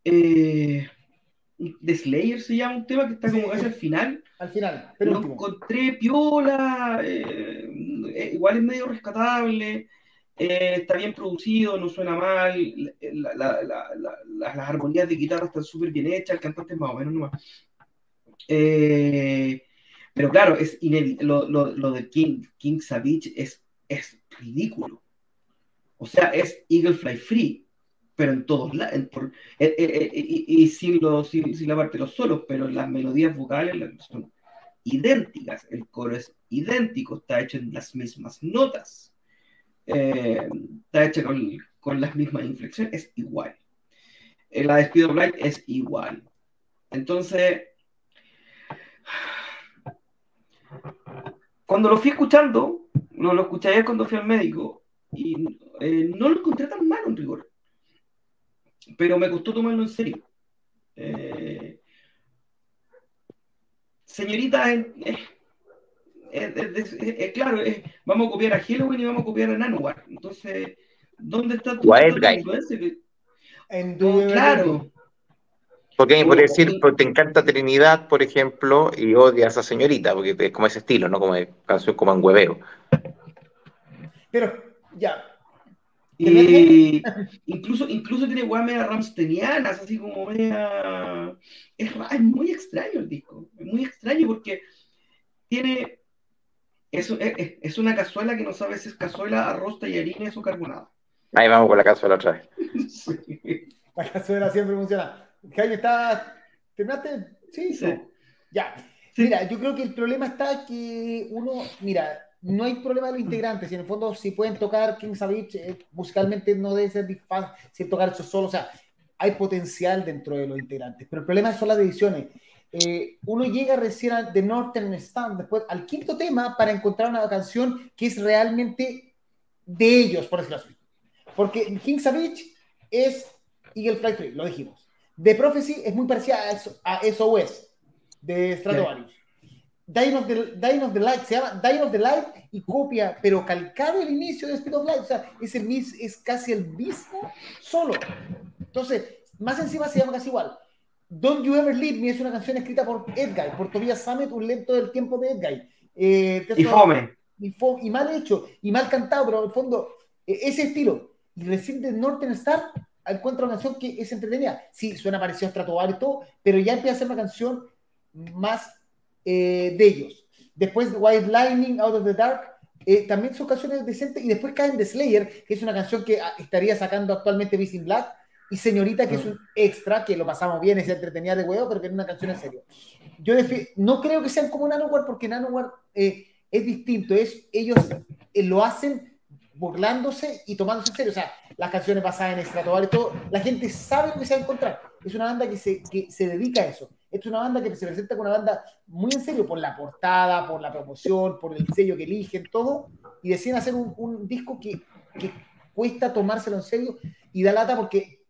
Eh, Slayer se llama un tema que está como casi al final. Al final, pero lo encontré piola, eh, eh, igual es medio rescatable, eh, está bien producido, no suena mal, las armonías de guitarra están súper bien hechas, el cantante es más o menos nomás. Pero claro, es lo, lo, de King, King Savage es, es ridículo. O sea, es Eagle Fly Free pero en todos lados, eh, eh, eh, y, sin, sin, la parte de los solos, pero las melodías vocales son idénticas, el coro es idéntico, está hecho en las mismas notas, está hecho con, las mismas inflexiones, es igual. La de Speed of Light es igual. Entonces, cuando lo fui escuchando, no lo escuché ayer cuando fui al médico, y no lo encontré tan mal en rigor pero me costó tomarlo en serio. Eh, señorita, claro, vamos a copiar a Halloween y vamos a copiar a Nanowar. Entonces, ¿dónde está tu influencia? En claro. Porque por decir, te encanta Trinidad, por ejemplo, y odias a señorita, porque es como ese estilo, ¿no? Como canción como en hueveo. Pero, ya, y incluso, incluso tiene weas media ramstenianas, así como media. Es, es, muy extraño el disco. Es muy extraño porque tiene. Es, es, es, una cazuela que no sabes si es cazuela, arroz, tallarines o carbonada. Ahí vamos con la cazuela otra vez. La cazuela siempre funciona. Jaime, ¿está. ¿Terminaste? Sí, sí. Ya. Mira, yo creo que el problema está que uno. Mira, no hay problema de los integrantes, y en el fondo si pueden tocar King Savage, eh, musicalmente no debe ser fácil tocar eso solo, o sea, hay potencial dentro de los integrantes, pero el problema son las ediciones. Eh, uno llega recién a The Northern Stand, después al quinto tema, para encontrar una canción que es realmente de ellos, por decirlo así. Porque King Savage es Eagle Fly Free, lo dijimos. The Prophecy es muy parecida a, SOS de Stratovarius. Dying of, the, of the Light, se llama Dying of the Light y copia, pero calcado el inicio de Speed of Light, o sea, es, el, es casi el mismo solo. Entonces, más encima se llama casi igual. Don't You Ever Leave Me es una canción escrita por Edguy, por Tobias Sammet, un lento del tiempo de Edguy. Eh, y fome. Y, mal hecho, y mal cantado, pero en el fondo, eh, ese estilo. Y recién de Northern Star encuentra una canción que es entretenida. Sí, suena parecido a Stratovarius y todo, pero ya empieza a ser una canción más eh, de ellos. Después White Lightning, Out of the Dark, eh, también son canciones decentes. Y después caen The Slayer, que es una canción que ah, estaría sacando actualmente Beast Black. Y Señorita, que es un extra, que lo pasamos bien, es entretenida de huevo, pero que es una canción en serio. Yo no creo que sean como Nanowar, porque Nanowar eh, es distinto. Es, ellos lo hacen burlándose y tomándose en serio. O sea, las canciones basadas en Stratovarius todo, la gente sabe lo que se va a encontrar. Es una banda que se, que se dedica a eso. Es una banda que se presenta como una banda muy en serio por la portada, por la promoción, por el sello que eligen, todo, y deciden hacer un, un disco que, que cuesta tomárselo en serio y da lata porque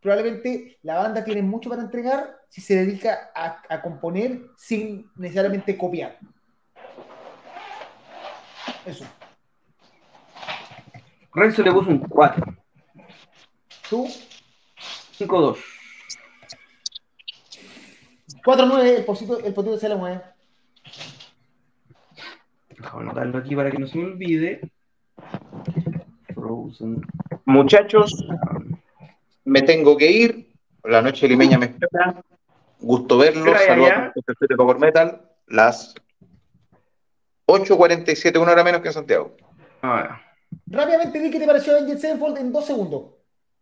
probablemente la banda tiene mucho para entregar si se dedica a, a componer sin necesariamente copiar. Eso. Renzo le puso un 4. Tú, 5-2. 4-9, el potito, el potito se le mueve. Déjame anotarlo aquí para que no se me olvide. Frozen. Muchachos, me tengo que ir. La noche limeña me espera. Gusto verlos. Saludos a todos de Power Metal. Las 8.47, una hora menos que en Santiago. Ah, Rápidamente di qué te pareció Avenged Sevenfold en dos segundos.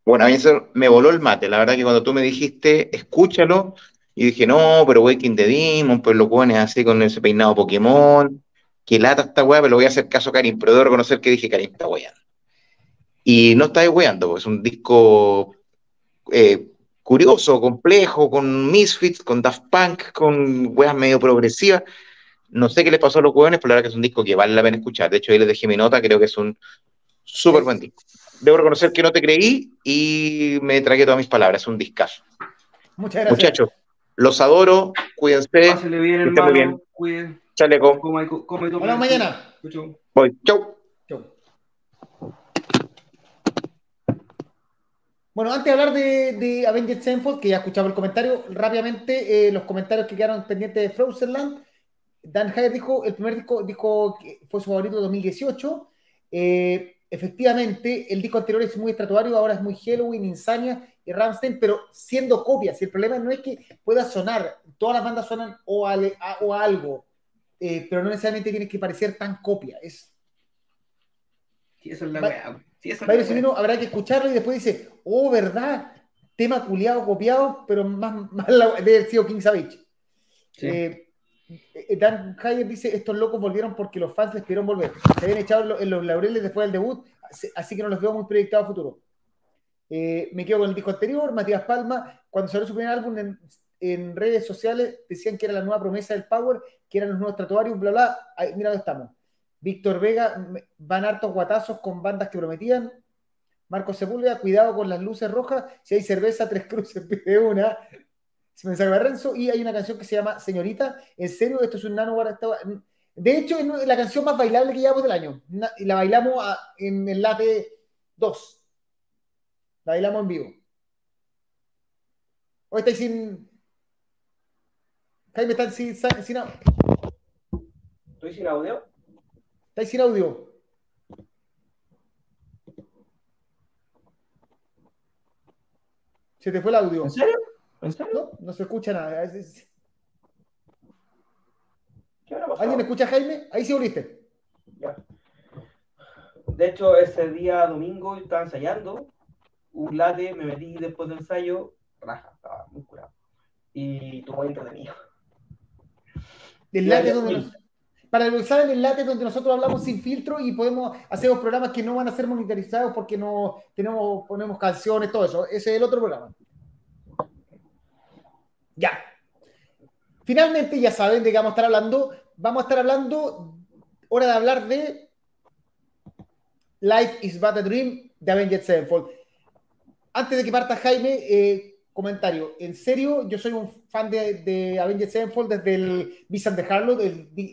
Bueno, a mí me voló el mate. La verdad que cuando tú me dijiste, escúchalo, y dije, no, pero Waking the Demon, pues lo pones así con ese peinado Pokémon. Que lata esta weá, pero voy a hacer caso a Karim. Pero debo reconocer que dije, Karim está weando. Y no está weando, pues es un disco eh, curioso, complejo, con Misfits, con Daft Punk, con weas medio progresivas. No sé qué les pasó a los weones, pero la verdad que es un disco que vale la pena escuchar. De hecho, ahí les dejé mi nota, creo que es un súper buen disco. Debo reconocer que no te creí y me tragué todas mis palabras. Es un discazo. Muchas gracias. Muchachos, los adoro. Cuídense. Pásele bien, hermano. Chaleco. Come y tome. Hablamos mañana. Chau, chau. Voy. Chau. Chau. Bueno, antes de hablar de, de Avenged Sevenfold, que ya escuchaba el comentario, rápidamente eh, los comentarios que quedaron pendientes de Frozenland. Dan Hayer dijo, el primer disco dijo que fue su favorito de 2018. Eh, efectivamente, el disco anterior es muy estratuario, ahora es muy Halloween, Insania y Ramstein, pero siendo copias. El problema no es que pueda sonar, todas las bandas suenan o, a, o a algo, eh, pero no necesariamente tiene que parecer tan copia. Es, Sí, esa es la weá. Sí, esa es la Byron weá. Silvino habrá que escucharlo y después dice, oh, ¿verdad? Tema culiado, copiado, pero más, más la, de haber sido King Savage. Sí. Eh, Dan Hayer dice, estos locos volvieron porque los fans les pidieron volver. Se habían echado en lo- en los laureles después del debut, así- que no los veo muy proyectados a futuro. Eh, me quedo con el disco anterior, Matías Palma, cuando salió su primer álbum en, redes sociales, decían que era la nueva promesa del Power, que eran los nuevos tratuarios, bla, bla. Mira dónde estamos. Víctor Vega, van hartos guatazos con bandas que prometían. Marcos Sepúlveda, cuidado con las luces rojas. Si hay cerveza, tres cruces, pide una. Se me saca Renzo. Y hay una canción que se llama Señorita. En serio, esto es un nano. De hecho, es la canción más bailable que llevamos del año. La bailamos en el late 2. La bailamos en vivo. Hoy estáis sin. Jaime, están sin, sin, sin- ¿Estoy sin audio? estáis sin audio. Se te fue el audio. ¿En serio? ¿En serio? No, no se escucha nada. Es- es- ¿Qué habrá pasado? ¿Alguien escucha a Jaime? Ahí sí volviste. Ya. De hecho, ese día domingo estaba ensayando un late, me metí después del ensayo, raja, estaba muy curado. Y muy entretenido. El Ya, late ya, donde sí. nos- para el saben el late donde nosotros hablamos sin filtro y podemos hacer los programas que no van a ser monitorizados porque no tenemos, ponemos canciones, todo eso. Ese es el otro programa. Ya. Finalmente, ya saben de qué vamos a estar hablando. Vamos a estar hablando, hora de hablar de Life is but a Dream de Avenged Sevenfold. Antes de que parta Jaime, eh, comentario. En serio, yo soy un fan de, de Avenged Sevenfold desde el Vincent de Harlow,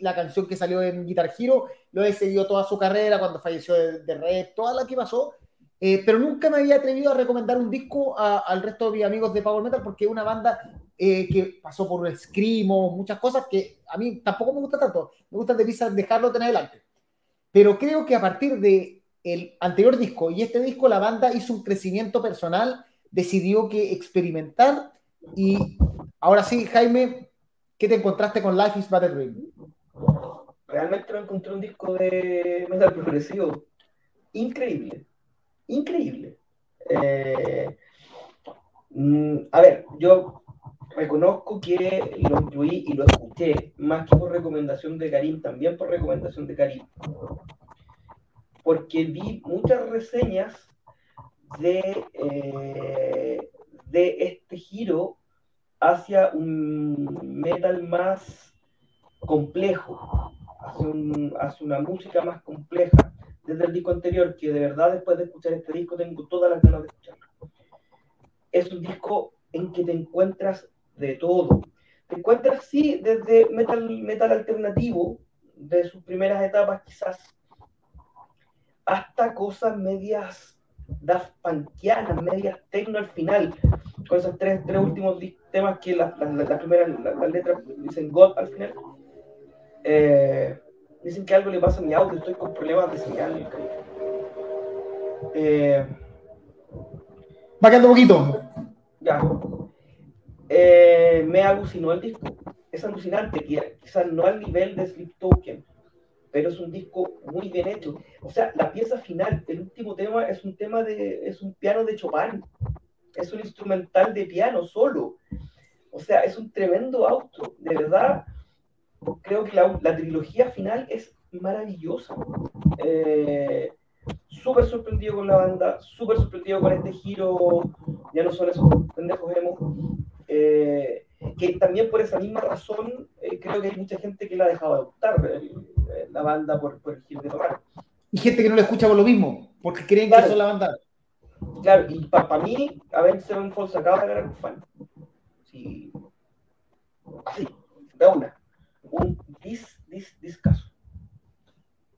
la canción que salió en Guitar Hero. Lo he seguido toda su carrera, cuando falleció de, de Red, toda la que pasó. Eh, pero nunca me había atrevido a recomendar un disco a- al resto de mis amigos de Power Metal porque es una banda eh, que pasó por un Screamo, muchas cosas que a mí tampoco me gusta tanto. Me gusta de Vincent de Harlow en adelante. Pero creo que a partir de el anterior disco y este disco, la banda hizo un crecimiento personal, decidió que experimentar y ahora sí, Jaime, ¿qué te encontraste con Life is But a Dream? Realmente me encontré un disco de metal progresivo increíble. Increíble. Eh, mm, a ver, yo reconozco que lo incluí y lo escuché, más que por recomendación de Karim, también por recomendación de Karim. porque vi muchas reseñas de, eh, de este giro hacia un metal más complejo, hacia, un, hacia una música más compleja, desde el disco anterior, que de verdad después de escuchar este disco tengo todas las ganas de escucharlo. Es un disco en que te encuentras de todo. Te encuentras, sí, desde metal, metal alternativo, de sus primeras etapas quizás, hasta cosas medias Daft Punkianas, medias tecno al final, con esos tres, tres últimos temas que las la, la, primeras las letras dicen God al final. Eh, dicen que algo le pasa a mi audio, estoy con problemas de señal. Eh, Va quedando poquito. Ya. Eh, me alucinó el disco. Es alucinante, quizás no al nivel de Sleep Token, pero es un disco muy bien hecho. O sea, la pieza final, el último tema, es un tema de, es un piano de Chopin, es un instrumental de piano solo. O sea, es un tremendo auto. De verdad, creo que la, la trilogía final es maravillosa. Eh, súper sorprendido con la banda, súper sorprendido con este giro, ya no son esos pendejos emo. Eh, que también por esa misma razón eh, creo que hay mucha gente que la ha dejado de adoptar la banda por, por, el giro de tomar. Y gente que no la escucha por lo mismo, porque creen claro. que son la banda. Claro, y para pa mí, a ver, Sevenfold se acaba de ganar un fan. Sí. Así, de una. Un dis, dis, discaso.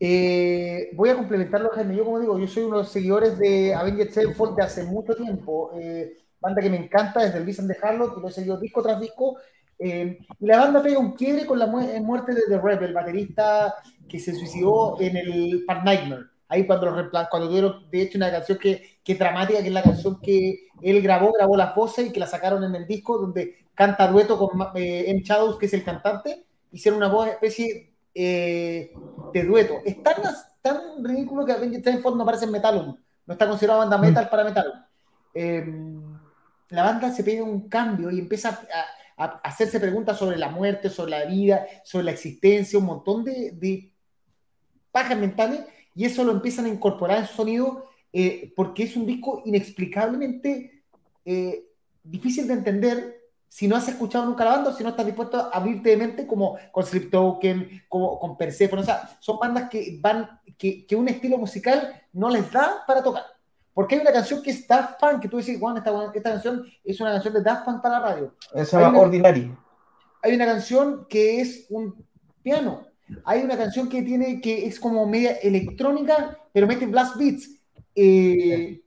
Eh, voy a complementarlo, Jaime. Yo, como digo, yo soy uno de los seguidores de Avenged Sevenfold de hace mucho tiempo. Eh, banda que me encanta desde el Vincent de Harlow, que lo he seguido disco tras disco. Eh, y la banda pega un quiebre con la mu muerte de The Rebel, el baterista que se suicidó en el Park Nightmare. Ahí cuando, lo cuando tuvieron, de hecho, una canción que, que es dramática, que es la canción que él grabó, grabó las voces y que la sacaron en el disco, donde canta dueto con eh, M. Shadows, que es el cantante. Hicieron una voz especie eh, de dueto. Es tan, tan ridículo que Avenged Sevenfold no parece metal, no está considerado banda metal para metal. Eh, la banda se pega un cambio y empieza a, hacerse preguntas sobre la muerte, sobre la vida, sobre la existencia, un montón de, de pajas mentales, y eso lo empiezan a incorporar en su sonido eh, porque es un disco inexplicablemente eh, difícil de entender si no has escuchado nunca la banda si no estás dispuesto a abrirte de mente como con Sleep Token, como con Persephone, o sea, son bandas que van, que un estilo musical no les da para tocar. Porque hay una canción que es Daft Punk, que tú dices, Juan, esta, esta, canción es una canción de Daft Punk para la radio. Esa es Ordinary. Hay una canción que es un piano. Hay una canción que tiene, que es como media electrónica, pero mete blast beats. Eh,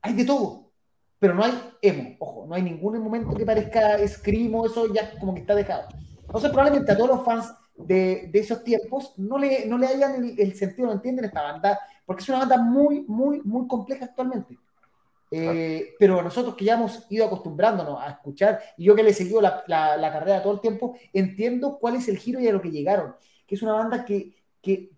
hay de todo. Pero no hay emo, ojo, no hay ningún momento que parezca escrimo, eso ya como que está dejado. Entonces, probablemente a todos los fans de, de esos tiempos no le, no le hayan el, el sentido, no entienden esta banda, porque es una banda muy, muy, muy compleja actualmente. Eh, pero nosotros que ya hemos ido acostumbrándonos a escuchar, y yo que le he seguido la, la, la, carrera todo el tiempo, entiendo cuál es el giro y a lo que llegaron. Que es una banda que, que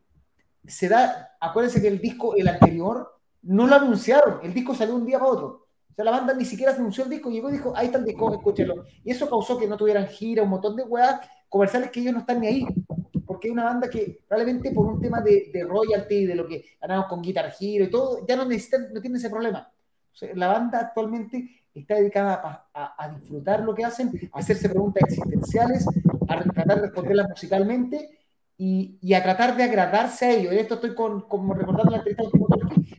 se da, acuérdense que el disco, el anterior, no lo anunciaron, el disco salió un día para otro. O sea, la banda ni siquiera anunció el disco, llegó y dijo, ahí está el disco, escúchenlo. Y eso causó que no tuvieran gira, un montón de weas comerciales que ellos no están ni ahí porque hay una banda que probablemente por un tema de, de royalty, de lo que ganamos con Guitar Hero y todo, ya no necesitan, no tienen ese problema. O sea, la banda actualmente está dedicada a, a, a, disfrutar lo que hacen, a hacerse preguntas existenciales, a tratar de responderlas musicalmente y, y, a tratar de agradarse a ellos. En esto estoy con, como recordando la entrevista de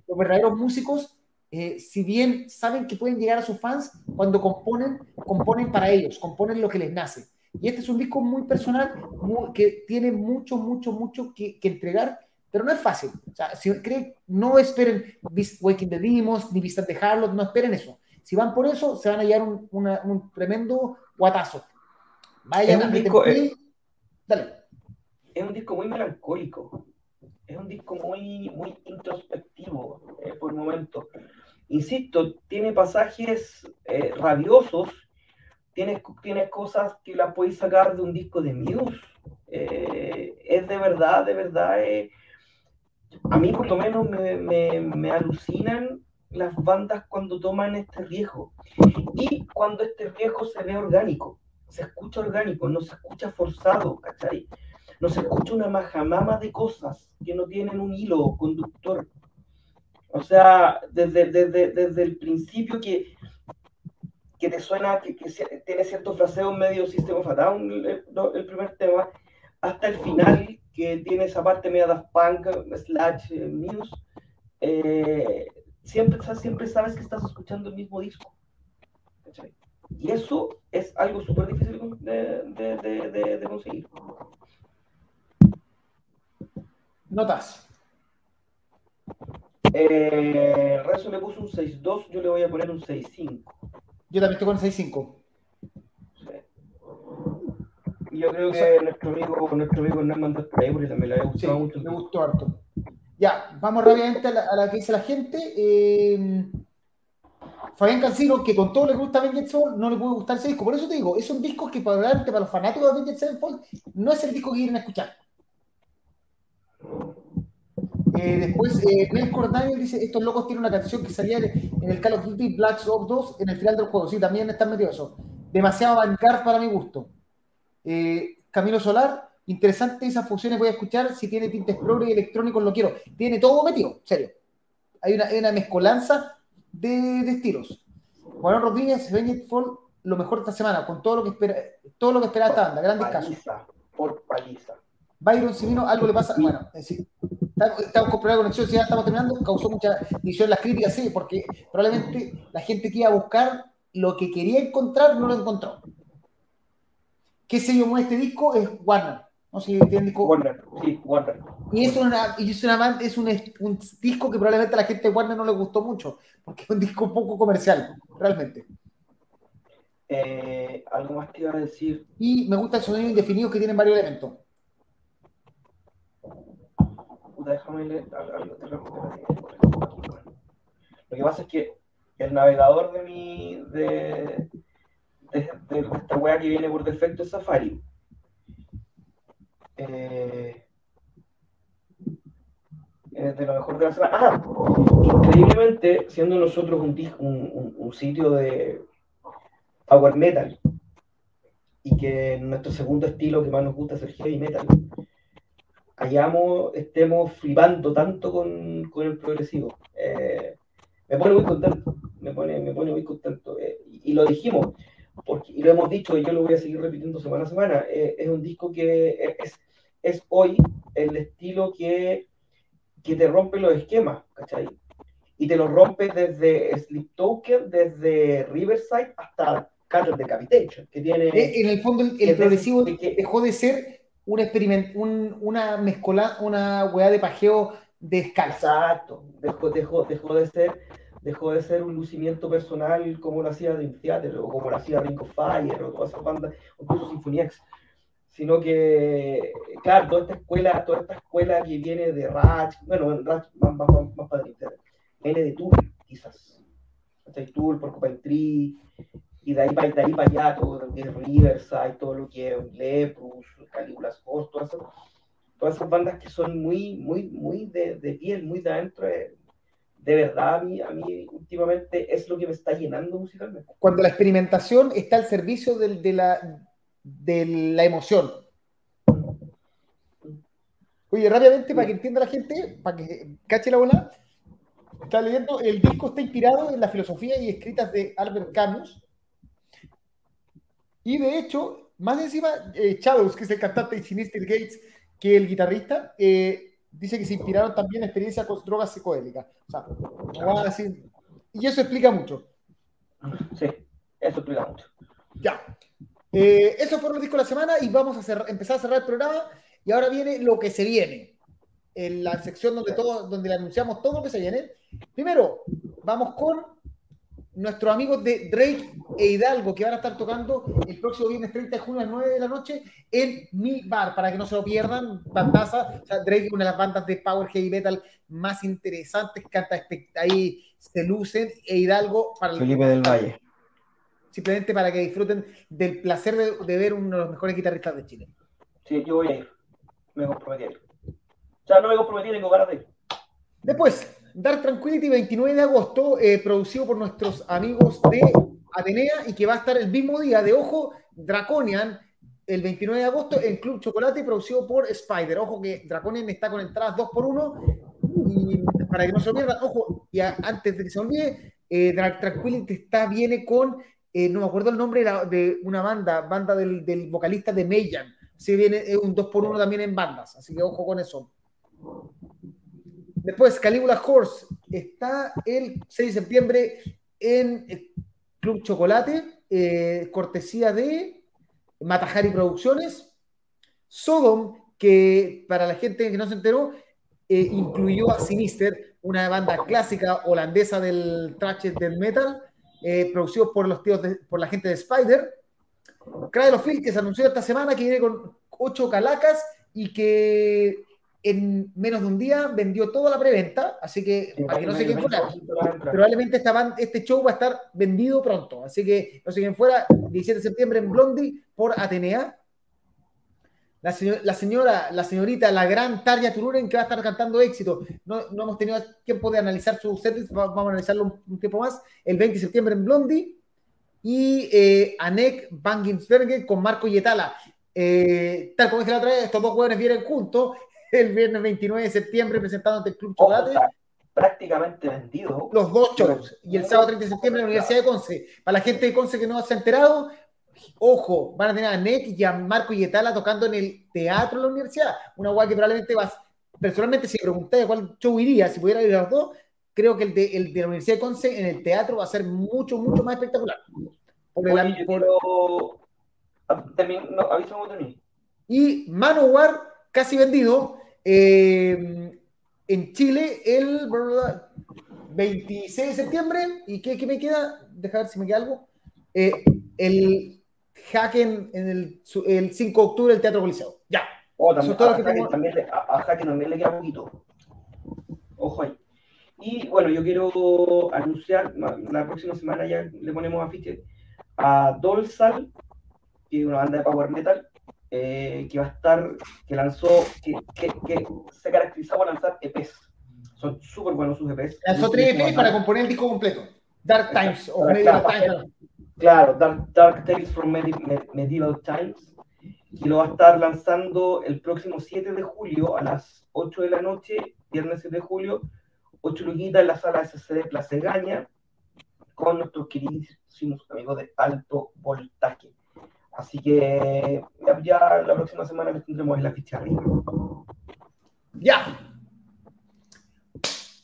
los verdaderos músicos, eh, si bien saben que pueden llegar a sus fans, cuando componen, componen para ellos, componen lo que les nace y este es un disco muy personal, muy, que tiene mucho, mucho, mucho que, que, entregar, pero no es fácil. O sea, si creen, no esperen Waking the Demons, ni Vistas de Harlot, no esperen eso. Si van por eso, se van a llevar un, una, un tremendo guatazo. Vayan es un disco, es, Dale. Es un disco muy melancólico. Es un disco muy, muy introspectivo eh, por el momento. Insisto, tiene pasajes eh, rabiosos tienes, tienes cosas que las puedes sacar de un disco de Muse. Eh, es de verdad, de verdad. Eh, a mí por lo menos me, me, me, alucinan las bandas cuando toman este riesgo. Y cuando este riesgo se ve orgánico, se escucha orgánico, no se escucha forzado, ¿cachai? no se escucha una majamama de cosas que no tienen un hilo conductor. O sea, desde, desde, desde el principio que, que te suena, que, que tiene cierto fraseo medio System of a Down, el, primer tema, hasta el final, que tiene esa parte media Daft Punk, slash eh, Muse, eh, siempre, siempre sabes que estás escuchando el mismo disco. Y eso es algo súper difícil de, de, de, conseguir. Notas. Eh, Rezo le puso un 6-2, yo le voy a poner un 6-5. Yo también estoy con 6-5. Y yo creo que nuestro amigo, nuestro amigo Hernán mandó porque también le ha gustado mucho. Me gustó harto. Ya, vamos rápidamente a la, que dice la gente. Eh, Fabián Cancino, que con todo le gusta Avenged Soul, no le puede gustar ese disco. Por eso te digo, es un disco que para, para los fanáticos de Avenged Sevenfold no es el disco que quieren escuchar. Eh, después, eh, Daniel dice: Estos locos tienen una canción que salía en el Call of Duty Black Ops 2 en el final del juego. Sí, también están metidos eso. Demasiado bancar para mi gusto. Eh, Camilo Solar, interesante esas funciones. Voy a escuchar. Si tiene tintes progre y electrónicos, lo quiero. Tiene todo metido, serio. Hay una, una mezcolanza de, de estilos. Juan Rodríguez, Fall, lo mejor de esta semana, con todo lo que espera, todo lo que espera esta banda. Grandes casos. Por paliza. Byron Simino, algo le pasa. Bueno, es decir, estamos con problema de conexión, si ya estamos terminando, causó mucha división las críticas, sí, porque probablemente la gente que iba a buscar lo que quería encontrar no lo encontró. ¿Qué sello mueve este disco? Es Warner. No sé si tienen disco. Warner, sí, Warner. Y es, una, es, una, es un, un, disco que probablemente a la gente de Warner no le gustó mucho, porque es un disco poco comercial, realmente. Eh, algo más que iba a decir. Y me gusta el sonido indefinido que tienen varios elementos déjame leer Lo que pasa es que el navegador de mi de, de, esta wea que viene por defecto es Safari. Eh, de lo mejor de la semana. Ah, increíblemente, siendo nosotros un, un, sitio de power metal y que nuestro segundo estilo que más nos gusta es el heavy metal, hayamos, estemos flipando tanto con, con el progresivo. Eh, me pone muy contento, me pone, me pone muy contento. Eh, y, lo dijimos, porque, y lo hemos dicho, y yo lo voy a seguir repitiendo semana a semana, eh, es un disco que es, es hoy el estilo que, que te rompe los esquemas, ¿cachai? Y te lo rompe desde Sleep Token, desde Riverside hasta Cattle Decapitation, que tiene... En el fondo el, progresivo dejó de ser un experimento, un, una mezcola, una weá de pajeo de escala. Exacto, dejó, dejó, dejó, de ser, dejó de ser un lucimiento personal como lo hacía Dream Theater o como lo hacía Ring of Fire o todas esas bandas, o incluso Symphony X. Sino que, claro, toda esta escuela, toda esta escuela que viene de Ratch, bueno, Ratch más, más, más, más Theater, viene de Tool, quizás. Tool, Porcupine Tree, y de ahí, para, de ahí para allá todo lo que es Riverside, todo lo que es Leprus, Calígulas Horse, todas esas, todas esas bandas que son muy, muy, muy de, de piel, muy de adentro. De, de verdad, a mí, a mí últimamente es lo que me está llenando musicalmente. Cuando la experimentación está al servicio de, de la, de la emoción. Oye, rápidamente, para que entienda la gente, para que cache la bola, está leyendo, el disco está inspirado en la filosofía y escritas de Albert Camus, y de hecho, más encima, eh, que es el cantante de Sinister Gates, que el guitarrista, eh, dice que se inspiraron también en experiencias con drogas psicodélicas. O sea, no a decir. Y eso explica mucho. Sí, eso explica mucho. Ya. Eh, eso fueron los discos de la semana y vamos a empezar a cerrar el programa. Y ahora viene lo que se viene. En la sección donde, todo, donde le anunciamos todo lo que se viene. Primero, vamos con nuestros amigos de Drake e Hidalgo, que van a estar tocando el próximo viernes 30 de junio a las 9 de la noche en mi bar, para que no se lo pierdan. Bandaza, o sea, Drake, una de las bandas de Power Heavy Metal más interesantes, canta ahí, se lucen, e Hidalgo para Felipe del Valle. Simplemente para que disfruten del placer de, ver uno de los mejores guitarristas de Chile. Sí, yo voy a ir. Me comprometí. O sea, no me comprometí, tengo ganas de ir. Después, Dark Tranquility 29 de agosto, eh, producido por nuestros amigos de Atenea y que va a estar el mismo día de Ojo, Draconian, el 29 de agosto en Club Chocolate producido por Spider. Ojo que Draconen está con entradas 2 por 1 y para que no se olvide, ojo, y antes de que se olvide, eh, Tranquility está, viene con, eh, no me acuerdo el nombre de una banda, banda del, vocalista de Mayan. Si viene un 2 por 1 también en bandas, así que ojo con eso. Después, Calígula Horse está el 6 de septiembre en Club Chocolate, eh, cortesía de Matajari Producciones. Sodom, que para la gente que no se enteró, eh, incluyó a Sinister, una banda clásica holandesa del thrash del metal, eh, producido por los tíos por la gente de Spider. Cradle of Field, que se anunció esta semana, que viene con ocho calacas y que en menos de un día vendió toda la preventa, así que para que no se queden fuera, probablemente esta este show va a estar vendido pronto, así que no se queden fuera, 17 de septiembre en Blondie por Atenea. La, señora, la señorita, la gran Tarja Turunen que va a estar cantando éxito. No, hemos tenido tiempo de analizar su setlist, vamos a analizarlo un, tiempo más. El 20 de septiembre en Blondie. Y eh, Anek Banginsberger con Marco Yetala. Eh, tal como dije la otra vez, estos dos jóvenes vienen juntos el viernes 29 de septiembre presentando ante el Club Chocolate. prácticamente vendido. Los dos shows. Y el sábado 30 de septiembre en la Universidad de Conce. Para la gente de Conce que no se ha enterado, ojo, van a tener a Nick y a Marco Yetala tocando en el teatro de la universidad. Una guay que probablemente vas. Personalmente, si pregunté cuál show iría, si pudiera ir a los dos, creo que el de, el de la Universidad de Conce en el teatro va a ser mucho, mucho más espectacular. Por el, por... También, no, Y Manowar, casi vendido, eh, en Chile el 26 de septiembre. ¿Y qué, qué me queda? Deja ver si me queda algo. Eh, el Hacken en el, el, 5 de octubre el Teatro Coliseo. Ya. Oh, también, a, Hacken, también le, a, Hacken también le queda poquito. Ojo ahí. Y bueno, yo quiero anunciar, la próxima semana ya le ponemos afiche a Dolsal, que es una banda de power metal, eh, que va a estar, que lanzó, que, que, que se caracteriza por lanzar EPs. Son súper buenos sus EPs. Lanzó tres EPs para componer el disco completo. Dark Times o Medieval Times. Claro, Dark, Dark Tales from Medieval Times. Y lo va a estar lanzando el próximo 7 de julio a las 8 de la noche, viernes 7 de julio, 8 luquitas en la sala SCD Plaza Gaña, con nuestros queridísimos amigos de alto voltaje. Así que ya, la próxima semana les tendremos la ficha arriba. Ya.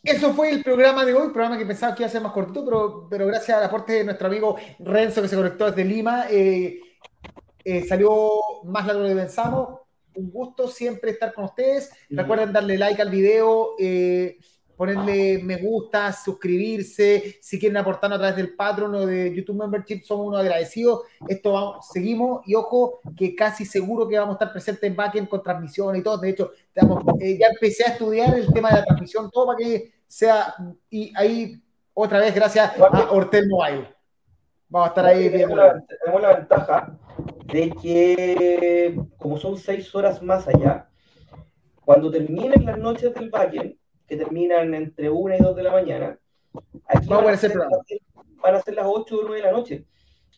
Eso fue el programa de hoy, programa que pensaba que iba a ser más cortito, pero, pero gracias al aporte de nuestro amigo Renzo que se conectó desde Lima, eh, eh, salió más largo de lo que pensamos. Un gusto siempre estar con ustedes. Recuerden darle like al video. Eh, ponerle me gusta, suscribirse, si quieren aportarnos a través del Patreon o de YouTube Membership, somos unos agradecidos. Esto vamos, seguimos y ojo que casi seguro que vamos a estar presentes en backend con transmisión y todo. De hecho, eh, ya empecé a estudiar el tema de la transmisión, todo para que sea, y ahí otra vez gracias a Hortel Mobile. Vamos a estar ahí. Tenemos la, tenemos la ventaja de que como son seis horas más allá, cuando terminen las noches del backend, que terminan entre 1 y 2 de la mañana. Aquí van, a ser, van a ser las 8 o 9 de la noche.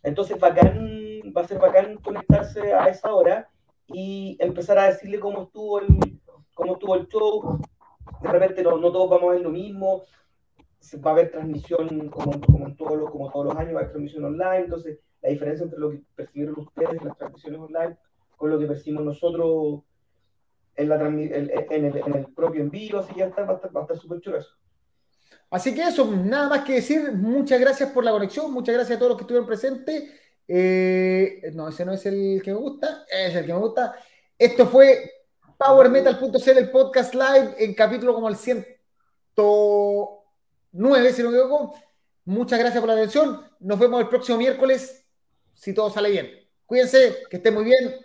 Entonces bacán, va a ser bacán conectarse a esa hora y empezar a decirle cómo estuvo el, cómo estuvo el show. De repente no, no todos vamos a ver lo mismo. Va a haber transmisión como, como, en todos los, como todos los años, va a haber transmisión online. Entonces, la diferencia entre lo que percibieron ustedes en las transmisiones online con lo que percibimos nosotros en, la, en, el, en el propio envío, así ya está, va a estar súper chulo eso. Así que eso, nada más que decir, muchas gracias por la conexión, muchas gracias a todos los que estuvieron presentes. Eh, no, ese no es el que me gusta, es el que me gusta. Esto fue PowerMetal.cl, el podcast live, en capítulo como el 109, si no me equivoco. Muchas gracias por la atención. Nos vemos el próximo miércoles, si todo sale bien. Cuídense, que estén muy bien.